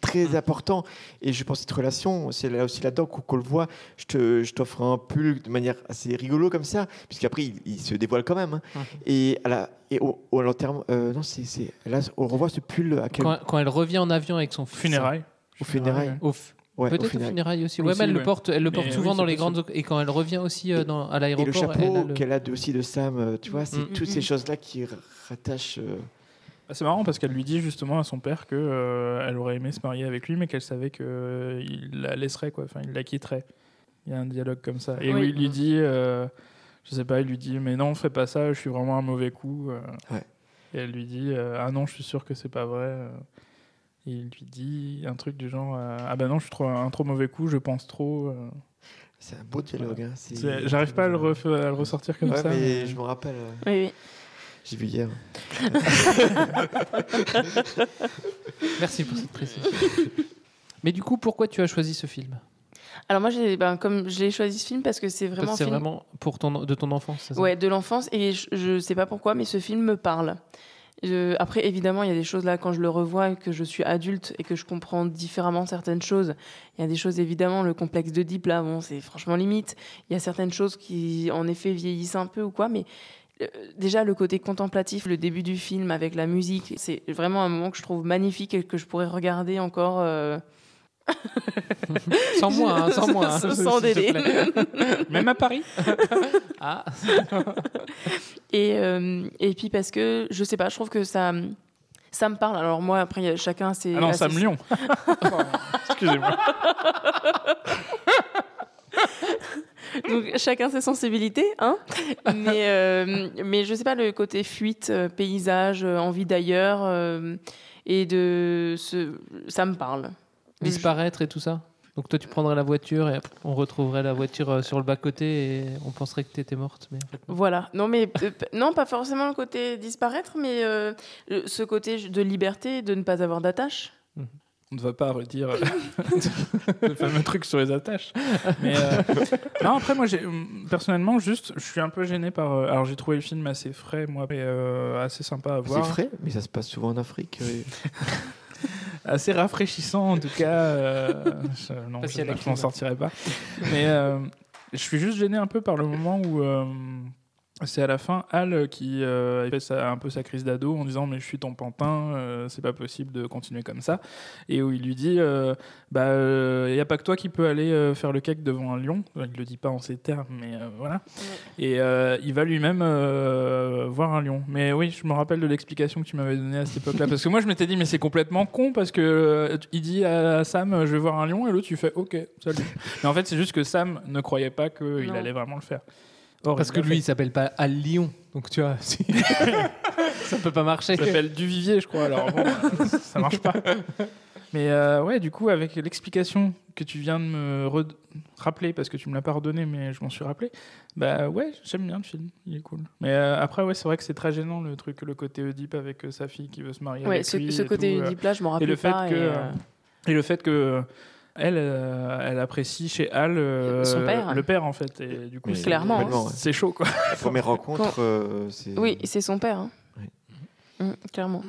Très important. Et je pense que cette relation, c'est là aussi là-dedans qu'on qu'on le voit. Je te- je t'offre un pull de manière assez rigolo comme ça, puisqu'après, il, il se dévoile quand même. hein. Et, à la, et au, au long terme, euh, non, c'est, c'est- là, on revoit ce pull à quel, Quand, quand elle revient en avion avec son fils. Funérailles. au funérailles. Au f- Ouais, au Peut-être au funérailles. funérailles aussi. Ouais, Aussi, mais elle le porte, elle le porte Mais souvent oui, dans les grandes. Et quand elle revient aussi euh, dans, à Et l'aéroport. le elle chapeau a le- qu'elle a de- aussi de Sam, euh, tu vois, c'est Mm. toutes Mm, ces mm. choses-là qui rattachent. euh, c'est marrant parce qu'elle lui dit justement à son père que euh, elle aurait aimé se marier avec lui, mais qu'elle savait qu'il la laisserait, quoi. Enfin, il la quitterait. Il y a un dialogue comme ça. Et Oui. où il lui dit, euh, je sais pas, il lui dit, mais non, fais pas ça, je suis vraiment un mauvais coup. euh. Ouais. Et elle lui dit, euh, ah non, je suis sûr que c'est pas vrai. euh. Et il lui dit un truc du genre, euh, ah bah non, je suis trop, un trop mauvais coup, je pense trop. euh. C'est un beau dialogue. hein, J'arrive pas à le, ref- à le ressortir comme Ouais, ça. mais mais- je me rappelle. euh, Oui, oui. J'ai vu hier. Merci pour cette précision. mais du coup, pourquoi tu as choisi ce film? Alors moi j'ai ben, comme je l'ai choisi ce film parce que c'est vraiment C'est film vraiment pour ton, de ton enfance, ça? Ouais, de l'enfance. Et je, je sais pas pourquoi, mais ce film me parle. Je- après, évidemment, il y a des choses là, quand je le revois, que je suis adulte et que je comprends différemment certaines choses. Il y a des choses, évidemment, le complexe de Deep, là, bon, c'est franchement limite. Il y a certaines choses qui, en effet, vieillissent un peu ou quoi, mais déjà, le côté contemplatif, le début du film avec la musique, c'est vraiment un moment que je trouve magnifique et que je pourrais regarder encore. euh, Sans moi, hein, sans moi. hein, Sans délai. Même à Paris Ah, Et, euh, et puis parce que, je sais pas, je trouve que ça, ça me parle. Alors moi, après, chacun ses... Ah non, Sam Lyon. Excusez-moi. Donc chacun ses sensibilités, hein. mais, euh, mais je sais pas, le côté fuite, euh, paysage, euh, envie d'ailleurs, euh, et de... Ce, ça me parle. disparaître et tout ça Donc toi, tu prendrais la voiture et on retrouverait la voiture sur le bas-côté et on penserait que tu étais morte. Mais en fait, non. Voilà. Non, mais euh, non, pas forcément le côté disparaître, mais euh, ce côté de liberté, de ne pas avoir d'attache. On ne va pas redire euh, le fameux truc sur les attaches. Mais euh, non, après, moi, hum, personnellement, juste, je suis un peu gêné par. euh, alors, j'ai trouvé le film assez frais, moi, et euh, assez sympa à C'est voir. frais, mais ça se passe souvent en Afrique. Assez rafraîchissant, en tout cas. euh, je, non, Parce je, je m'en sortirai pas. Mais euh, je suis juste gêné un peu par le moment où. Euh, c'est à la fin Al qui euh, fait sa- un peu sa crise d'ado en disant mais je suis ton pantin, euh, c'est pas possible de continuer comme ça. Et où il lui dit euh, bah il y a pas que toi qui peux aller euh, faire le cake devant un lion. Il le dit pas en ces termes mais euh, voilà. Et euh, il va lui-même euh, voir un lion. Mais oui, je me rappelle de l'explication que tu m'avais donnée à cette époque-là parce que moi je m'étais dit mais c'est complètement con parce que euh, il dit à Sam euh, je vais voir un lion et l'autre tu fais OK, salut. mais en fait c'est juste que Sam ne croyait pas qu'il allait vraiment le faire. Or, Parce il que lui, fait. il s'appelle pas Al Lyon. Donc tu vois, si- ça peut pas marcher. Ça s'appelle Duvivier, je crois. Alors bon, ça marche pas. Mais euh, ouais, du coup, avec l'explication que tu viens de me re- rappeler, parce que tu me l'as pas redonné, mais je m'en suis rappelé, bah ouais, j'aime bien le film, il est cool. Mais euh, après, ouais, c'est vrai que c'est très gênant le truc, le côté Oedipe avec euh, sa fille qui veut se marier Ouais, avec ce, lui. ce et côté. Oedipe là, je m'en et rappelle le fait pas. que et, euh, et le fait que elle, euh, elle apprécie chez Al euh, Son père. le père en fait, et du coup, Clairement, c'est chaud quoi. La première rencontre, euh, c'est. Oui, c'est son père. hein. Oui. Mm, clairement.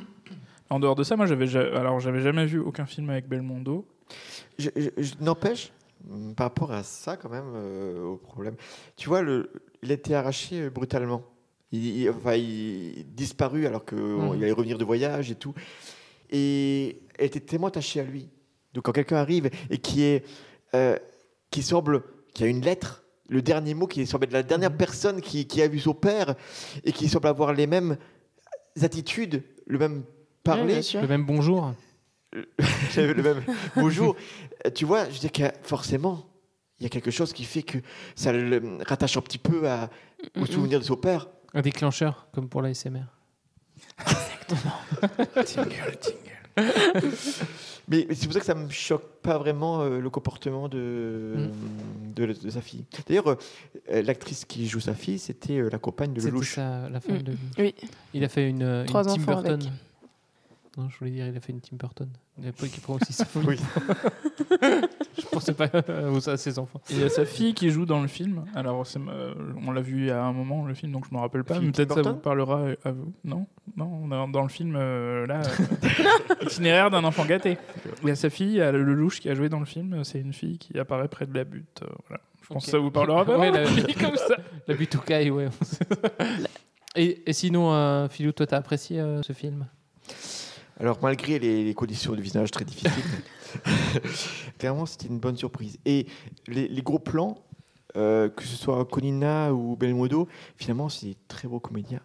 En dehors de ça, moi, j'avais ja- alors j'avais jamais vu aucun film avec Belmondo. Je, je- je- n'empêche, mm, par rapport à ça, quand même, euh, au problème. Tu vois, le, il a été arraché brutalement. Il, il- enfin, il disparu alors qu'il Mhm. allait revenir de voyage et tout. Et elle était tellement attachée à lui. Donc, quand quelqu'un arrive et qui est, euh, qui semble, qui a une lettre, le dernier mot qui semble être la dernière personne qui, qui a vu son père et qui semble avoir les mêmes attitudes, le même parler. Le même bonjour. le même bonjour. Euh, Tu vois, je dis que forcément, il y a quelque chose qui fait que ça le rattache un petit peu à, au souvenir de son père. Un déclencheur, comme pour la SMR. Mais mais c'est pour ça que ça me choque pas vraiment euh, le comportement de, de, de sa fille. D'ailleurs, euh, l'actrice qui joue sa fille, c'était euh, la compagne de C'était Lelouch. ça, la femme Mm. de. Oui. Il a fait une, euh, Tim Burton. avec. Non, je voulais dire, il a fait une Tim Burton. Il a pas qui prend aussi sa folie. Oui. pensais pas à ses enfants. Il y a sa fille qui joue dans le film. Alors, c'est, euh, on l'a vu à un moment, le film, donc je me rappelle pas. Peut-être ça vous parlera à vous. Non Non, dans le film, euh, là, euh, itinéraire d'un enfant gâté. Il y a sa fille, il y a le louche qui a joué dans le film. C'est une fille qui apparaît près de la butte. euh, voilà. Je pense que ça vous parlera pas. Ouais, la, comme ça. la butte au caille, ouais. et, et sinon, euh, Philou, toi, t'as apprécié euh, ce film? Alors, malgré les, les conditions de visage très difficiles, clairement, c'était une bonne surprise. Et les, les gros plans, euh, que ce soit Colina ou Belmondo, finalement, c'est des très beaux comédiens.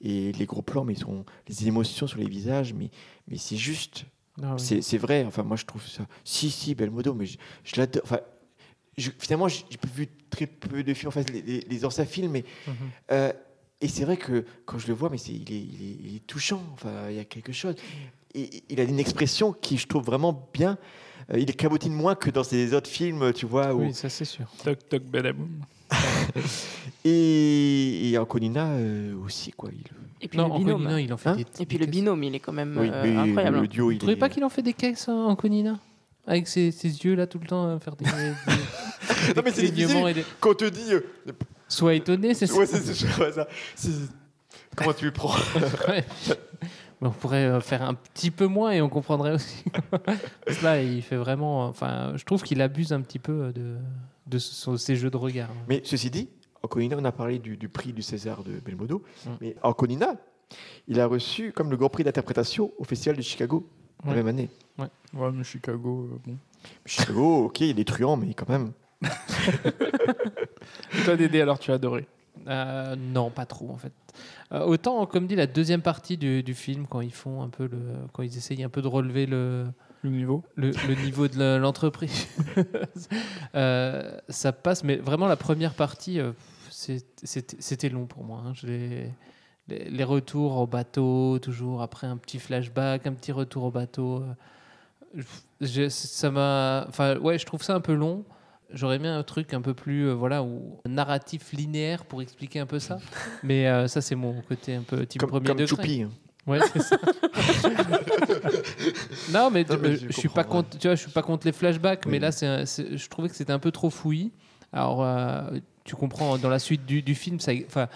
Et les gros plans, mais ils sont les émotions sur les visages, mais, mais c'est juste. Ah oui. C'est vrai. Enfin, moi, je trouve ça. Si, si, Belmodo, mais je, je l'adore. Enfin, je- finalement, j'ai vu très peu de films, enfin, les, les, les anciens films, mais. Mhm. euh, et c'est vrai que quand je le vois, mais il, est, il, est, il est touchant. Enfin, il y a quelque chose. Il a une expression qui, je trouve vraiment bien. Euh, il cabotine moins que dans ses autres films, tu vois. Où... Oui, ça c'est sûr. Toc toc badaboum. Et, et en Colina euh, aussi, quoi. Il... Et puis Non, le binôme. Il en fait Hein des. Et puis le binôme, il est quand même Oui, euh, incroyable. le duo, Vous il trouvez est- pas qu'il en fait des caisses hein, en Conina Avec ses, ses yeux là tout le temps à faire des. des- Non, mais c'est des des- quand on te dit. euh, Sois étonné, c'est ouais, ça. ça. Comment tu le prends? Ouais. Mais on pourrait euh, faire un petit peu moins et on comprendrait aussi. Parce que là, il fait vraiment. Enfin, je trouve qu'il abuse un petit peu de, de ce- ces jeux de regard. Mais ceci dit, en Colina, on a parlé du, du prix du César de Belmodo. Mm. Mais en Colina, il a reçu comme le grand prix d'interprétation au Festival de Chicago la même année. Ouais, mais Chicago, euh, bon. Chicago, ok, il est truand, mais quand même. Toi, Dédé, alors tu as adoré Euh, non, pas trop en fait. Euh, autant, comme dit, la deuxième partie du, du film, quand ils font un peu le, quand ils essayent un peu de relever le, le niveau, le, le niveau de l'entreprise, euh, ça passe. Mais vraiment, la première partie, c'était long pour moi. hein. Je les, les retours au bateau, toujours après un petit flashback, un petit retour au bateau. je- ça m'a, enfin, ouais, je trouve ça un peu long. J'aurais aimé un truc un peu plus, euh, voilà, ou narratif linéaire pour expliquer un peu ça. Mais euh, ça, c'est mon côté un peu type Comme, premier comme degré. Choupi. hein. Ouais, c'est ça. non, mais, Non, mais je je, suis pas contre, tu vois, je suis pas contre les flashbacks, Oui. mais là, c'est, un- c'est- je trouvais que c'était un peu trop fouillis. Alors, euh, tu comprends, dans la suite du, du film, ça, enfin,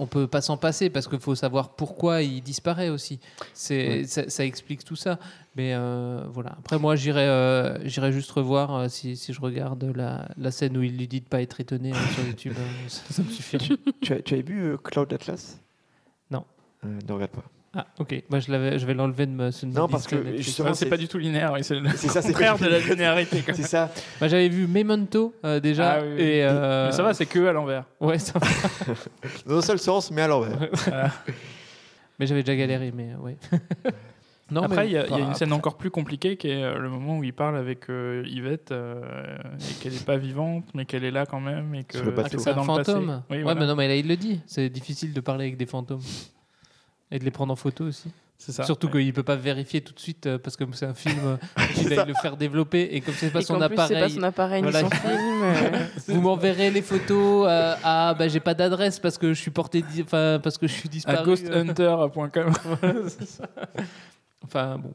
on peut pas s'en passer parce qu'il faut savoir pourquoi il disparaît aussi. C'est, ça, ça explique tout ça. Mais euh, voilà. Après, moi, j'irai, euh, j'irai juste revoir euh, si, si je regarde la, la scène où il lui dit de pas être étonné sur YouTube. ça, ça me suffit. tu, as, tu avais vu Cloud Atlas? Non. Ne regarde pas. Ah, ok. Moi, je, l'avais, je vais l'enlever de me. Non, parce que justement, c'est pas du tout linéaire, oui, c'est le C'est ça, c'est contraire de la linéarité. C'est ça. Bah, j'avais vu Memento euh, déjà. Ah oui, oui. Et, euh, Mais ça va, c'est que à l'envers. Ouais, ça va. Dans un seul sens, mais à l'envers. Voilà. mais j'avais déjà galéré, mais ouais. non, Après, il y, a- il y a une bah, scène encore plus compliquée qui est euh, le moment où il parle avec euh, Yvette euh, et qu'elle n'est pas vivante, mais qu'elle est là quand même et que Sur le bateau. c'est C'est ça un dans le fantôme. passé. Oui, ouais, voilà. mais non, mais là, il le dit. C'est difficile de parler avec des fantômes. Et de les prendre en photo aussi. C'est ça. Surtout ouais. qu'il peut pas vérifier tout de suite euh, parce que c'est un film, euh, il va le faire développer et comme c'est pas Et son qu'en plus, c'est appareil. pas son appareil ni Voilà. son film. euh, Vous m'enverrez les photos. euh, ah, bah j'ai pas d'adresse parce que je suis porté, di- enfin parce que je suis À disparu. ghosthunter.com. Voilà, c'est ça. Enfin bon.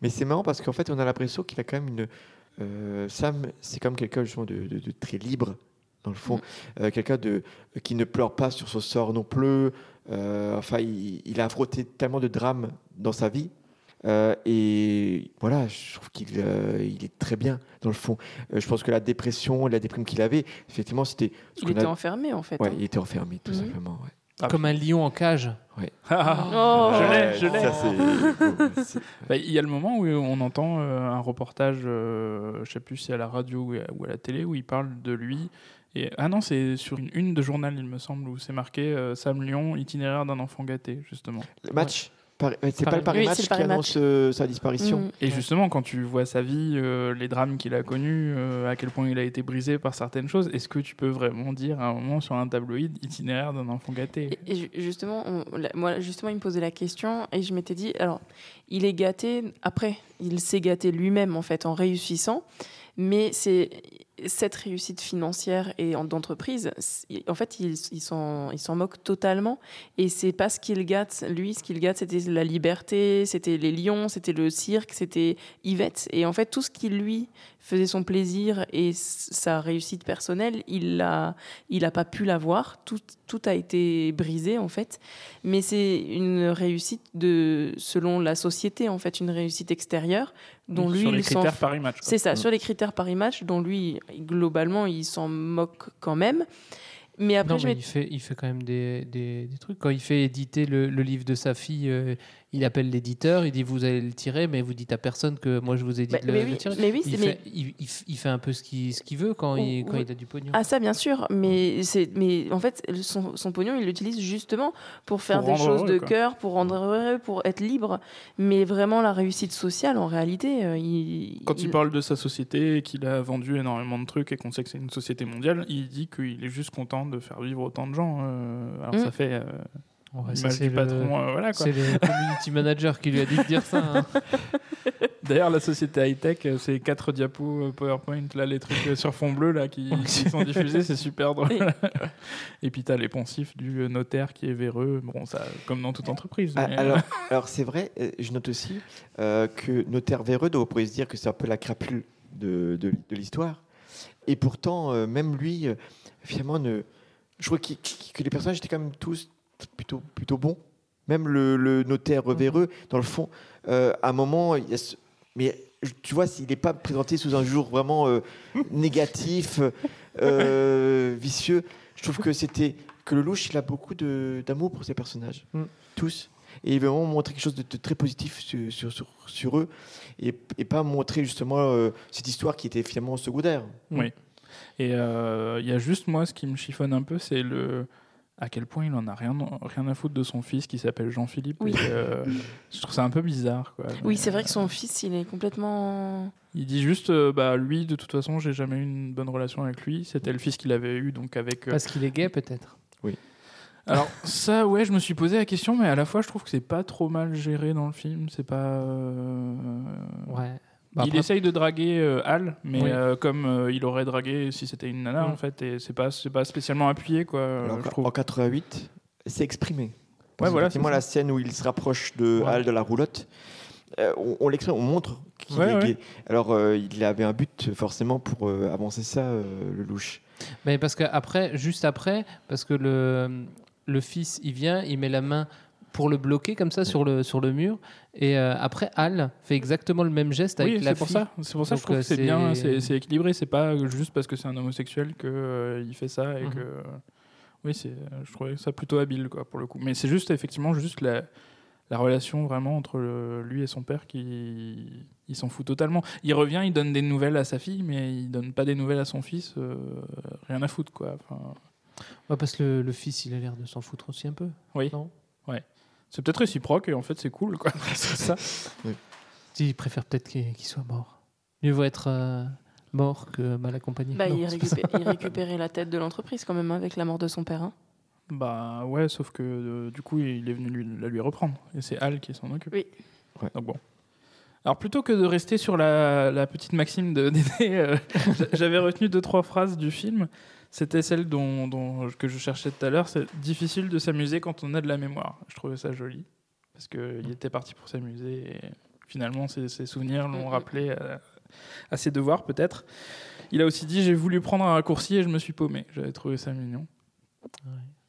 Mais c'est marrant parce qu'en fait, on a l'impression qu'il a quand même une. euh, Sam, c'est comme quelqu'un justement de, de- de très libre, dans le fond. Euh, quelqu'un de, qui ne pleure pas sur son sort non plus. Euh, enfin, il, il a affronté tellement de drames dans sa vie. Euh, et voilà, je trouve qu'il euh, il est très bien, dans le fond. Euh, je pense que la dépression, la déprime qu'il avait, effectivement, c'était. Il était a- enfermé en fait. Ouais, hein. il était enfermé, tout Mhm. simplement. ouais. Ah, Comme un lion en cage. Ouais. Oh. je l'ai, je l'ai. Bah, Il y a le moment où on entend euh, un reportage, euh, je sais plus si à la radio ou à, ou à la télé, où il parle de lui. Et, ah non, c'est sur une une de journal, il me semble, où c'est marqué euh, Sam Lyon, itinéraire d'un enfant gâté, justement. Le match ouais, c'est pas le Paris Oui, Match qui annonce Match. euh, sa disparition. Mhm. Et justement, quand tu vois sa vie, euh, les drames qu'il a connus, euh, à quel point il a été brisé par certaines choses, est-ce que tu peux vraiment dire à un moment sur un tabloïd itinéraire d'un enfant gâté? Et ju- justement, on- moi, justement, il me posait la question et je m'étais dit, alors, il est gâté. Après, il s'est gâté lui-même en fait en réussissant, mais c'est cette réussite financière et en- d'entreprise. En fait, il, il s'en il s'en moque totalement et c'est pas ce qu'il gâte. Lui, ce qu'il gâte, c'était la liberté, c'était les lions, c'était le cirque, c'était Yvette. Et en fait, tout ce qui lui faisait son plaisir et sa réussite personnelle, il a, il a pas pu l'avoir. Tout, tout a été brisé en fait. Mais c'est une réussite de, selon la société en fait, une réussite extérieure dont Oui, lui sur les critères Paris Match. C'est ça, Mm. sur les critères Paris Match, dont lui globalement il s'en moque quand même. Mais après, non, je mais il fait, il fait quand même des, des, des trucs. Quand il fait éditer le, le livre de sa fille, euh, il appelle l'éditeur, il dit vous allez le tirer, mais vous dites à personne que moi je vous ai dit Mais- de le, mais le oui, tirer. mais oui, il, fait, mais- il, il f- il fait un peu ce qu'il ce veut quand, il, quand Oui. il a du pognon. Ah ça bien sûr, mais c'est mais en fait son, son pognon il l'utilise justement pour faire Pour des choses heureux, de quoi. cœur, pour rendre heureux, pour être libre. Mais vraiment la réussite sociale en réalité, euh, il Quand il parle de sa société, et qu'il a vendu énormément de trucs et qu'on sait que c'est une société mondiale, il dit qu'il est juste content de faire vivre autant de gens. euh, alors Mm. ça fait euh, Ouais, ça, l'image c'est le- patron, euh, voilà quoi. C'est le community manager qui lui a dit de dire ça. hein. D'ailleurs, la société high-tech, euh, c'est quatre diapos euh, PowerPoint, là, les trucs sur fond bleu là, qui, qui sont diffusés, c'est super drôle. Et puis, tu as les poncifs du notaire qui est véreux, bon, ça, comme dans toute entreprise. Ah, mais- alors, alors c'est vrai, je note aussi euh, que notaire véreux, donc on pourrait se dire que c'est un peu la crapule de, de, de l'histoire. Et pourtant, euh, même lui, euh, finalement, ne, je crois que les personnages étaient quand même tous plutôt, plutôt bons. Même le, le notaire véreux, dans le fond, euh, à un moment, il y a ce- mais tu vois, s'il n'est pas présenté sous un jour vraiment euh, négatif, euh, vicieux, je trouve que c'était que le louche, il a beaucoup d'amour pour ses personnages, Mm. tous, et il veut vraiment montrer quelque chose de, de très positif sur, sur, sur- sur eux, et, et pas montrer justement euh, cette histoire qui était finalement secondaire. Oui. Et euh, il y a juste moi, ce qui me chiffonne un peu, c'est le à quel point il en a rien, rien à foutre de son fils qui s'appelle Jean-Philippe. Oui. Et, euh, je trouve ça un peu bizarre. Quoi. Oui, c'est vrai que son fils, il est complètement. Il dit juste, euh, bah lui, de toute façon, j'ai jamais eu une bonne relation avec lui. C'était le fils qu'il avait eu, donc avec. euh, Parce qu'il est gay, peut-être. Oui. Alors ça, ouais, je me suis posé la question, mais à la fois, je trouve que c'est pas trop mal géré dans le film. C'est pas. euh, Ouais. Bah, il après- essaye de draguer euh, Al, mais Oui. euh, comme euh, il aurait dragué si c'était une nana Mm. en fait, et c'est pas c'est pas spécialement appuyé quoi. Alors, je trouve. en 88, c'est exprimé. Ouais, voilà, c'est ça. la scène où il se rapproche de Ouais. Hal de la roulotte, euh, on, on l'exprime, on montre qu'il Ouais, est ouais. gay. Alors, euh, il avait un but forcément pour euh, avancer ça, euh, le louche. Mais parce qu'après, juste après, parce que le, le fils, il vient, il met la main pour le bloquer comme ça sur le, sur le mur. Et euh, après, Al fait exactement le même geste avec Oui, la c'est pour fille. ça. C'est pour ça que je trouve euh, que c'est bien, c'est équilibré. C'est pas juste parce que c'est un homosexuel que euh, il fait ça et Mhm. que. Oui, c'est. Je trouvais ça plutôt habile quoi pour le coup. Mais c'est juste effectivement juste la la relation vraiment entre le- lui et son père qui il s'en fout totalement. Il revient, il donne des nouvelles à sa fille, mais il donne pas des nouvelles à son fils. euh, rien à foutre quoi. Enfin, Ouais, parce que le, le fils, il a l'air de s'en foutre aussi un peu. oui. Non? Ouais. C'est peut-être réciproque et en fait c'est cool quoi. c'est ça. Il préfère peut-être qu'il qu'il soit mort. Mieux vaut être euh, mort que mal accompagné. Bah, Non, il, récupé- récupérait la tête de l'entreprise quand même avec la mort de son père. hein. Bah ouais, sauf que euh, du coup, il est venu lui- la lui reprendre. Et c'est Al qui s'en occupe. Oui. Donc bon. Alors plutôt que de rester sur la, la petite maxime de Dédé, euh, j'a- j'avais retenu deux, trois phrases du film. C'était celle dont, dont- que je cherchais tout à l'heure. C'est difficile de s'amuser quand on a de la mémoire. Je trouvais ça joli. Parce qu'il était parti pour s'amuser. Et finalement, ses, ses souvenirs l'ont rappelé à, à ses devoirs, peut-être. Il a aussi dit J'ai voulu prendre un raccourci et je me suis paumé. J'avais trouvé ça mignon.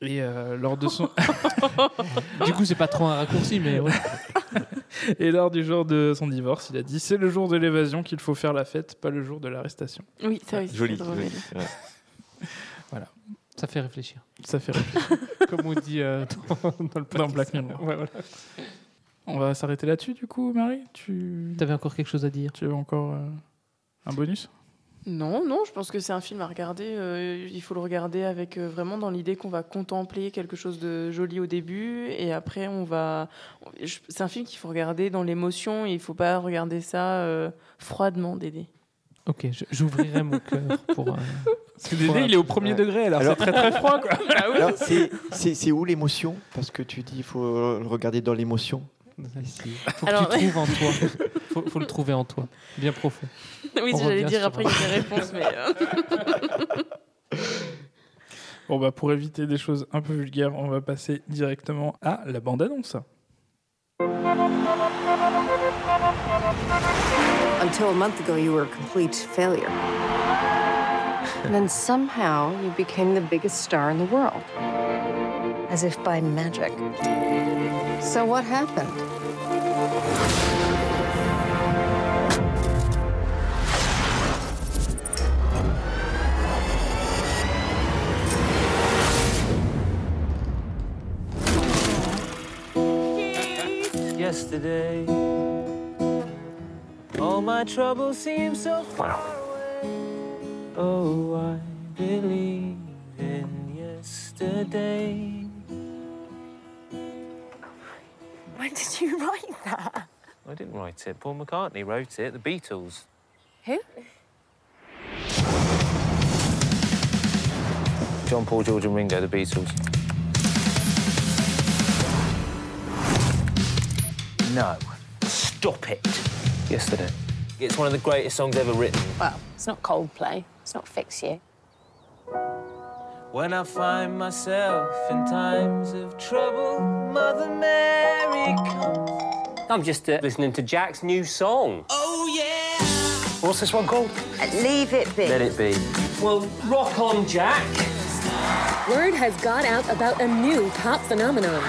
Et euh, lors de son. du coup, c'est pas trop un raccourci, mais ouais. Et lors du jour de son divorce, il a dit c'est le jour de l'évasion qu'il faut faire la fête, pas le jour de l'arrestation. Oui, ça aussi, Joli. joli. Ouais. Voilà, Ça fait réfléchir. ça fait réfléchir. Comme on dit euh, dans, dans le Dans Black Mirror. Ouais, voilà. On va s'arrêter là-dessus du coup, Marie? Tu T'avais encore quelque chose à dire? Tu veux encore euh, un bonus? Non, non, je pense que c'est un film à regarder. euh, il faut le regarder avec euh, vraiment dans l'idée qu'on va contempler quelque chose de joli au début et après on va. C'est un film qu'il faut regarder dans l'émotion et il faut pas regarder ça euh, froidement, Dédé. Ok, je- j'ouvrirai mon cœur pour. euh, Parce que Dédé, il est au premier degré, alors, c'est très très froid, quoi. Alors, c'est- c'est c'est où l'émotion? Parce que tu dis il faut le regarder dans l'émotion. Faut que Alors- tu trouves en toi. Faut, faut le trouver en toi, bien profond. oui, On j'allais revient dire sur- après il y a des réponses, mais. euh, Bon, bah, pour éviter des choses un peu vulgaires, on va passer directement à la bande-annonce. Until a month ago, you were a complete failure. And then somehow you became the biggest star in the world. As if by magic. So what happened? Yesterday, all my troubles seem so far away. Oh, I believe in yesterday. When did you write that? I didn't write it. Paul McCartney wrote it. The Beatles. Who? John Paul, George, and Ringo, the Beatles. No. Stop it. Yesterday. It's one of the greatest songs ever written. Well, it's not Coldplay. It's not Fix You. When I find myself in times of trouble, Mother Mary comes. I'm just uh, listening to Jack's new song. Oh, yeah. What's this one called? Leave it be. Let it be. Well, rock on, Jack. Word has got out about a new pop phenomenon.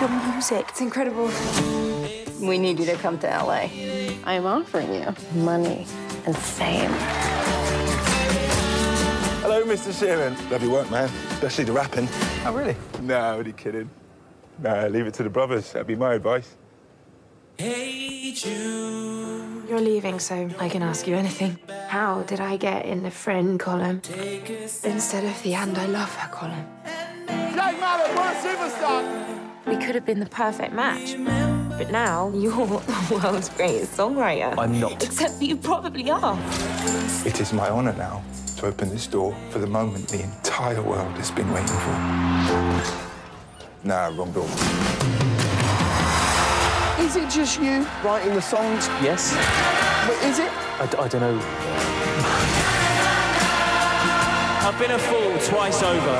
Your music, it's incredible. We need you to come to LA. I am offering you money and fame. Hello, Mr. Sheeran. your work, man. Especially the rapping. Oh, really? No, only kidding. No, leave it to the brothers. That'd be my advice. Hey, Jude. You're leaving, so I can ask you anything. How did I get in the friend column instead of the and I love her column? Jack Mallet, what a superstar! We could have been the perfect match. But now you're the world's greatest songwriter. I'm not. Except that you probably are. It is my honor now to open this door for the moment the entire world has been waiting for. Nah, wrong door. Is it just you writing the songs? Yes. But is it? I, d- I don't know. I've been a fool twice over.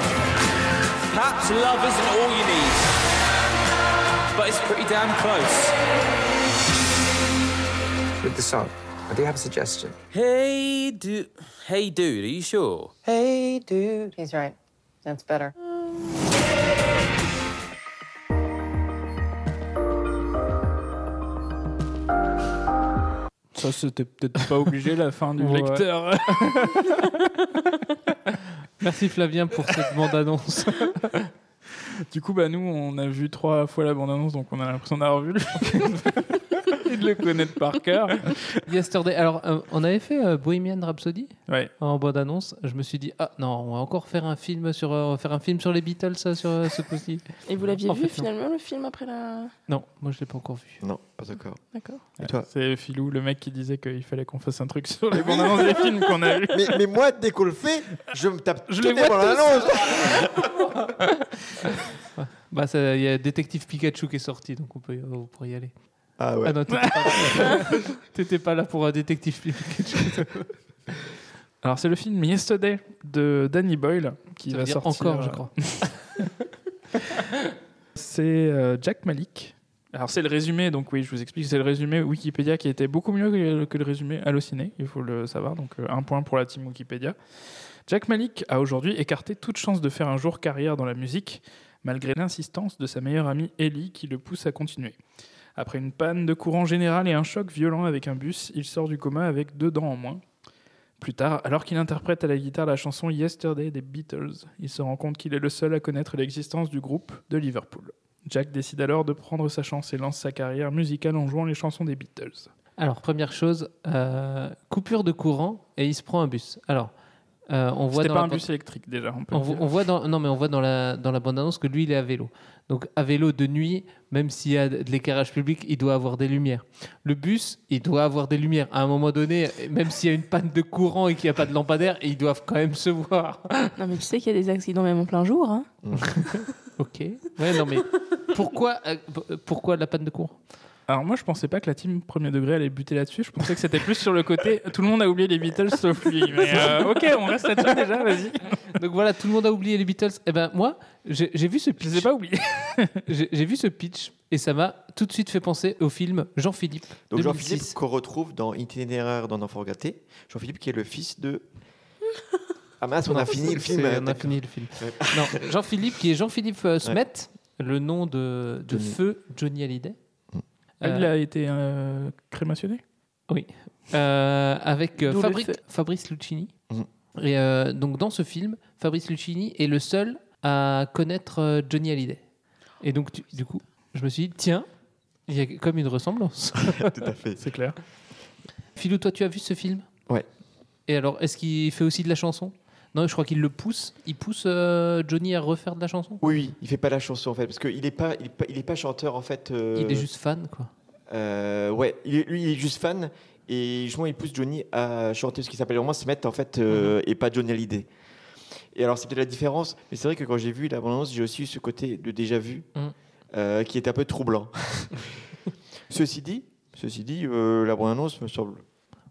Perhaps love isn't all you need, but it's pretty damn close. With the song, I do have a suggestion. Hey, dude. Hey, dude, are you sure? Hey, dude. He's right. That's better. Ça, c'était peut-être pas obligé la fin du Ouais. lecteur. Merci Flavien pour cette bande-annonce. Du coup, bah, nous, on a vu trois fois la bande-annonce, donc on a l'impression d'avoir vu le film et de le connaître par cœur. Yesterday. Alors, euh, on avait fait euh, Bohemian Rhapsody Ouais. en bande-annonce. Je me suis dit, ah non, on va encore faire un film sur, euh, on va faire un film sur les Beatles, ça, sur euh, ce coup-ci. Et vous l'aviez vu fait, non. finalement le film après la. Non, moi je l'ai pas encore vu. Non, pas encore. D'accord. Et toi? C'est Philou, le mec qui disait qu'il fallait qu'on fasse un truc sur les bandes annonces des films qu'on a vus. mais, mais moi, dès qu'on le fait, je me tape Je les vois bandes annonces. Bah, il y a Détective Pikachu qui est sorti, donc on peut, on pourrait y aller. Ah ouais. non, t'étais pas, là. T'étais pas là pour un Détective Pikachu. Alors, c'est le film Yesterday de Danny Boyle qui Ça va veut dire sortir. encore, je euh, crois. c'est euh, Jack Malik. Alors, c'est le résumé, donc oui, je vous explique, c'est le résumé Wikipédia qui était beaucoup mieux que, que le résumé Allociné, il faut le savoir, donc euh, un point pour la team Wikipédia. Jack Malik a aujourd'hui écarté toute chance de faire un jour carrière dans la musique, malgré l'insistance de sa meilleure amie Ellie qui le pousse à continuer. Après une panne de courant général et un choc violent avec un bus, il sort du coma avec deux dents en moins. Plus tard, alors qu'il interprète à la guitare la chanson Yesterday des Beatles, il se rend compte qu'il est le seul à connaître l'existence du groupe de Liverpool. Jack décide alors de prendre sa chance et lance sa carrière musicale en jouant les chansons des Beatles. Alors, première chose, euh, coupure de courant et il se prend un bus. Alors, euh, on voit dans pas un bus électrique déjà. On peut voit dans non mais on voit dans la dans la bande annonce que lui il est à vélo. Donc à vélo de nuit, même s'il y a de l'éclairage public, il doit avoir des lumières. Le bus, il doit avoir des lumières. À un moment donné, même s'il y a une panne de courant et qu'il n'y a pas de lampadaire, ils doivent quand même se voir. Non, mais tu sais qu'il y a des accidents même en plein jour. Hein. ok. Ouais non mais pourquoi euh, pourquoi la panne de courant? Alors moi, je pensais pas que la team premier degré allait buter là-dessus. Je pensais que c'était plus sur le côté. Tout le monde a oublié les Beatles sauf lui. Mais euh, ok, on reste là-dessus déjà. Vas-y. Donc voilà, tout le monde a oublié les Beatles. Eh ben moi, j'ai vu ce pitch. Je les ai pas oubliés. j'ai vu ce pitch et ça m'a tout de suite fait penser au film Jean-Philippe. Donc 2006. Jean-Philippe qu'on retrouve dans Itinéraire d'un enfant gâté. Jean-Philippe qui est le fils de... Ah mince, on Non, a fini le film. On a fini le film. Ouais. Non, Jean-Philippe, qui est Jean-Philippe euh, Smet, le nom de, de Johnny. feu Johnny Hallyday. Il Euh, a été euh, crémationné. Oui. Euh, avec euh, D'où Fabri- l'effet. Fabrice Lucchini. Mhm. Et euh, donc dans ce film, Fabrice Lucchini est le seul à connaître euh, Johnny Hallyday. Et donc tu- du coup, je me suis dit tiens, il y a comme une ressemblance. Tout à fait. C'est clair. Philou, toi tu as vu ce film? Ouais. Et alors, est-ce qu'il fait aussi de la chanson? Non, je crois qu'il le pousse. Il pousse euh, Johnny à refaire de la chanson. Oui, oui, il fait pas la chanson en fait, parce qu'il est pas, il est pas, il est pas chanteur en fait. euh, Il est juste fan, quoi. euh, ouais, il est- lui, il est juste fan et justement, il pousse Johnny à chanter ce qui s'appelle vraiment se mettre en fait euh, et pas Johnny Hallyday. Et alors, c'est peut-être la différence, mais c'est vrai que quand j'ai vu la bande-annonce, j'ai aussi eu ce côté de déjà vu Mhm. euh, qui est un peu troublant. ceci dit, ceci dit, euh, la bande-annonce me semble.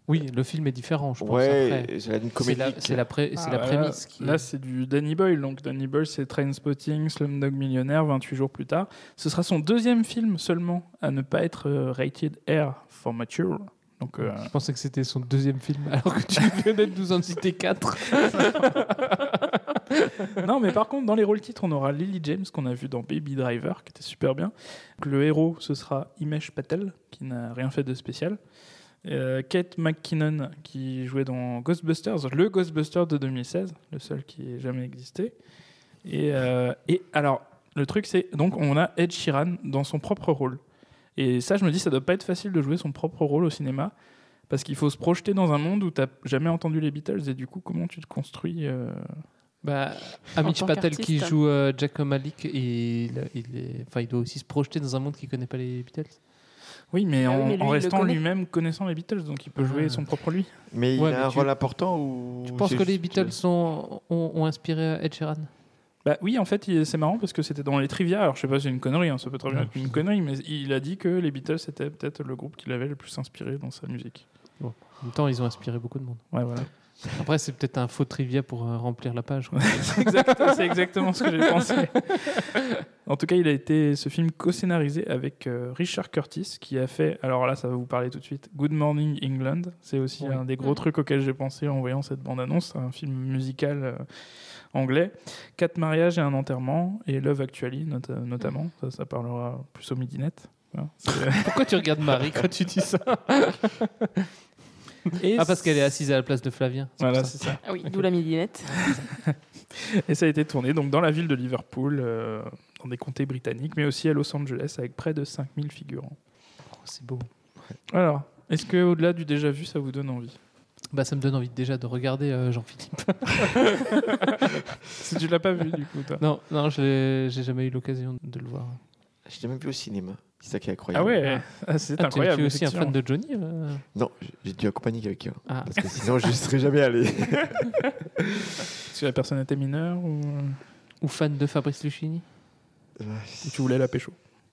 Oui, le film est différent, je pense. Ouais, c'est la- la, la, pré- Ah, la prémisse. Là, qui là, est- c'est du Danny Boyle. Donc Danny Boyle, c'est Trainspotting, Slumdog Millionnaire, 28 jours plus tard. Ce sera son deuxième film seulement à ne pas être euh, rated R for mature. Donc, euh, Je pensais que c'était son deuxième film, alors que tu venais de nous en citer quatre. non, mais par contre, dans les rôles titres, on aura Lily James qu'on a vu dans Baby Driver, qui était super bien. Le héros, ce sera Imesh Patel, qui n'a rien fait de spécial. Euh, Kate McKinnon, qui jouait dans Ghostbusters, le Ghostbuster de 2016, le seul qui ait jamais existé. Et, euh, et alors, le truc, c'est donc on a Ed Sheeran dans son propre rôle. Et ça, je me dis, ça doit pas être facile de jouer son propre rôle au cinéma. Parce qu'il faut se projeter dans un monde où tu jamais entendu les Beatles et du coup, comment tu te construis euh, Bah, Amish Patel qui joue euh, Jack Malik, il, il, est, il doit aussi se projeter dans un monde qui connaît pas les Beatles. Oui, mais oui, en, mais lui, en il le restant lui-même connaissant les Beatles, donc il peut jouer son propre lui. Mais il a mais un tu- rôle important ou Tu penses que les Beatles sont, ont, ont inspiré Ed Sheeran? Bah oui, en fait, il- c'est marrant parce que c'était dans les trivia. Alors je sais pas si c'est une connerie, hein, ça peut très bien être une connerie, mais il a dit que les Beatles c'était peut-être le groupe qui l'avait le plus inspiré dans sa musique. Bon. En même temps, ils ont inspiré beaucoup de monde. Ouais, voilà. Après, c'est peut-être un faux trivia pour euh, remplir la page. quoi. c'est exact- c'est exactement ce que j'ai pensé. En tout cas, il a été ce film co-scénarisé avec euh, Richard Curtis qui a fait. Alors là, ça va vous parler tout de suite. Good Morning England. C'est aussi Oui. un des gros trucs auxquels j'ai pensé en voyant cette bande-annonce. Un film musical euh, anglais. Quatre mariages et un enterrement et Love Actually not- notamment. Ça, ça parlera plus au midinette. Voilà. C'est- Pourquoi tu regardes Marie quand tu dis ça? Et Ah, parce qu'elle est assise à la place de Flavien. Voilà, c'est ça. Ah oui, d'où la midinette. Et ça a été tourné donc dans la ville de Liverpool, euh, dans des comtés britanniques, mais aussi à Los Angeles, avec près de 5000 figurants. Oh, c'est beau. Alors, est-ce que au-delà du déjà vu, ça vous donne envie? Bah, ça me donne envie déjà de regarder euh, Jean-Philippe. Si tu l'as pas vu, du coup, toi. Non, non, je l'ai- j'ai jamais eu l'occasion de le voir. J'ai jamais vu au cinéma. C'est ça qui est Ah incroyable. ouais, ah, c'est Ah, tu- incroyable. Tu es aussi un fan de Johnny euh Non, j'ai- dû accompagner quelqu'un. Ah. Parce que sinon, je ne serais jamais allé. Si la personne était mineure ou, Ou fan de Fabrice Lucchini ou tu voulais la pécho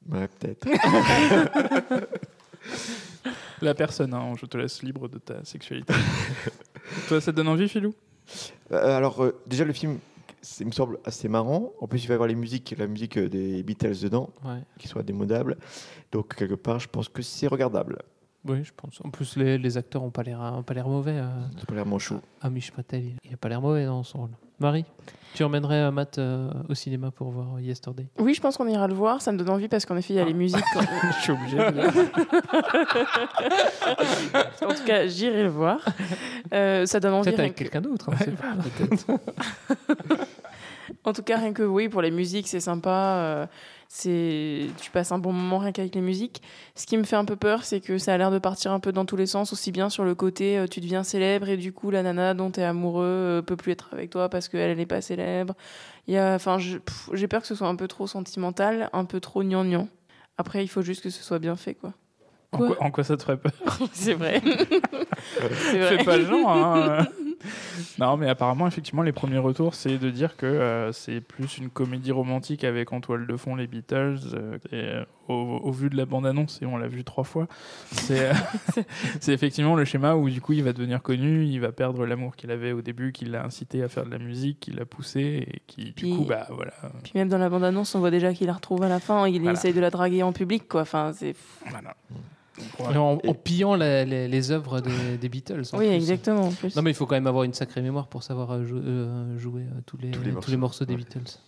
Ouais, peut-être. La personne, hein, je te laisse libre de ta sexualité. Toi, ça te donne envie, Philou? Euh, alors, euh, déjà, le film, c'est- il me semble assez marrant. En plus, il va y avoir les musiques, la musique des Beatles dedans, Ouais. qui soit démodable. Donc, quelque part, je pense que c'est regardable. Oui, je pense. En plus, les, les acteurs ont pas l'air ont pas l'air mauvais. euh. C'est pas l'air manchot. Amish Patel, il- il a pas l'air mauvais dans son rôle. Marie, tu emmènerais euh, Matt euh, au cinéma pour voir Yesterday? Oui, je pense qu'on ira le voir. Ça me donne envie parce qu'en effet, il y a les musiques. quand- Je suis obligé. de- en tout cas, j'irai le voir. Euh, ça donne envie. Peut-être rien avec que- quelqu'un d'autre. hein, c'est pas, peut-être. En tout cas, rien que oui, pour les musiques, c'est sympa. euh, c'est tu passes un bon moment rien qu'avec les musiques. Ce qui me fait un peu peur, c'est que ça a l'air de partir un peu dans tous les sens, aussi bien sur le côté euh, tu deviens célèbre et du coup la nana dont tu es amoureux euh, peut plus être avec toi parce qu'elle n'est pas célèbre. Il y a enfin j'ai peur que ce soit un peu trop sentimental, un peu trop gnangnan. Après il faut juste que ce soit bien fait quoi. En quoi, en quoi ça te ferait peur? C'est vrai. Vrai. Fais pas le genre. hein. non, mais apparemment, effectivement, les premiers retours, c'est de dire que euh, c'est plus une comédie romantique avec en toile de fond les Beatles. euh, et, euh, au, au vu de la bande-annonce, et on l'a vu trois fois, c'est effectivement le schéma où du coup il va devenir connu, il va perdre l'amour qu'il avait au début, qui l'a incité à faire de la musique, qui l'a poussé, et qui du Puis- coup, bah voilà. Puis même dans la bande-annonce, on voit déjà qu'il la retrouve à la fin, il Voilà. essaye de la draguer en public quoi. Enfin c'est En, en pillant la- les, les œuvres des, des Beatles. en Oui, plus. exactement, en plus. Non, mais il faut quand même avoir une sacrée mémoire pour savoir euh, jou- euh, jouer euh, tous, les, tous, les morceaux des Beatles.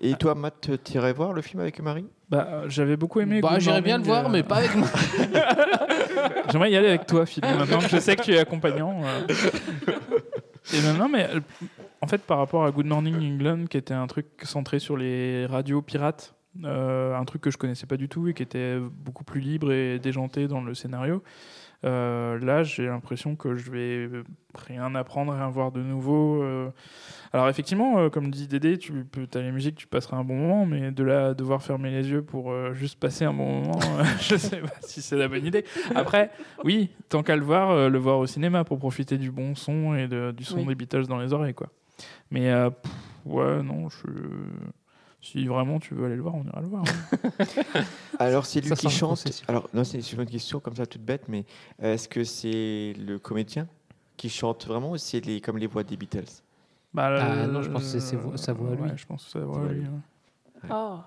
Et toi, Matt, tu irais voir le film avec Marie? Bah, j'avais beaucoup aimé. Bah, j'irais bien le voir, euh, mais pas avec moi. J'aimerais y aller avec toi, Philippe. Maintenant que je sais que tu es accompagnant. euh. Et non, mais en fait, par rapport à Good Morning England, qui était un truc centré sur les radios pirates, euh, un truc que je connaissais pas du tout et qui était beaucoup plus libre et déjanté dans le scénario. euh, là, j'ai l'impression que je vais rien apprendre, rien voir de nouveau. euh. Alors effectivement, comme dit Dédé, tu peux, as les musiques, tu passeras un bon moment, mais de là à devoir fermer les yeux pour juste passer un bon moment, je sais pas si c'est la bonne idée. Après, oui, tant qu'à le voir, le voir au cinéma pour profiter du bon son et de- du son Oui. des Beatles dans les oreilles, quoi. Mais pff, ouais, non, je... si vraiment tu veux aller le voir, on ira le voir. hein. Alors, c'est lui Ça qui chante. Alors, non, c'est c'est une question comme ça, toute bête, mais est-ce que c'est le comédien qui chante vraiment ou c'est les, comme les voix des Beatles? Bah, Ah, euh, non, je pense que c'est sa voix à lui. Ouais, je pense que c'est sa voix à lui. ouais. Oh.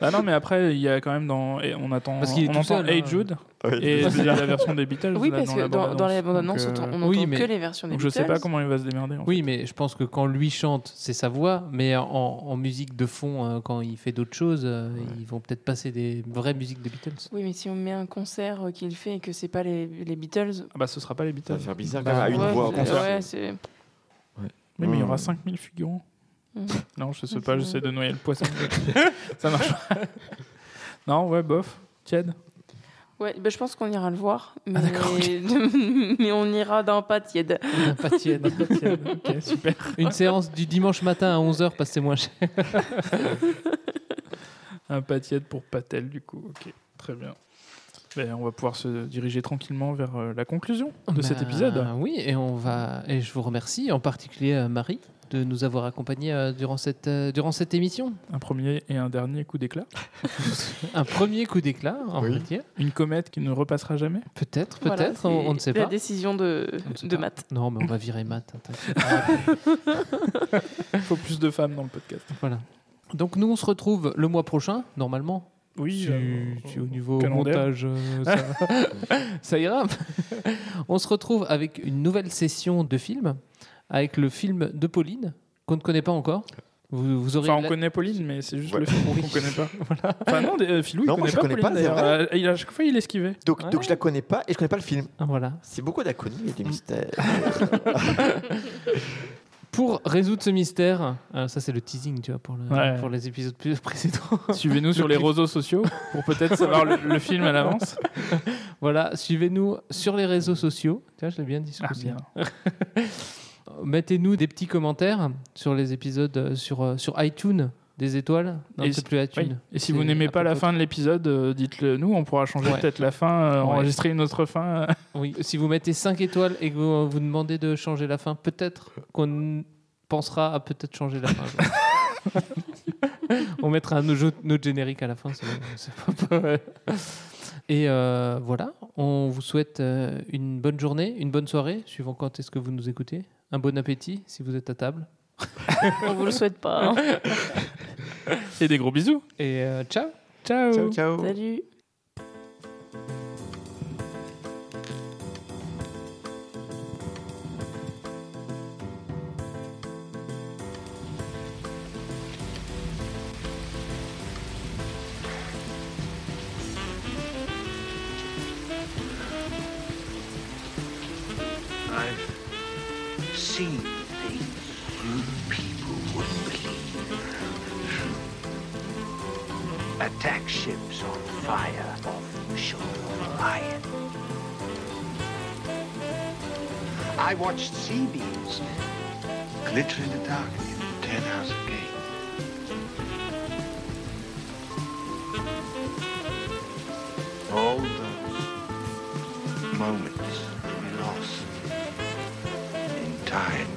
Bah non, mais après, il y a quand même dans. et on attend. Parce qu'il est on tout entend seul, Hey hein. Jude. Oui. Et dire la version des Beatles. Oui, là, parce dans que la dans- dans les Donc, on- euh, on Oui, entend mais- que les versions des Donc je sais pas Beatles. comment il va se démerder. en Oui, mais je pense que quand lui chante, c'est sa voix, mais en, en musique de fond, euh, quand il fait d'autres choses, euh, ils vont peut-être passer des vraies musiques des Beatles. Oui, mais si on met un concert euh, qu'il fait et que c'est pas les, les Beatles. Ah bah ce sera pas les Beatles. Ça va faire bizarre Bah, quand même, à une ouais, voix au c'est- concert. ouais, c'est- Oui, mais il y aura Mmh. 5000 figurants. Non, je sais Ouais, pas, j'essaie de noyer le poisson. ça marche pas. Non, ouais, bof. Tiède. Ouais, bah, je pense qu'on ira le voir, mais, Ah, mais on ira dans pas tiède. Pas tiède. pas tiède. Ok, super. Une séance du dimanche matin à 11h parce que c'est moins cher. Un pas tiède pour Patel, du coup. Ok, très bien. Ben, on va pouvoir se diriger tranquillement vers euh, la conclusion de cet Bah, épisode. Oui, et on va et je vous remercie en particulier euh, Marie de nous avoir accompagnés euh, durant cette euh, durant cette émission. Un premier et un dernier coup d'éclat. Un premier coup d'éclat, on Oui. dire. Une comète qui ne repassera jamais. Peut-être, peut-être, on, on ne sait La pas. décision de, de Matt. Non, mais on va virer Matt. hein. Il faut plus de femmes dans le podcast. Voilà. Donc nous, on se retrouve le mois prochain, normalement. Oui, Si- euh, au niveau calendaire. montage, euh, ça, ça ira. on se retrouve avec une nouvelle session de film, avec le film de Pauline, qu'on ne connaît pas encore. Vous, vous aurez Enfin, on la- connaît Pauline, mais c'est juste Ouais. le film qu'on connaît pas. Voilà. Enfin, non, euh, Philou, Non, il moi, connaît je pas connais Pauline, pas. Euh, il a- à chaque fois, il esquivait. Donc, donc je la connais pas et je connais pas le film. Ah, Voilà. C'est beaucoup d'inconnus et des mystères. Pour résoudre ce mystère, euh, ça c'est le teasing, tu vois, pour, le- Ouais. pour les épisodes plus précédents. Suivez-nous sur les réseaux sociaux pour peut-être savoir le, le film à l'avance. Voilà, suivez-nous sur les réseaux sociaux. Tiens, je l'ai bien dit ce Ah, bien. Mettez-nous des petits commentaires sur les épisodes euh, sur, euh, sur iTunes, des étoiles. Non, Et si- plus iTunes. oui. Et si vous n'aimez pas la fin de l'épisode, euh, dites-le nous. On pourra changer Ouais. peut-être la fin, euh, Ouais. enregistrer une autre fin. Oui, si vous mettez 5 étoiles et que vous, vous demandez de changer la fin, peut-être qu'on pensera à peut-être changer la fin. On mettra notre, notre générique à la fin. c'est bon, c'est pas mal. Et euh, voilà, on vous souhaite une bonne journée, une bonne soirée, suivant quand est-ce que vous nous écoutez. Un bon appétit si vous êtes à table. On vous le souhaite pas. hein. Et des gros bisous. Et euh, ciao. Ciao. Ciao, ciao. Salut. seen things you people wouldn't believe. Attack ships on fire off the shoulder of Orion. I watched sea beams glitter in the dark in the ten hours a day. All those moments. time.